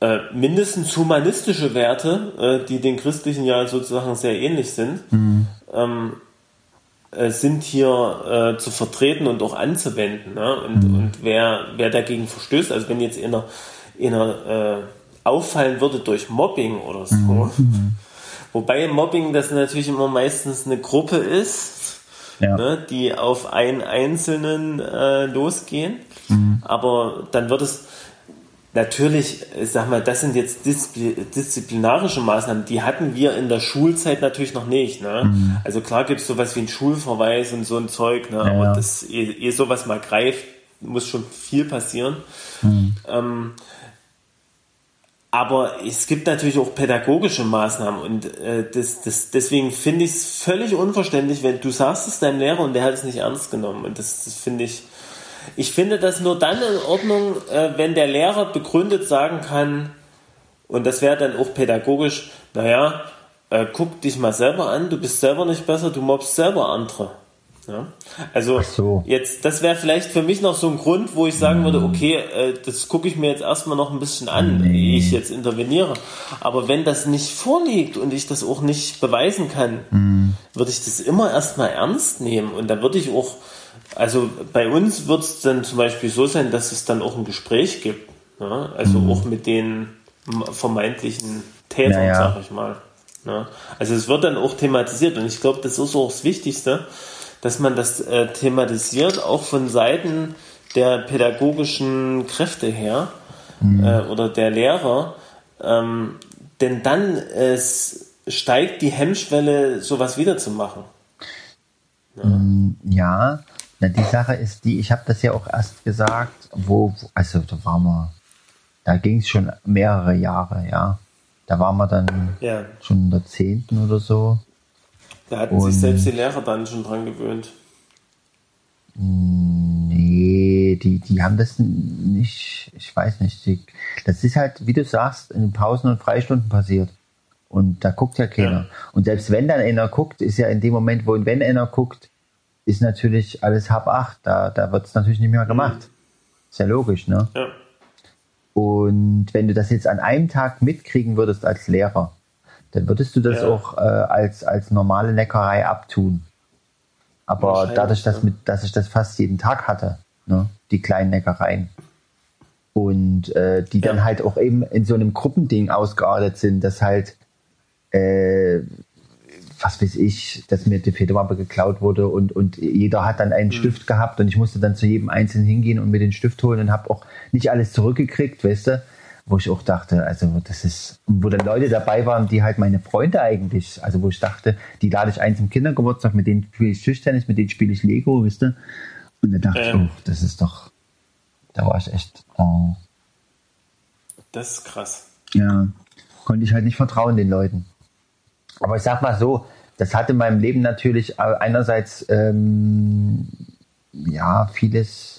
äh, mindestens humanistische Werte, äh, die den christlichen ja sozusagen sehr ähnlich sind, ähm, äh, sind hier äh, zu vertreten und auch anzuwenden. Ne? Und, und wer, wer dagegen verstößt, also wenn jetzt einer, einer äh, auffallen würde durch Mobbing oder so, wobei Mobbing das natürlich immer meistens eine Gruppe ist, Ja. ne, die auf einen Einzelnen äh, losgehen. Aber dann wird es natürlich, ich sag mal, das sind jetzt diszipli disziplinarische Maßnahmen, die hatten wir in der Schulzeit natürlich noch nicht. Ne? Also klar gibt es sowas wie einen Schulverweis und so ein Zeug, ne? aber ja. das, ehe, ehe sowas mal greift, muss schon viel passieren. Ähm, aber es gibt natürlich auch pädagogische Maßnahmen und äh, das, das, deswegen finde ich es völlig unverständlich, wenn du sagst es deinem Lehrer und der hat es nicht ernst genommen. Und das, das finde ich, ich finde das nur dann in Ordnung, äh, wenn der Lehrer begründet sagen kann, und das wäre dann auch pädagogisch, naja, äh, guck dich mal selber an, du bist selber nicht besser, du mobst selber andere. Ja? Also so. jetzt, das wäre vielleicht für mich noch so ein Grund, wo ich sagen würde, okay, äh, das gucke ich mir jetzt erstmal noch ein bisschen an, ehe ich jetzt interveniere. Aber wenn das nicht vorliegt und ich das auch nicht beweisen kann, würde ich das immer erstmal ernst nehmen und dann würde ich auch, also bei uns wird es dann zum Beispiel so sein, dass es dann auch ein Gespräch gibt. Ja? Also auch mit den vermeintlichen Tätern, Naja. sag ich mal. Ja? Also es wird dann auch thematisiert und ich glaube, das ist auch das Wichtigste, dass man das äh, thematisiert, auch von Seiten der pädagogischen Kräfte her äh, oder der Lehrer, ähm, denn dann es steigt die Hemmschwelle, sowas wiederzumachen. Ja, na, die Sache ist die, ich habe das ja auch erst gesagt, wo, wo- also da waren wir, da ging es schon mehrere Jahre, ja. Da waren wir dann Ja, schon in der zehnten oder so. Da hatten Und- sich selbst die Lehrer dann schon dran gewöhnt. Nee, die, die haben das nicht, ich weiß nicht. Die, das ist halt, wie du sagst, in den Pausen und Freistunden passiert. Und da guckt ja keiner. Ja. Und selbst wenn dann einer guckt, ist ja in dem Moment, wo wenn einer guckt, ist natürlich alles halb acht. Da, da wird es natürlich nicht mehr gemacht. Ist ja logisch, ne? Ja, Und wenn du das jetzt an einem Tag mitkriegen würdest als Lehrer, dann würdest du das Ja. auch äh, als, als normale Neckerei abtun. Aber dadurch, dass, mit, dass ich das fast jeden Tag hatte, ne, die kleinen Neckereien, und äh, die dann Ja. halt auch eben in so einem Gruppending ausgeartet sind, dass halt, äh, was weiß ich, dass mir die Federmappe geklaut wurde und, und jeder hat dann einen Stift gehabt und ich musste dann zu jedem Einzelnen hingehen und mir den Stift holen und habe auch nicht alles zurückgekriegt, weißt du, wo ich auch dachte, also das ist, wo dann Leute dabei waren, die halt meine Freunde eigentlich, also wo ich dachte, die lade ich ein zum Kindergeburtstag, mit denen spiele ich Tischtennis, mit denen spiele ich Lego, weißt du, und dann dachte Ähm. ich, oh, das ist doch, da war ich echt, oh, das ist krass. ja, konnte ich halt nicht vertrauen den Leuten. Aber ich sag mal so, das hat in meinem Leben natürlich äh, einerseits ähm, ja vieles,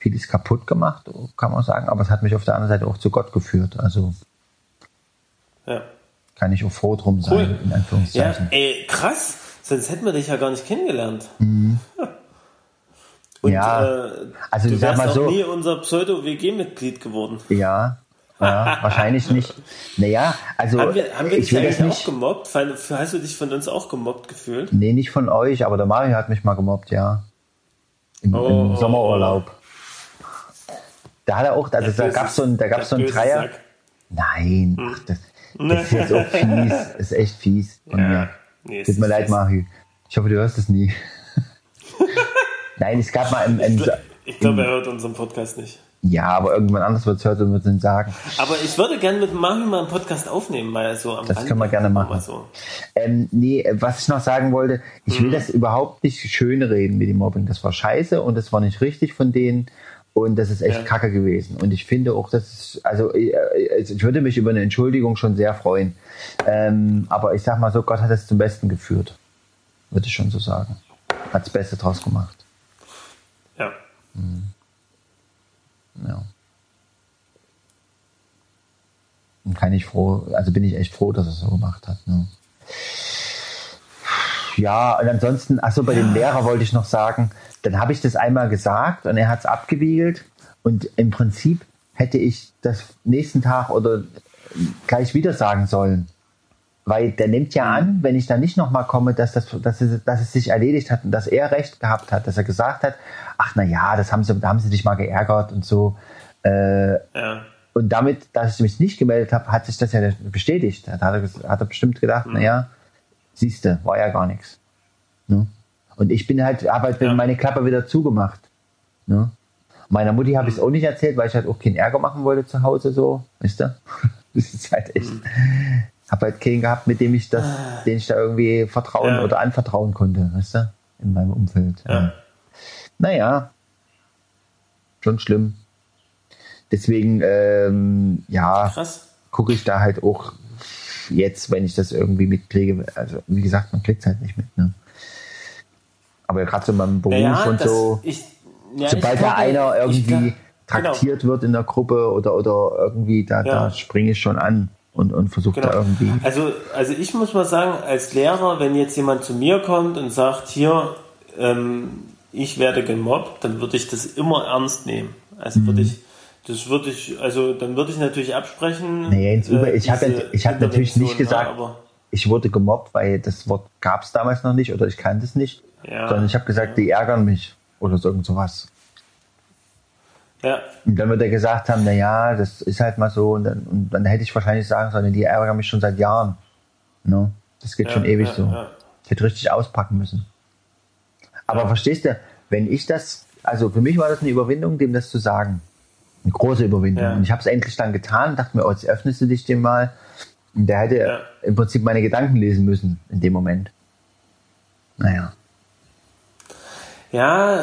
vieles kaputt gemacht, kann man sagen, aber es hat mich auf der anderen Seite auch zu Gott geführt. Also Ja. kann ich auch froh drum sein, Cool. in Ja, Anführungszeichen. ey, krass. Sonst hätten wir dich ja gar nicht kennengelernt. Mhm. Und Ja, äh, also du wärst mal so- nie unser Pseudo-WG-Mitglied geworden. Ja, Ja, wahrscheinlich nicht. Naja, also Haben wir, haben wir ich dich eigentlich das auch nicht. gemobbt? Hast du dich von uns auch gemobbt gefühlt? Nee, nicht von euch, aber der Mario hat mich mal gemobbt, ja. Im, Oh, im oh, Sommerurlaub. Da hat er auch, also da böse- gab's so ein, da gab's so der ein böse Dreier. Sack. Nein, ach, das, das ist jetzt auch fies. Das ist echt fies von Ja. mir. Nee, es Tut mir leid, fies. Mario. Ich hoffe, du hörst es nie. Nein, es gab mal im, im, Ich glaube, er hört unseren Podcast nicht. ja, aber irgendwann anders wird es hört und wird es sagen. Aber ich würde gerne mit Mario mal einen Podcast aufnehmen, mal so am Das Rande. können wir gerne machen. So. Ähm, nee, was ich noch sagen wollte, ich Mhm. will das überhaupt nicht schönreden mit dem Mobbing. Das war scheiße und das war nicht richtig von denen und das ist echt Ja. kacke gewesen. Und ich finde auch, das ist, also äh, äh, ich würde mich über eine Entschuldigung schon sehr freuen. Ähm, aber ich sag mal so, Gott hat es zum Besten geführt. Würde ich schon so sagen. Hat das Beste draus gemacht. Ja. Ja. Und kann ich froh, also bin ich echt froh, dass er es so gemacht hat. Ne? Ja, und ansonsten, achso, bei dem Lehrer wollte ich noch sagen, dann habe ich das einmal gesagt und er hat es abgewiegelt und im Prinzip hätte ich das nächsten Tag oder gleich wieder sagen sollen. Weil der nimmt ja an, wenn ich da nicht nochmal komme, dass, das, dass, es, dass es sich erledigt hat und dass er recht gehabt hat, dass er gesagt hat, ach na ja, das haben sie, da haben sie dich mal geärgert und so. Äh, Ja. und damit, dass ich mich nicht gemeldet habe, hat sich das ja bestätigt. Da hat er, hat er bestimmt gedacht, Mhm. naja, siehste, war ja gar nichts. Ne? Und ich bin halt, habe halt Ja. meine Klappe wieder zugemacht. Ne? Meiner Mutti habe ich Mhm. es auch nicht erzählt, weil ich halt auch keinen Ärger machen wollte zu Hause so, wisst ihr? Das ist halt echt. Mhm. Habe halt keinen gehabt, mit dem ich das, den ich da irgendwie vertrauen Ja. oder anvertrauen konnte, weißt du? In meinem Umfeld. Ja. Naja, schon schlimm. Deswegen, ähm, ja, gucke ich da halt auch jetzt, wenn ich das irgendwie mitkriege. Also, wie gesagt, man kriegt es halt nicht mit. Ne? Aber gerade so beim Beruf Ja, und so, ich, ja, sobald da einer irgendwie glaub- genau. traktiert wird in der Gruppe oder, oder irgendwie, da, Ja. da springe ich schon an und, und versuche da Genau. irgendwie. Also, also ich muss mal sagen, als Lehrer, wenn jetzt jemand zu mir kommt und sagt, hier, ähm, ich werde gemobbt, dann würde ich das immer ernst nehmen. Also Mhm. würde ich, das würde ich, also dann würde ich natürlich absprechen. Nee, ins Über- ich ja- ich hab natürlich nicht Intervention, gesagt, ja, aber, Ich wurde gemobbt, weil das Wort gab es damals noch nicht oder ich kannte es nicht. Ja. Sondern ich habe gesagt, die ärgern mich oder so irgend sowas. ja, Und dann wird er gesagt haben, na ja, das ist halt mal so. Und dann, und dann hätte ich wahrscheinlich sagen sollen, die ärgern mich schon seit Jahren. Ne? Das geht Ja, schon ewig ja, so. ja. Ich hätte richtig auspacken müssen. Aber verstehst du, wenn ich das, also für mich war das eine Überwindung, dem das zu sagen. Eine große Überwindung. Und ich habe es endlich dann getan, dachte mir, oh, jetzt öffnest du dich dem mal. Und der hätte im Prinzip meine Gedanken lesen müssen in dem Moment. Naja. Ja,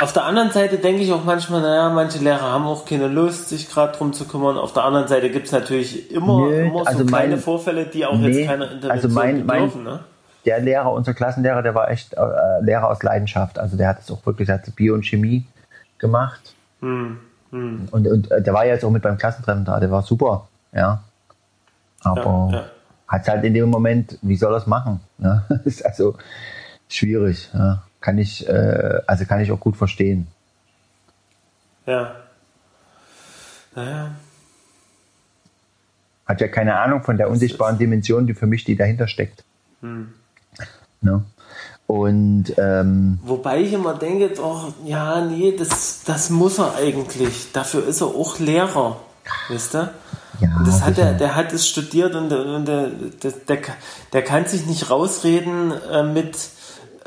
auf der anderen Seite denke ich auch manchmal, naja, manche Lehrer haben auch keine Lust, sich gerade drum zu kümmern. Auf der anderen Seite gibt es natürlich immer, Nö, immer so also kleine mein- Vorfälle, die auch Nee, jetzt keine Intervention also mein- mein- bedürfen. ne? der Lehrer, unser Klassenlehrer, der war echt äh, Lehrer aus Leidenschaft. Also der hat es auch wirklich, der hat Bio und Chemie gemacht. Hm, Und, und äh, der war ja jetzt auch mit beim Klassentreffen da, der war super, ja. Aber Ja, ja. hat halt in dem Moment, wie soll er es machen? Ist also schwierig, ja. Kann ich, äh, also kann ich auch gut verstehen. Ja. Naja. Hat ja keine Ahnung von der unsichtbaren Dimension, die für mich die dahinter steckt. Hm. Ne? Und ähm, Wobei ich immer denke, doch, ja, nee, das, das muss er eigentlich. Dafür ist er auch Lehrer. Weißt du? Ja, und das hat sicher. er, der hat es studiert und, der- und der, der, der, der kann sich nicht rausreden äh, mit,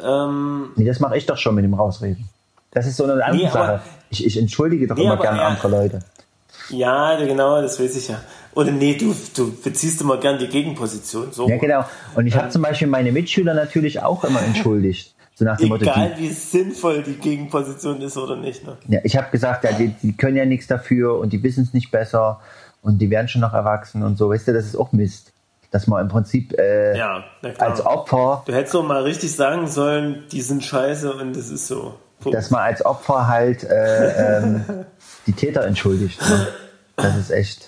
ähm, Nee, das mache ich doch schon mit dem Rausreden. Das ist so eine andere Nee, aber- Sache. Ich, ich entschuldige doch Nee, immer aber gerne er- andere Leute. ja, genau, das weiß ich ja. Oder nee, du, du beziehst immer gern die Gegenposition. So. Ja, genau. Und ich habe zum Beispiel meine Mitschüler natürlich auch immer entschuldigt. So nach dem Motto, Egal die, wie sinnvoll die Gegenposition ist oder nicht. Ne? ja, ich habe gesagt, ja, die, die können ja nichts dafür und die wissen es nicht besser und die werden schon noch erwachsen und so. Weißt du, das ist auch Mist. Dass man im Prinzip äh, Ja, als Opfer, Du hättest doch mal richtig sagen sollen, die sind scheiße und das ist so. Punkt. dass man als Opfer halt äh, ähm, die Täter entschuldigt. Ne? Das ist echt.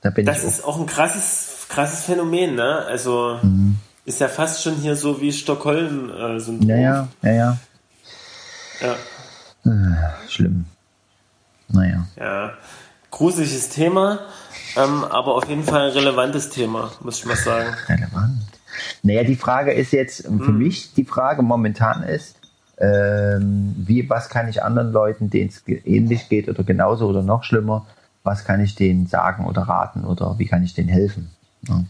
Da bin Das ich ist auch ein krasses, krasses Phänomen, ne? Also Mhm. ist ja fast schon hier so wie Stockholm-Syndrom. Ja, ja, ja, ja. ja. Schlimm. Naja. Ja. gruseliges Thema, ähm, aber auf jeden Fall ein relevantes Thema, muss ich mal sagen. Relevant. Naja, die Frage ist jetzt, für Hm. mich die Frage momentan ist, ähm, wie, was kann ich anderen Leuten, denen es ähnlich geht oder genauso oder noch schlimmer, was kann ich denen sagen oder raten oder wie kann ich denen helfen? Ja.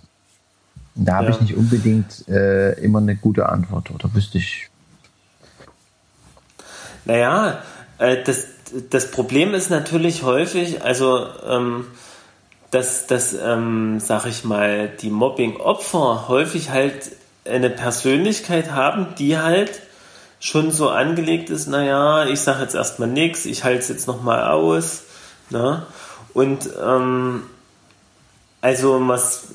Da habe Ja. ich nicht unbedingt äh, immer eine gute Antwort oder wüsste ich. Naja, äh, das, das Problem ist natürlich häufig, also ähm, dass, dass ähm, sag ich mal, die Mobbing-Opfer häufig halt eine Persönlichkeit haben, die halt schon so angelegt ist, naja, ich sage jetzt erstmal nichts, ich halte es jetzt nochmal aus. Ne? Und ähm, also was,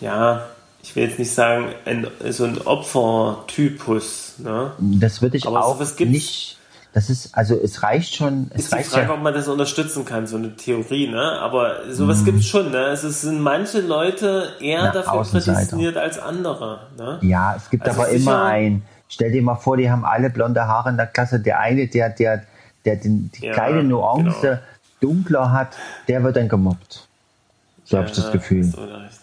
ja, ich will jetzt nicht sagen, ein, so ein Opfertypus. Ne? Das würde ich Aber auch nicht. Das ist, also es reicht schon, es ist die reicht Frage, ja. ob man das unterstützen kann, so eine Theorie, ne? Aber Mhm. sowas gibt's schon, ne? Es sind manche Leute eher Ja, dafür prädestiniert als andere, ne? Ja, es gibt Also aber sicher- immer ein. Stell dir mal vor, die haben alle blonde Haare in der Klasse. Der eine, der, der, der den, die Ja, kleine Nuance dunkler hat, der wird dann gemobbt. So habe ich das Ja, Gefühl. recht.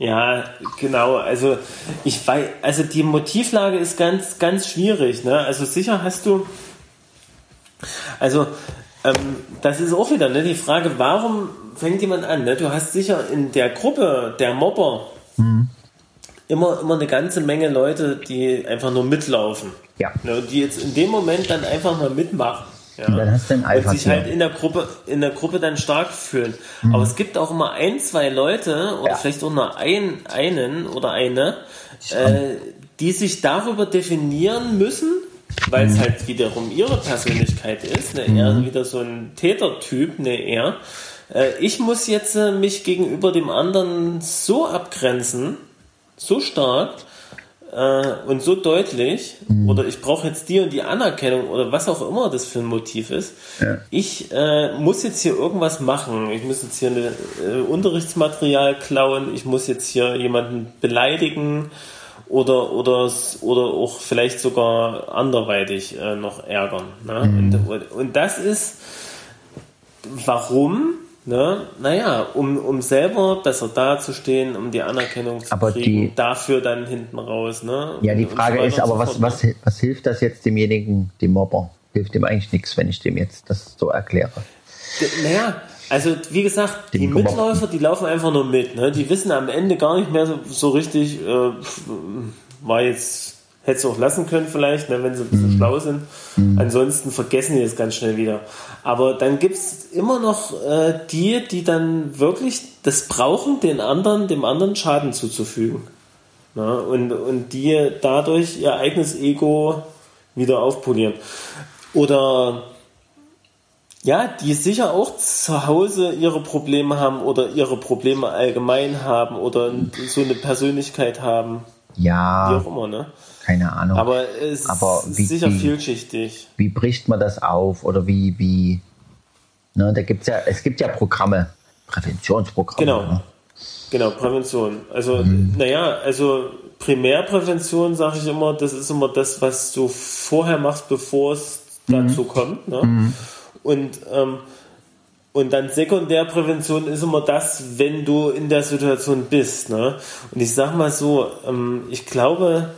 Ja, genau. Also ich weiß, also die Motivlage ist ganz, ganz schwierig. Ne? Also sicher hast du, also ähm, das ist auch wieder ne, die Frage, warum fängt jemand an? Ne? Du hast sicher in der Gruppe der Mobber immer, immer eine ganze Menge Leute, die einfach nur mitlaufen. Ja. Ne? Die jetzt in dem Moment dann einfach mal mitmachen. Ja. Und dann hast du einen Und sich halt in der Gruppe, in der Gruppe dann stark fühlen. Aber es gibt auch immer ein, zwei Leute oder Ja. vielleicht auch nur ein, einen oder eine, äh, die sich darüber definieren müssen, weil es halt wiederum ihre Persönlichkeit ist, ne, eher wieder so ein Tätertyp, ne, eher. Äh, ich muss jetzt äh, mich gegenüber dem anderen so abgrenzen, so stark, äh, und so deutlich, oder ich brauche jetzt die und die Anerkennung oder was auch immer das für ein Motiv ist. Ja. Ich äh, muss jetzt hier irgendwas machen. Ich muss jetzt hier eine, äh, Unterrichtsmaterial klauen. Ich muss jetzt hier jemanden beleidigen oder oder oder auch vielleicht sogar anderweitig äh, noch ärgern. Ne? Und, und das ist warum? Ne? Naja, um, um selber besser dazustehen, um die Anerkennung zu Aber kriegen, die- dafür dann hinten raus. Ne? Ja, die so Frage ist aber, was, fort, was, ne? was hilft das jetzt demjenigen, dem Mobber? Hilft dem eigentlich nichts, wenn ich dem jetzt das so erkläre. Naja, also wie gesagt, die. Mitläufer, die laufen einfach nur mit. Ne? Die wissen am Ende gar nicht mehr so, so richtig, äh, war jetzt, hätte es auch lassen können vielleicht, ne, wenn sie ein Mhm. bisschen schlau sind. Ansonsten vergessen die es ganz schnell wieder. Aber dann gibt es immer noch äh, die, die dann wirklich das brauchen, den anderen, dem anderen Schaden zuzufügen. Ne? Und, und die dadurch ihr eigenes Ego wieder aufpolieren. Oder ja, die sicher auch zu Hause ihre Probleme haben oder ihre Probleme allgemein haben oder so eine Persönlichkeit haben, wie Ja, auch immer, ne? Keine Ahnung. Aber es Aber ist wie- sicher wie- vielschichtig. wie bricht man das auf oder wie, wie, ne, da gibt's ja, es gibt ja Programme, Präventionsprogramme. Genau. Ne? Genau, Prävention. Also, Mhm. naja, also Primärprävention, sage ich immer, das ist immer das, was du vorher machst, bevor es Mhm. dazu kommt. Ne? Und, ähm, und dann Sekundärprävention ist immer das, wenn du in der Situation bist. Ne? Und ich sag mal so, ähm, ich glaube,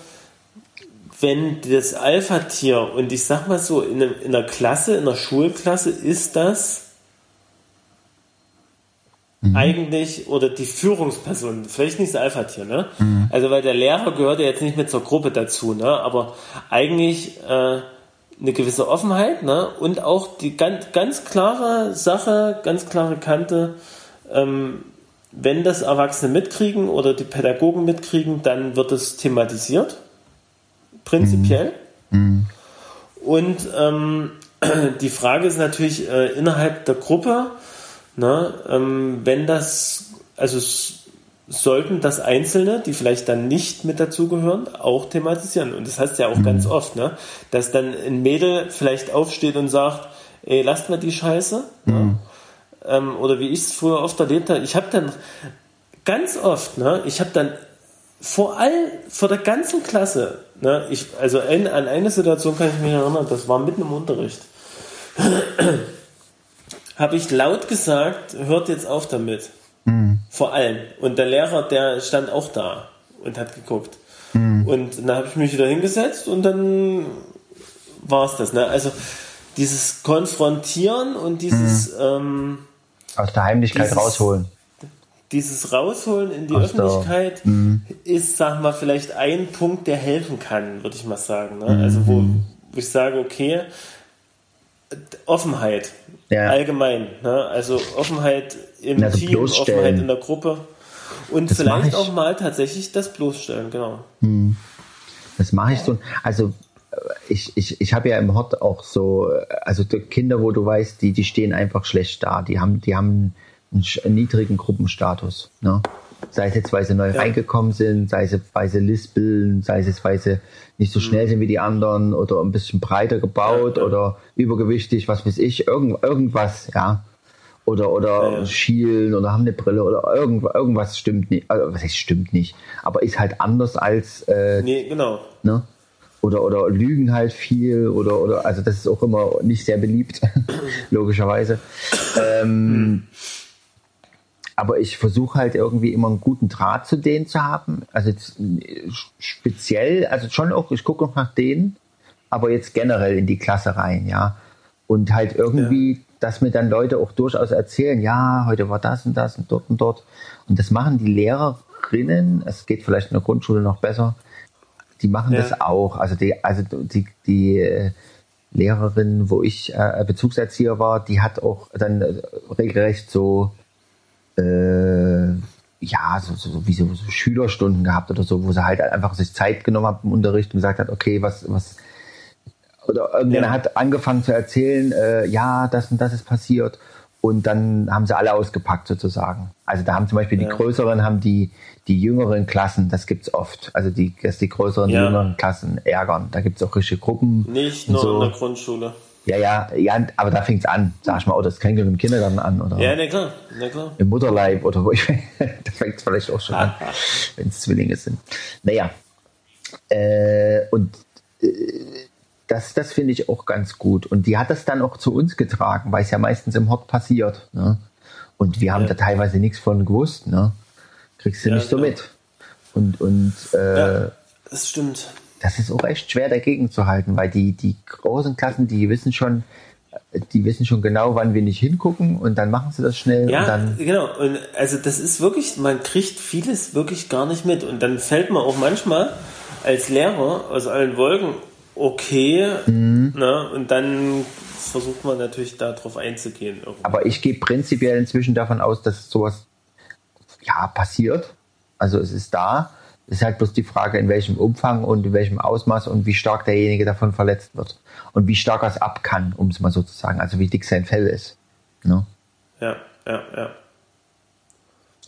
wenn das Alpha-Tier, und ich sag mal so, in, einem- in einer Klasse, in einer Schulklasse ist das eigentlich, oder die Führungsperson, vielleicht nicht das Alpha-Tier, ne? Also, weil der Lehrer gehört ja jetzt nicht mit zur Gruppe dazu, ne? Aber eigentlich äh, eine gewisse Offenheit, ne? Und auch die ganz, ganz klare Sache, ganz klare Kante, ähm, wenn das Erwachsene mitkriegen oder die Pädagogen mitkriegen, dann wird es thematisiert, prinzipiell. Und ähm, die Frage ist natürlich äh, innerhalb der Gruppe, ne, ähm, wenn das, also sollten das Einzelne, die vielleicht dann nicht mit dazugehören, auch thematisieren. Und das heißt ja auch ganz oft, ne, dass dann ein Mädel vielleicht aufsteht und sagt, ey, lasst mal die Scheiße. Ne? Ähm, oder wie ich es früher oft erlebt habe, ich habe dann ganz oft, ne, ich habe dann vor all, vor der ganzen Klasse, ne, ich, also ein, an eine Situation kann ich mich erinnern, das war mitten im Unterricht. habe ich laut gesagt, hört jetzt auf damit. Vor allem. Und der Lehrer, der stand auch da und hat geguckt. Und dann habe ich mich wieder hingesetzt und dann war es das. Ne? Also dieses Konfrontieren und dieses, ähm, Aus der Heimlichkeit Dieses- rausholen. Dieses Rausholen in die der- Öffentlichkeit ist, sag mal, vielleicht ein Punkt, der helfen kann, würde ich mal sagen. Ne? Also wo, ich sage, okay, Offenheit Ja. allgemein. Ne? Also Offenheit im Also Team. Offenheit in der Gruppe. Und Das vielleicht ich. auch mal tatsächlich das bloßstellen, genau. Das mache ich so. Also äh, ich, ich, ich habe ja im Hort auch so, äh, also die Kinder, wo du weißt, die, die stehen einfach schlecht da. Die haben, die haben einen, niedrigen Gruppenstatus. Ne? Sei es jetzt, weil sie neu Ja. reingekommen sind, sei es, weil sie lispeln, sei es, jetzt, weil sie nicht so schnell sind wie die anderen oder ein bisschen breiter gebaut Ja, ja. oder übergewichtig, was weiß ich, irgend, irgendwas, ja. Oder, oder schielen oder haben eine Brille oder irgend, irgendwas stimmt nicht. Also, was heißt stimmt nicht? Aber ist halt anders als äh, Nee, genau. ne? Oder, oder lügen halt viel oder, oder, also das ist auch immer nicht sehr beliebt, logischerweise. Ähm, aber ich versuche halt irgendwie immer einen guten Draht zu denen zu haben. Also äh, speziell, also schon auch, ich gucke noch nach denen, aber jetzt generell in die Klasse rein, ja. Und halt irgendwie, dass mir dann Leute auch durchaus erzählen, ja, heute war das und das und dort und dort. Und das machen die Lehrerinnen, es geht vielleicht in der Grundschule noch besser, die machen Ja. das auch. Also die, also die, die äh, Lehrerin, wo ich äh, Bezugserzieher war, die hat auch dann äh, regelrecht so äh, ja, so, so, wie so, so Schülerstunden gehabt oder so, wo sie halt einfach sich Zeit genommen hat im Unterricht und gesagt hat, okay, was, was, oder irgendjemand Ja. hat angefangen zu erzählen, äh, ja, das und das ist passiert. Und dann haben sie alle ausgepackt sozusagen. Also da haben zum Beispiel Ja. die größeren, haben die, die jüngeren Klassen, das gibt's oft. Also die, dass die größeren, die Ja. jüngeren Klassen ärgern. Da gibt's auch richtige Gruppen. Nicht nur so. in der Grundschule. Ja, ja, ja, aber da fängt's an. Sag ich mal, oh, das fängt ja im Kindergarten an oder Ja, na klar, na klar. im Mutterleib oder wo ich, da fängt es vielleicht auch schon an, wenn es Zwillinge sind. Naja, äh, und äh, das, das finde ich auch ganz gut. Und die hat das dann auch zu uns getragen, weil es ja meistens im Hort passiert. Ne? Und wir haben Ja. da teilweise nichts von gewusst. Ne? Kriegst du Ja, nicht so genau. mit. Und, und äh, Ja, das stimmt. Das ist auch echt schwer dagegen zu halten, weil die, die großen Klassen, die wissen schon, die wissen schon genau, wann wir nicht hingucken und dann machen sie das schnell und Ja, dann genau. Und also das ist wirklich, man kriegt vieles wirklich gar nicht mit. Und dann fällt man auch manchmal als Lehrer aus allen Wolken, okay, Mhm. ne? und dann versucht man natürlich darauf einzugehen. irgendwie. Aber ich gehe prinzipiell inzwischen davon aus, dass sowas ja passiert. Also es ist da. Es ist halt bloß die Frage, in welchem Umfang und in welchem Ausmaß und wie stark derjenige davon verletzt wird. Und wie stark er es ab kann, um es mal so zu sagen. Also wie dick sein Fell ist. Ne? Ja, ja, ja.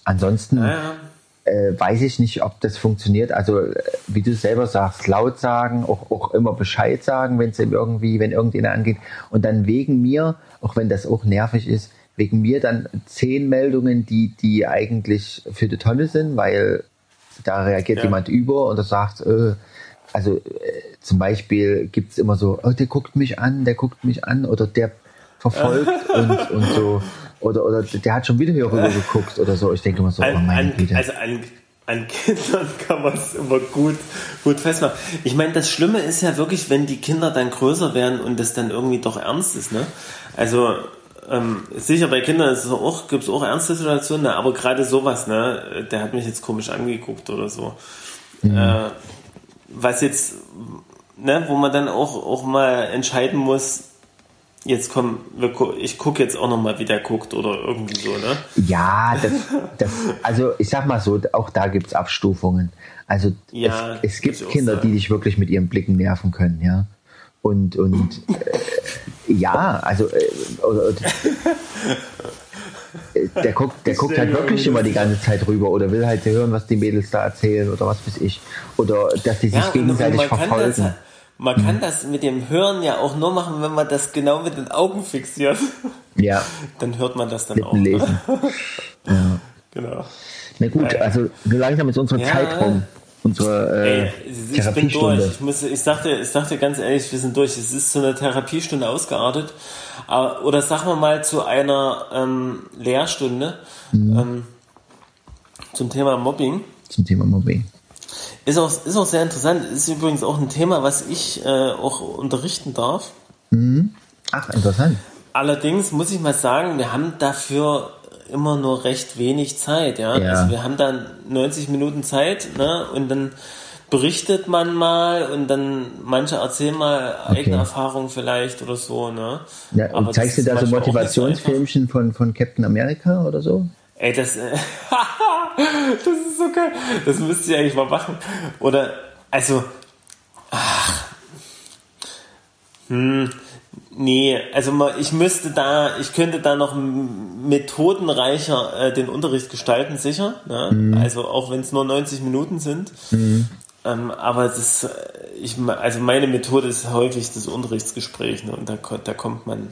Ansonsten Ja, ja. äh, weiß ich nicht, ob das funktioniert. Also äh, wie du selber sagst, laut sagen, auch, auch immer Bescheid sagen, wenn es irgendwie, wenn irgendjemand angeht. Und dann wegen mir, auch wenn das auch nervig ist, wegen mir dann zehn Meldungen, die, die eigentlich für die Tonne sind, weil da reagiert Ja. jemand über und er sagt, äh, also äh, zum Beispiel gibt's immer so, oh, der guckt mich an, der guckt mich an oder der verfolgt und, und so. Oder, oder der hat schon wieder hier rüber geguckt oder so. Ich denke immer so, oh An, meine an, Güte. also an, an Kindern kann man es immer gut, gut festmachen. Ich meine, das Schlimme ist ja wirklich, wenn die Kinder dann größer werden und das dann irgendwie doch ernst ist. Ne? Also ähm, sicher bei Kindern ist es auch, gibt es auch ernste Situationen, ne? aber gerade sowas, ne, der hat mich jetzt komisch angeguckt oder so. Äh, was jetzt, ne, wo man dann auch, auch mal entscheiden muss, jetzt komm, gu- ich gucke jetzt auch noch mal, wie der guckt oder irgendwie so, ne? Ja, das, das, also ich sag mal so, auch da gibt's Abstufungen. Also Ja, es, es gibt Kinder, die dich wirklich mit ihren Blicken nerven können, ja. Und, und äh, ja, also äh, oder, oder, äh, der guckt, der guckt halt wirklich immer die ganze Zeit rüber oder will halt hören, was die Mädels da erzählen oder was weiß ich. Oder dass die sich Ja, gegenseitig man kann verfolgen. Das, man kann das mit dem Hören ja auch nur machen, wenn man das genau mit den Augen fixiert. ja, Dann hört man das dann auch. Lippen Ne? lesen. Ja. Genau. Na gut, also so langsam ist unsere Ja. Zeit rum. Unsere äh, Ey, ich bin durch. Ich, muss, ich, sagte, ich sagte ganz ehrlich, wir sind durch. Es ist zu einer Therapiestunde ausgeartet. Oder sagen wir mal zu einer ähm, Lehrstunde Mhm. ähm, zum Thema Mobbing. Zum Thema Mobbing. Ist auch, ist auch sehr interessant. Ist übrigens auch ein Thema, was ich äh, auch unterrichten darf. Ach, interessant. Allerdings muss ich mal sagen, wir haben dafür immer nur recht wenig Zeit. Ja? Ja. Also wir haben dann 90 Minuten Zeit ne? und dann berichtet man mal und dann manche erzählen mal eigene Okay. Erfahrungen vielleicht oder so. Ne? Ja, Aber zeigst du da so. Motivationsfilmchen von, von Captain America oder so? Ey, das, äh, das ist so geil. Das müsste ich eigentlich mal machen. Oder, also, ach, hm, nee, also ich müsste da, ich könnte da noch methodenreicher äh, den Unterricht gestalten, sicher. Ne? Also auch wenn es nur 90 Minuten sind. Ähm, aber das, äh, ich, also meine Methode ist häufig das Unterrichtsgespräch ne? und da, da kommt man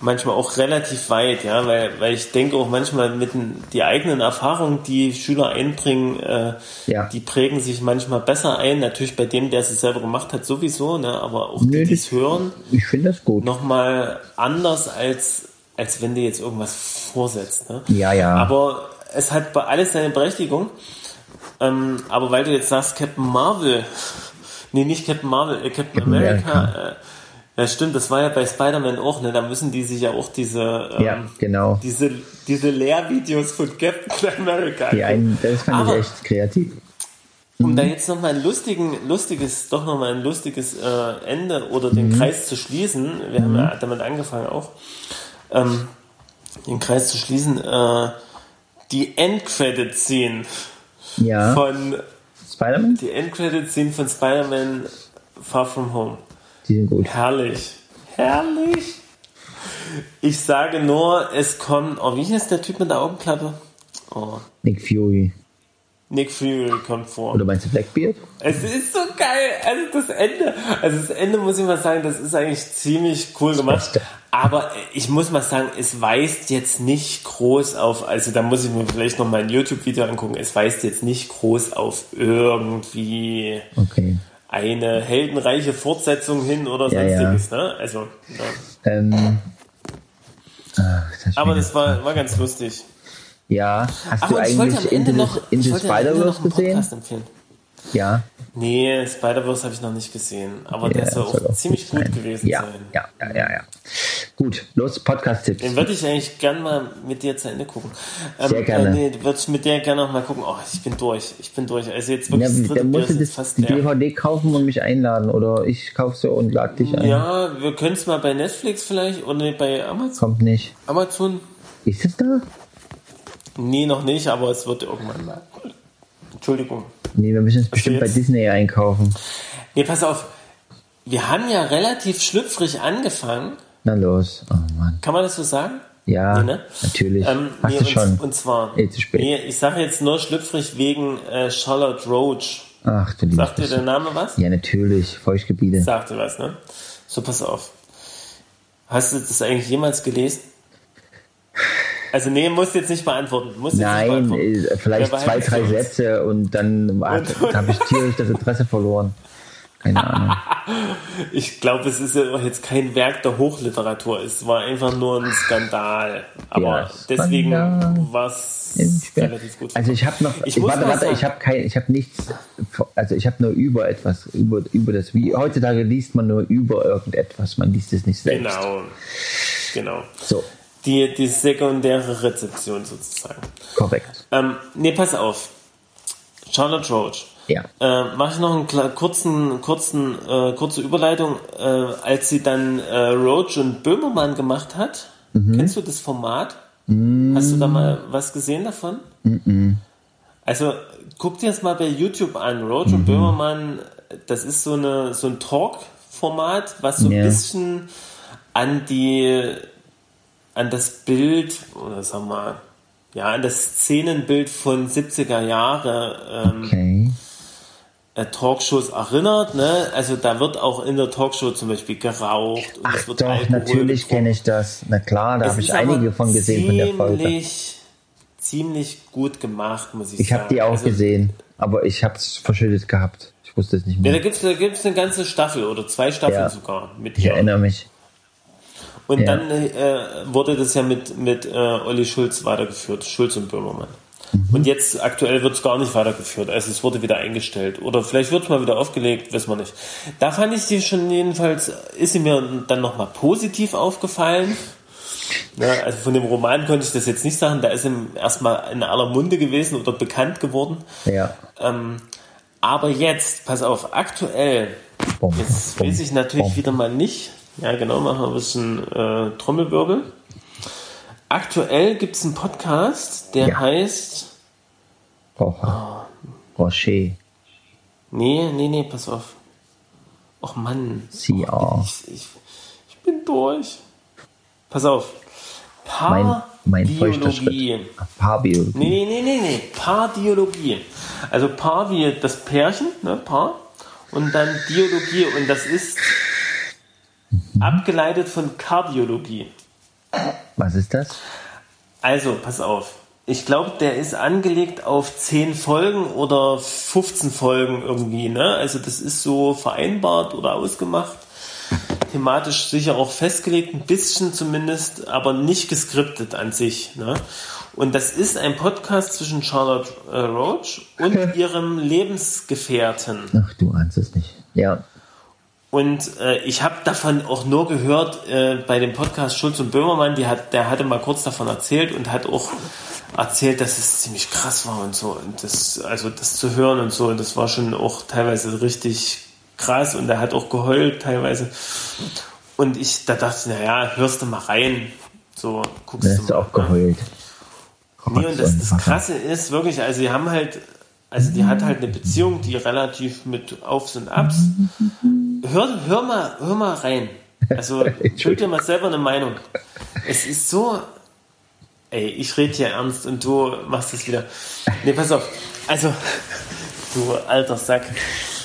manchmal auch relativ weit, ja, weil, weil ich denke auch manchmal mit den, die eigenen Erfahrungen, die Schüler einbringen, äh, Ja. die prägen sich manchmal besser ein. Natürlich bei dem, der es selber gemacht hat, sowieso, ne, aber auch Nö, die, die das- es hören, Ich finde das gut. nochmal anders als, als wenn dir jetzt irgendwas vorsetzt. Ne? Ja, ja. Aber es hat bei alles seine Berechtigung. Ähm, aber weil du jetzt sagst, Captain Marvel, nee, nicht Captain Marvel, äh, Captain, Captain America, America. Äh, ja stimmt, das war ja bei Spider-Man auch, ne? Da müssen die sich ja auch diese, ähm, Ja, genau. diese, diese Lehrvideos von Captain America Die einen, das fand Aber- ich echt kreativ. um Mhm. da jetzt nochmal ein lustigen, lustiges, doch nochmal ein lustiges äh, Ende oder den Mhm. Kreis zu schließen, wir haben ja damit angefangen auch, ähm, den Kreis zu schließen, äh, die Endcredit-Scene Ja. von, Spider-Man? die Endcredit-Scene von Spider-Man Far From Home. Die sind gut. Herrlich. Herrlich. Ich sage nur, es kommt, oh, wie hieß der Typ mit der Augenklappe? Oh, Nick Fury. Nick Fury kommt vor. Oder meinst du Blackbeard? Es ist so geil. Also das Ende. Also das Ende muss ich mal sagen, das ist eigentlich ziemlich cool gemacht. Aber ich muss mal sagen, es weist jetzt nicht groß auf, also da muss ich mir vielleicht noch mal ein YouTube-Video angucken, es weist jetzt nicht groß auf irgendwie Okay. Eine heldenreiche Fortsetzung hin oder Ja, ja. sonstiges. Ne? Also, ja. Ähm, ach, das Aber das war, war ganz lustig. Ja, hast Ach, du und ich wollte am eigentlich Ende Into, noch, Into Spider-Verse gesehen? Podcast empfehlen. Ja. Nee, Spider-Verse habe ich noch nicht gesehen, aber ja der soll soll auch ziemlich gut sein. gewesen ja, sein. Ja, ja, ja, ja. Gut, los, Podcast-Tipps. Den würde ich eigentlich gern mal mit dir zu Ende gucken. Ähm, Sehr gerne. Äh, nee, würde ich mit dir gerne noch mal gucken. Oh, ich bin durch. Ich bin durch. Also jetzt wirklich Ja, das dritte Bier ist das, fast die leer. DVD kaufen und mich einladen. Oder ich kaufe sie und lade dich ein. Ja, wir können es mal bei Netflix vielleicht oder bei Amazon. Kommt nicht. Amazon? Ist es da? Nee, noch nicht, aber es wird irgendwann mal. Entschuldigung. Nee, wir müssen es bestimmt bei? Disney einkaufen. Nee, pass auf. Wir haben ja relativ schlüpfrig angefangen. Na los. Oh Mann. Kann man das so sagen? Ja, Nee, ne? natürlich. Ähm, Hast nee, du und, schon. Und zwar. Eh zu spät. Nee, ich sage jetzt nur schlüpfrig wegen äh, Charlotte Roach. Ach du Sagt dir der Name was? Ja, natürlich. Feuchtgebiete. Sagte was, ne? So, pass auf. Hast du das eigentlich jemals gelesen? Also, nee, musst jetzt nicht beantworten. Musst Nein, beantworten. äh, vielleicht Ja, zwei, behalten drei. Sätze und dann habe ich tierisch das Interesse verloren. Keine Ahnung. Ich glaube, es ist jetzt kein Werk der Hochliteratur. Es war einfach nur ein Skandal. Aber Ja, deswegen war es relativ gut. Also ich habe noch, Ich muss warte, warte, sagen- ich habe kein, ich habe nichts, also ich habe nur über etwas, über, über das, wie heutzutage liest man nur über irgendetwas, man liest es nicht selbst. Genau. Genau. So, Die, die sekundäre Rezeption sozusagen. korrekt. Ähm, nee, pass auf. Charlotte Roach. Ja. Äh, Mache ich noch einen kurzen, kurzen, äh, kurze Überleitung. Äh, als sie dann äh, Roach und Böhmermann gemacht hat, Mhm. kennst du das Format? Hast du da mal was gesehen davon? Also guck dir das mal bei YouTube an. Roach Mhm. und Böhmermann, das ist so, eine, so ein Talk-Format, was so Ja. ein bisschen an die an das Bild, oder sagen wir mal, ja, an das Szenenbild von 70er Jahre ähm, Okay. äh, Talkshows erinnert. Ne? Also da wird auch in der Talkshow zum Beispiel geraucht und Ach es wird doch, Alkohol natürlich kenne ich das. Na klar, da Es habe ich einige von gesehen von der Folge. ziemlich, ziemlich gut gemacht, muss ich, Ich sagen. habe die auch Also, gesehen, aber ich habe es verschüttet gehabt. Ich wusste es nicht Ja, mehr. da gibt's da gibt's eine ganze Staffel oder zwei Staffeln Ja. sogar mit Ich ihr. erinnere mich. Und Ja. dann äh, wurde das ja mit, mit äh, Olli Schulz weitergeführt, Schulz und Böhmermann. Mhm. Und jetzt aktuell wird es gar nicht weitergeführt. Also es wurde wieder eingestellt. Oder vielleicht wird es mal wieder aufgelegt, wissen wir nicht. Da fand ich sie schon jedenfalls, ist sie mir dann nochmal positiv aufgefallen. Ja, also von dem Roman konnte ich das jetzt nicht sagen. Da ist ihm erstmal in aller Munde gewesen oder bekannt geworden. Ja. Ähm, aber jetzt, pass auf, aktuell, jetzt weiß ich natürlich wieder mal nicht. Ja, genau, machen wir ein bisschen äh, Trommelwirbel. Aktuell gibt es einen Podcast, der Ja. heißt. Rocher. Rocher. Nee, nee, nee, pass auf. Och Mann. CR. Ich, ich, ich bin durch. Pass auf. Mein, mein Paarbiologie. Schritt. Paarbiologie. Nee, nee, nee, nee. Paardiologie. Also Paar wie das Pärchen, ne, Paar. Und dann Diologie. Und das ist abgeleitet von Kardiologie. Was ist das? Also, pass auf. Ich glaube, der ist angelegt auf 10 Folgen oder 15 Folgen irgendwie, ne? Also das ist so vereinbart oder ausgemacht. Thematisch sicher auch festgelegt, ein bisschen zumindest, aber nicht geskriptet an sich. Ne? Und das ist ein Podcast zwischen Charlotte äh, Roach und ihrem Lebensgefährten. Ach, du ahnst es nicht. Ja. Und äh, ich habe davon auch nur gehört äh, bei dem Podcast Schulz und Böhmermann, die hat, der hatte mal kurz davon erzählt und hat auch erzählt, dass es ziemlich krass war und so. Und das, also das zu hören und so, das war schon auch teilweise richtig krass und er hat auch geheult teilweise. Und ich, da dachte ich, naja, hörst du mal rein. So, guckst Da du hast du mal. auch geheult. Nee, und das, das. Krasse ist wirklich, also die haben halt, also die hat halt eine Beziehung, die relativ mit Aufs und Abs. Hör, hör mal, hör mal rein. Also bild dir mal selber eine Meinung. Es ist so, ey, ich rede hier ernst und du machst es wieder. Nee, pass auf. Also, du alter Sack.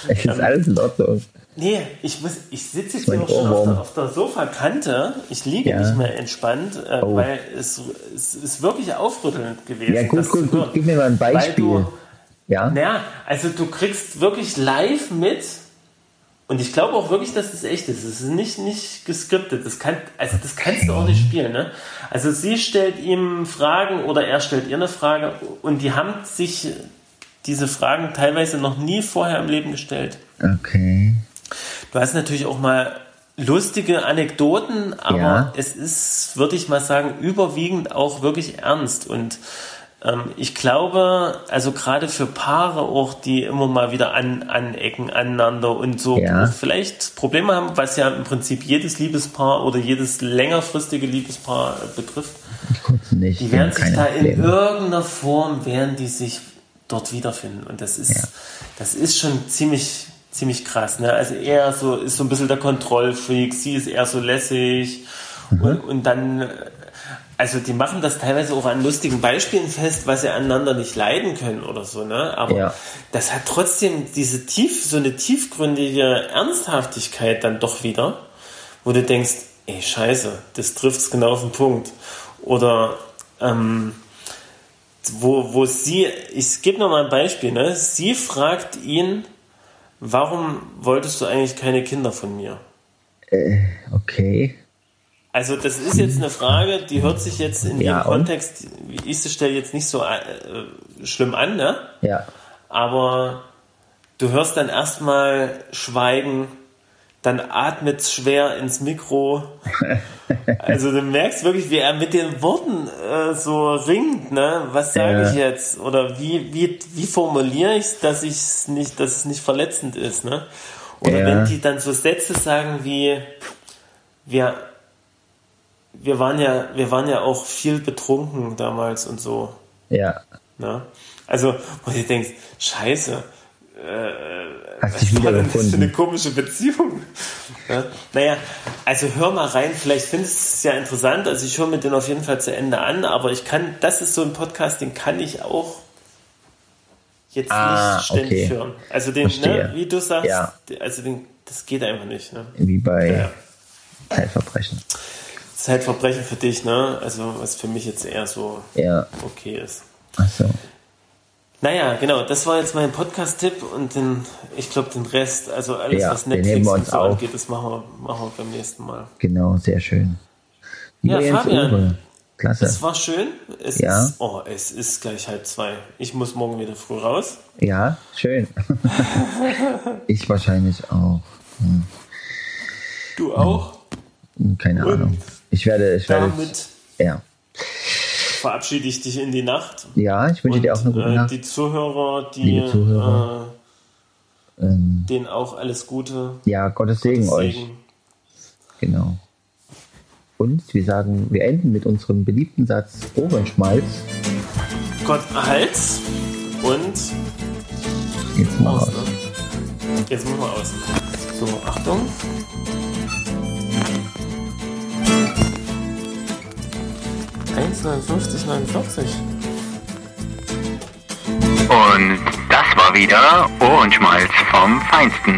Es ist alles in Ordnung. Nee, ich muss, ich sitze jetzt hier auch schon auf der, auf der Sofakante. Ich liege Ja. nicht mehr entspannt, äh, Oh. weil es, es ist wirklich aufrüttelnd gewesen. Ja, gut, gut, gut. Gib mir mal ein Weil Beispiel. du, ja? naja, also du kriegst wirklich live mit und ich glaube auch wirklich, dass das echt ist. Es ist nicht, nicht geskriptet. Das, kann, also das kannst du auch nicht spielen. Ne? Also sie stellt ihm Fragen oder er stellt ihr eine Frage und die haben sich diese Fragen teilweise noch nie vorher im Leben gestellt. Okay. Du hast natürlich auch mal lustige Anekdoten, aber Ja. es ist, würde ich mal sagen, überwiegend auch wirklich ernst. Und ich glaube, also gerade für Paare auch, die immer mal wieder an, anecken aneinander und so Ja. vielleicht Probleme haben, was ja im Prinzip jedes Liebespaar oder jedes längerfristige Liebespaar äh, betrifft, nicht. die werden sich da in Probleme. irgendeiner Form, werden die sich dort wiederfinden. Und das ist, Ja. das ist schon ziemlich, ziemlich krass. Ne? Also er so, ist so ein bisschen der Kontrollfreak, sie ist eher so lässig. Mhm. Und, und dann, äh, also die machen das teilweise auch an lustigen Beispielen fest, was sie aneinander nicht leiden können oder so. Ne? Aber Ja. das hat trotzdem diese tief, so eine tiefgründige Ernsthaftigkeit dann doch wieder, wo du denkst, ey, scheiße, das trifft's genau auf den Punkt. Oder ähm, wo, wo sie, ich gebe noch mal ein Beispiel, ne? sie fragt ihn, warum wolltest du eigentlich keine Kinder von mir? Okay. Also das ist jetzt eine Frage, die hört sich jetzt in Ja, dem? Kontext, wie ich sie stelle, jetzt nicht so äh, schlimm an, ne? Ja. aber du hörst dann erstmal Schweigen, dann atmet schwer ins Mikro. Also du merkst wirklich, wie er mit den Worten äh, so ringt, ne? Was sage Ja. ich jetzt? Oder wie, wie, wie formuliere ich es, dass ich nicht, dass es nicht verletzend ist, ne? Oder Ja. wenn die dann so Sätze sagen wie wir, wir waren ja, wir waren ja auch viel betrunken damals und so. Ja. Ne? Also, wo du denkst, scheiße, Hast dich was war denn das für eine komische Beziehung? Ja? Naja, also hör mal rein, vielleicht findest du es ja interessant. Also ich höre mir den auf jeden Fall zu Ende an, aber ich kann, das ist so ein Podcast, den kann ich auch jetzt Ah, nicht ständig okay. hören. Also den, ne, wie du sagst, Ja. also den, das geht einfach nicht. Ne? Wie bei Ja. Zeitverbrechen. Zeitverbrechen für dich, ne? Also was für mich jetzt eher so Ja. okay ist. Ach so. Naja, genau, das war jetzt mein Podcast-Tipp und den, ich glaube, den Rest, also alles, Ja, was Netflix und so auf. angeht, das machen wir, machen wir beim nächsten Mal. Genau, sehr schön. Ja, Lieber Jens Fabian. Uwe, Klasse. Es war schön. Es Ja. ist, oh, es ist gleich halb zwei. Ich muss morgen wieder früh raus. Ja, schön. ich wahrscheinlich auch. Du auch. Hm, Keine Und Ahnung. Ich werde, ich werde, Damit ja. verabschiede ich dich in die Nacht. Ja, ich wünsche dir auch eine gute äh, Nacht. Die Zuhörer, die Liebe Zuhörer. Äh, Ähm, denen auch alles Gute. ja, Gottes Segen euch. Segen. Genau. Und wir sagen, wir enden mit unserem beliebten Satz Ohrenschmalz. Gott erhalt's und Jetzt mal aus. aus. Ne? Jetzt machen wir aus. So, Achtung. Eins, 59, 49. Und das war wieder Ohrenschmalz vom Feinsten.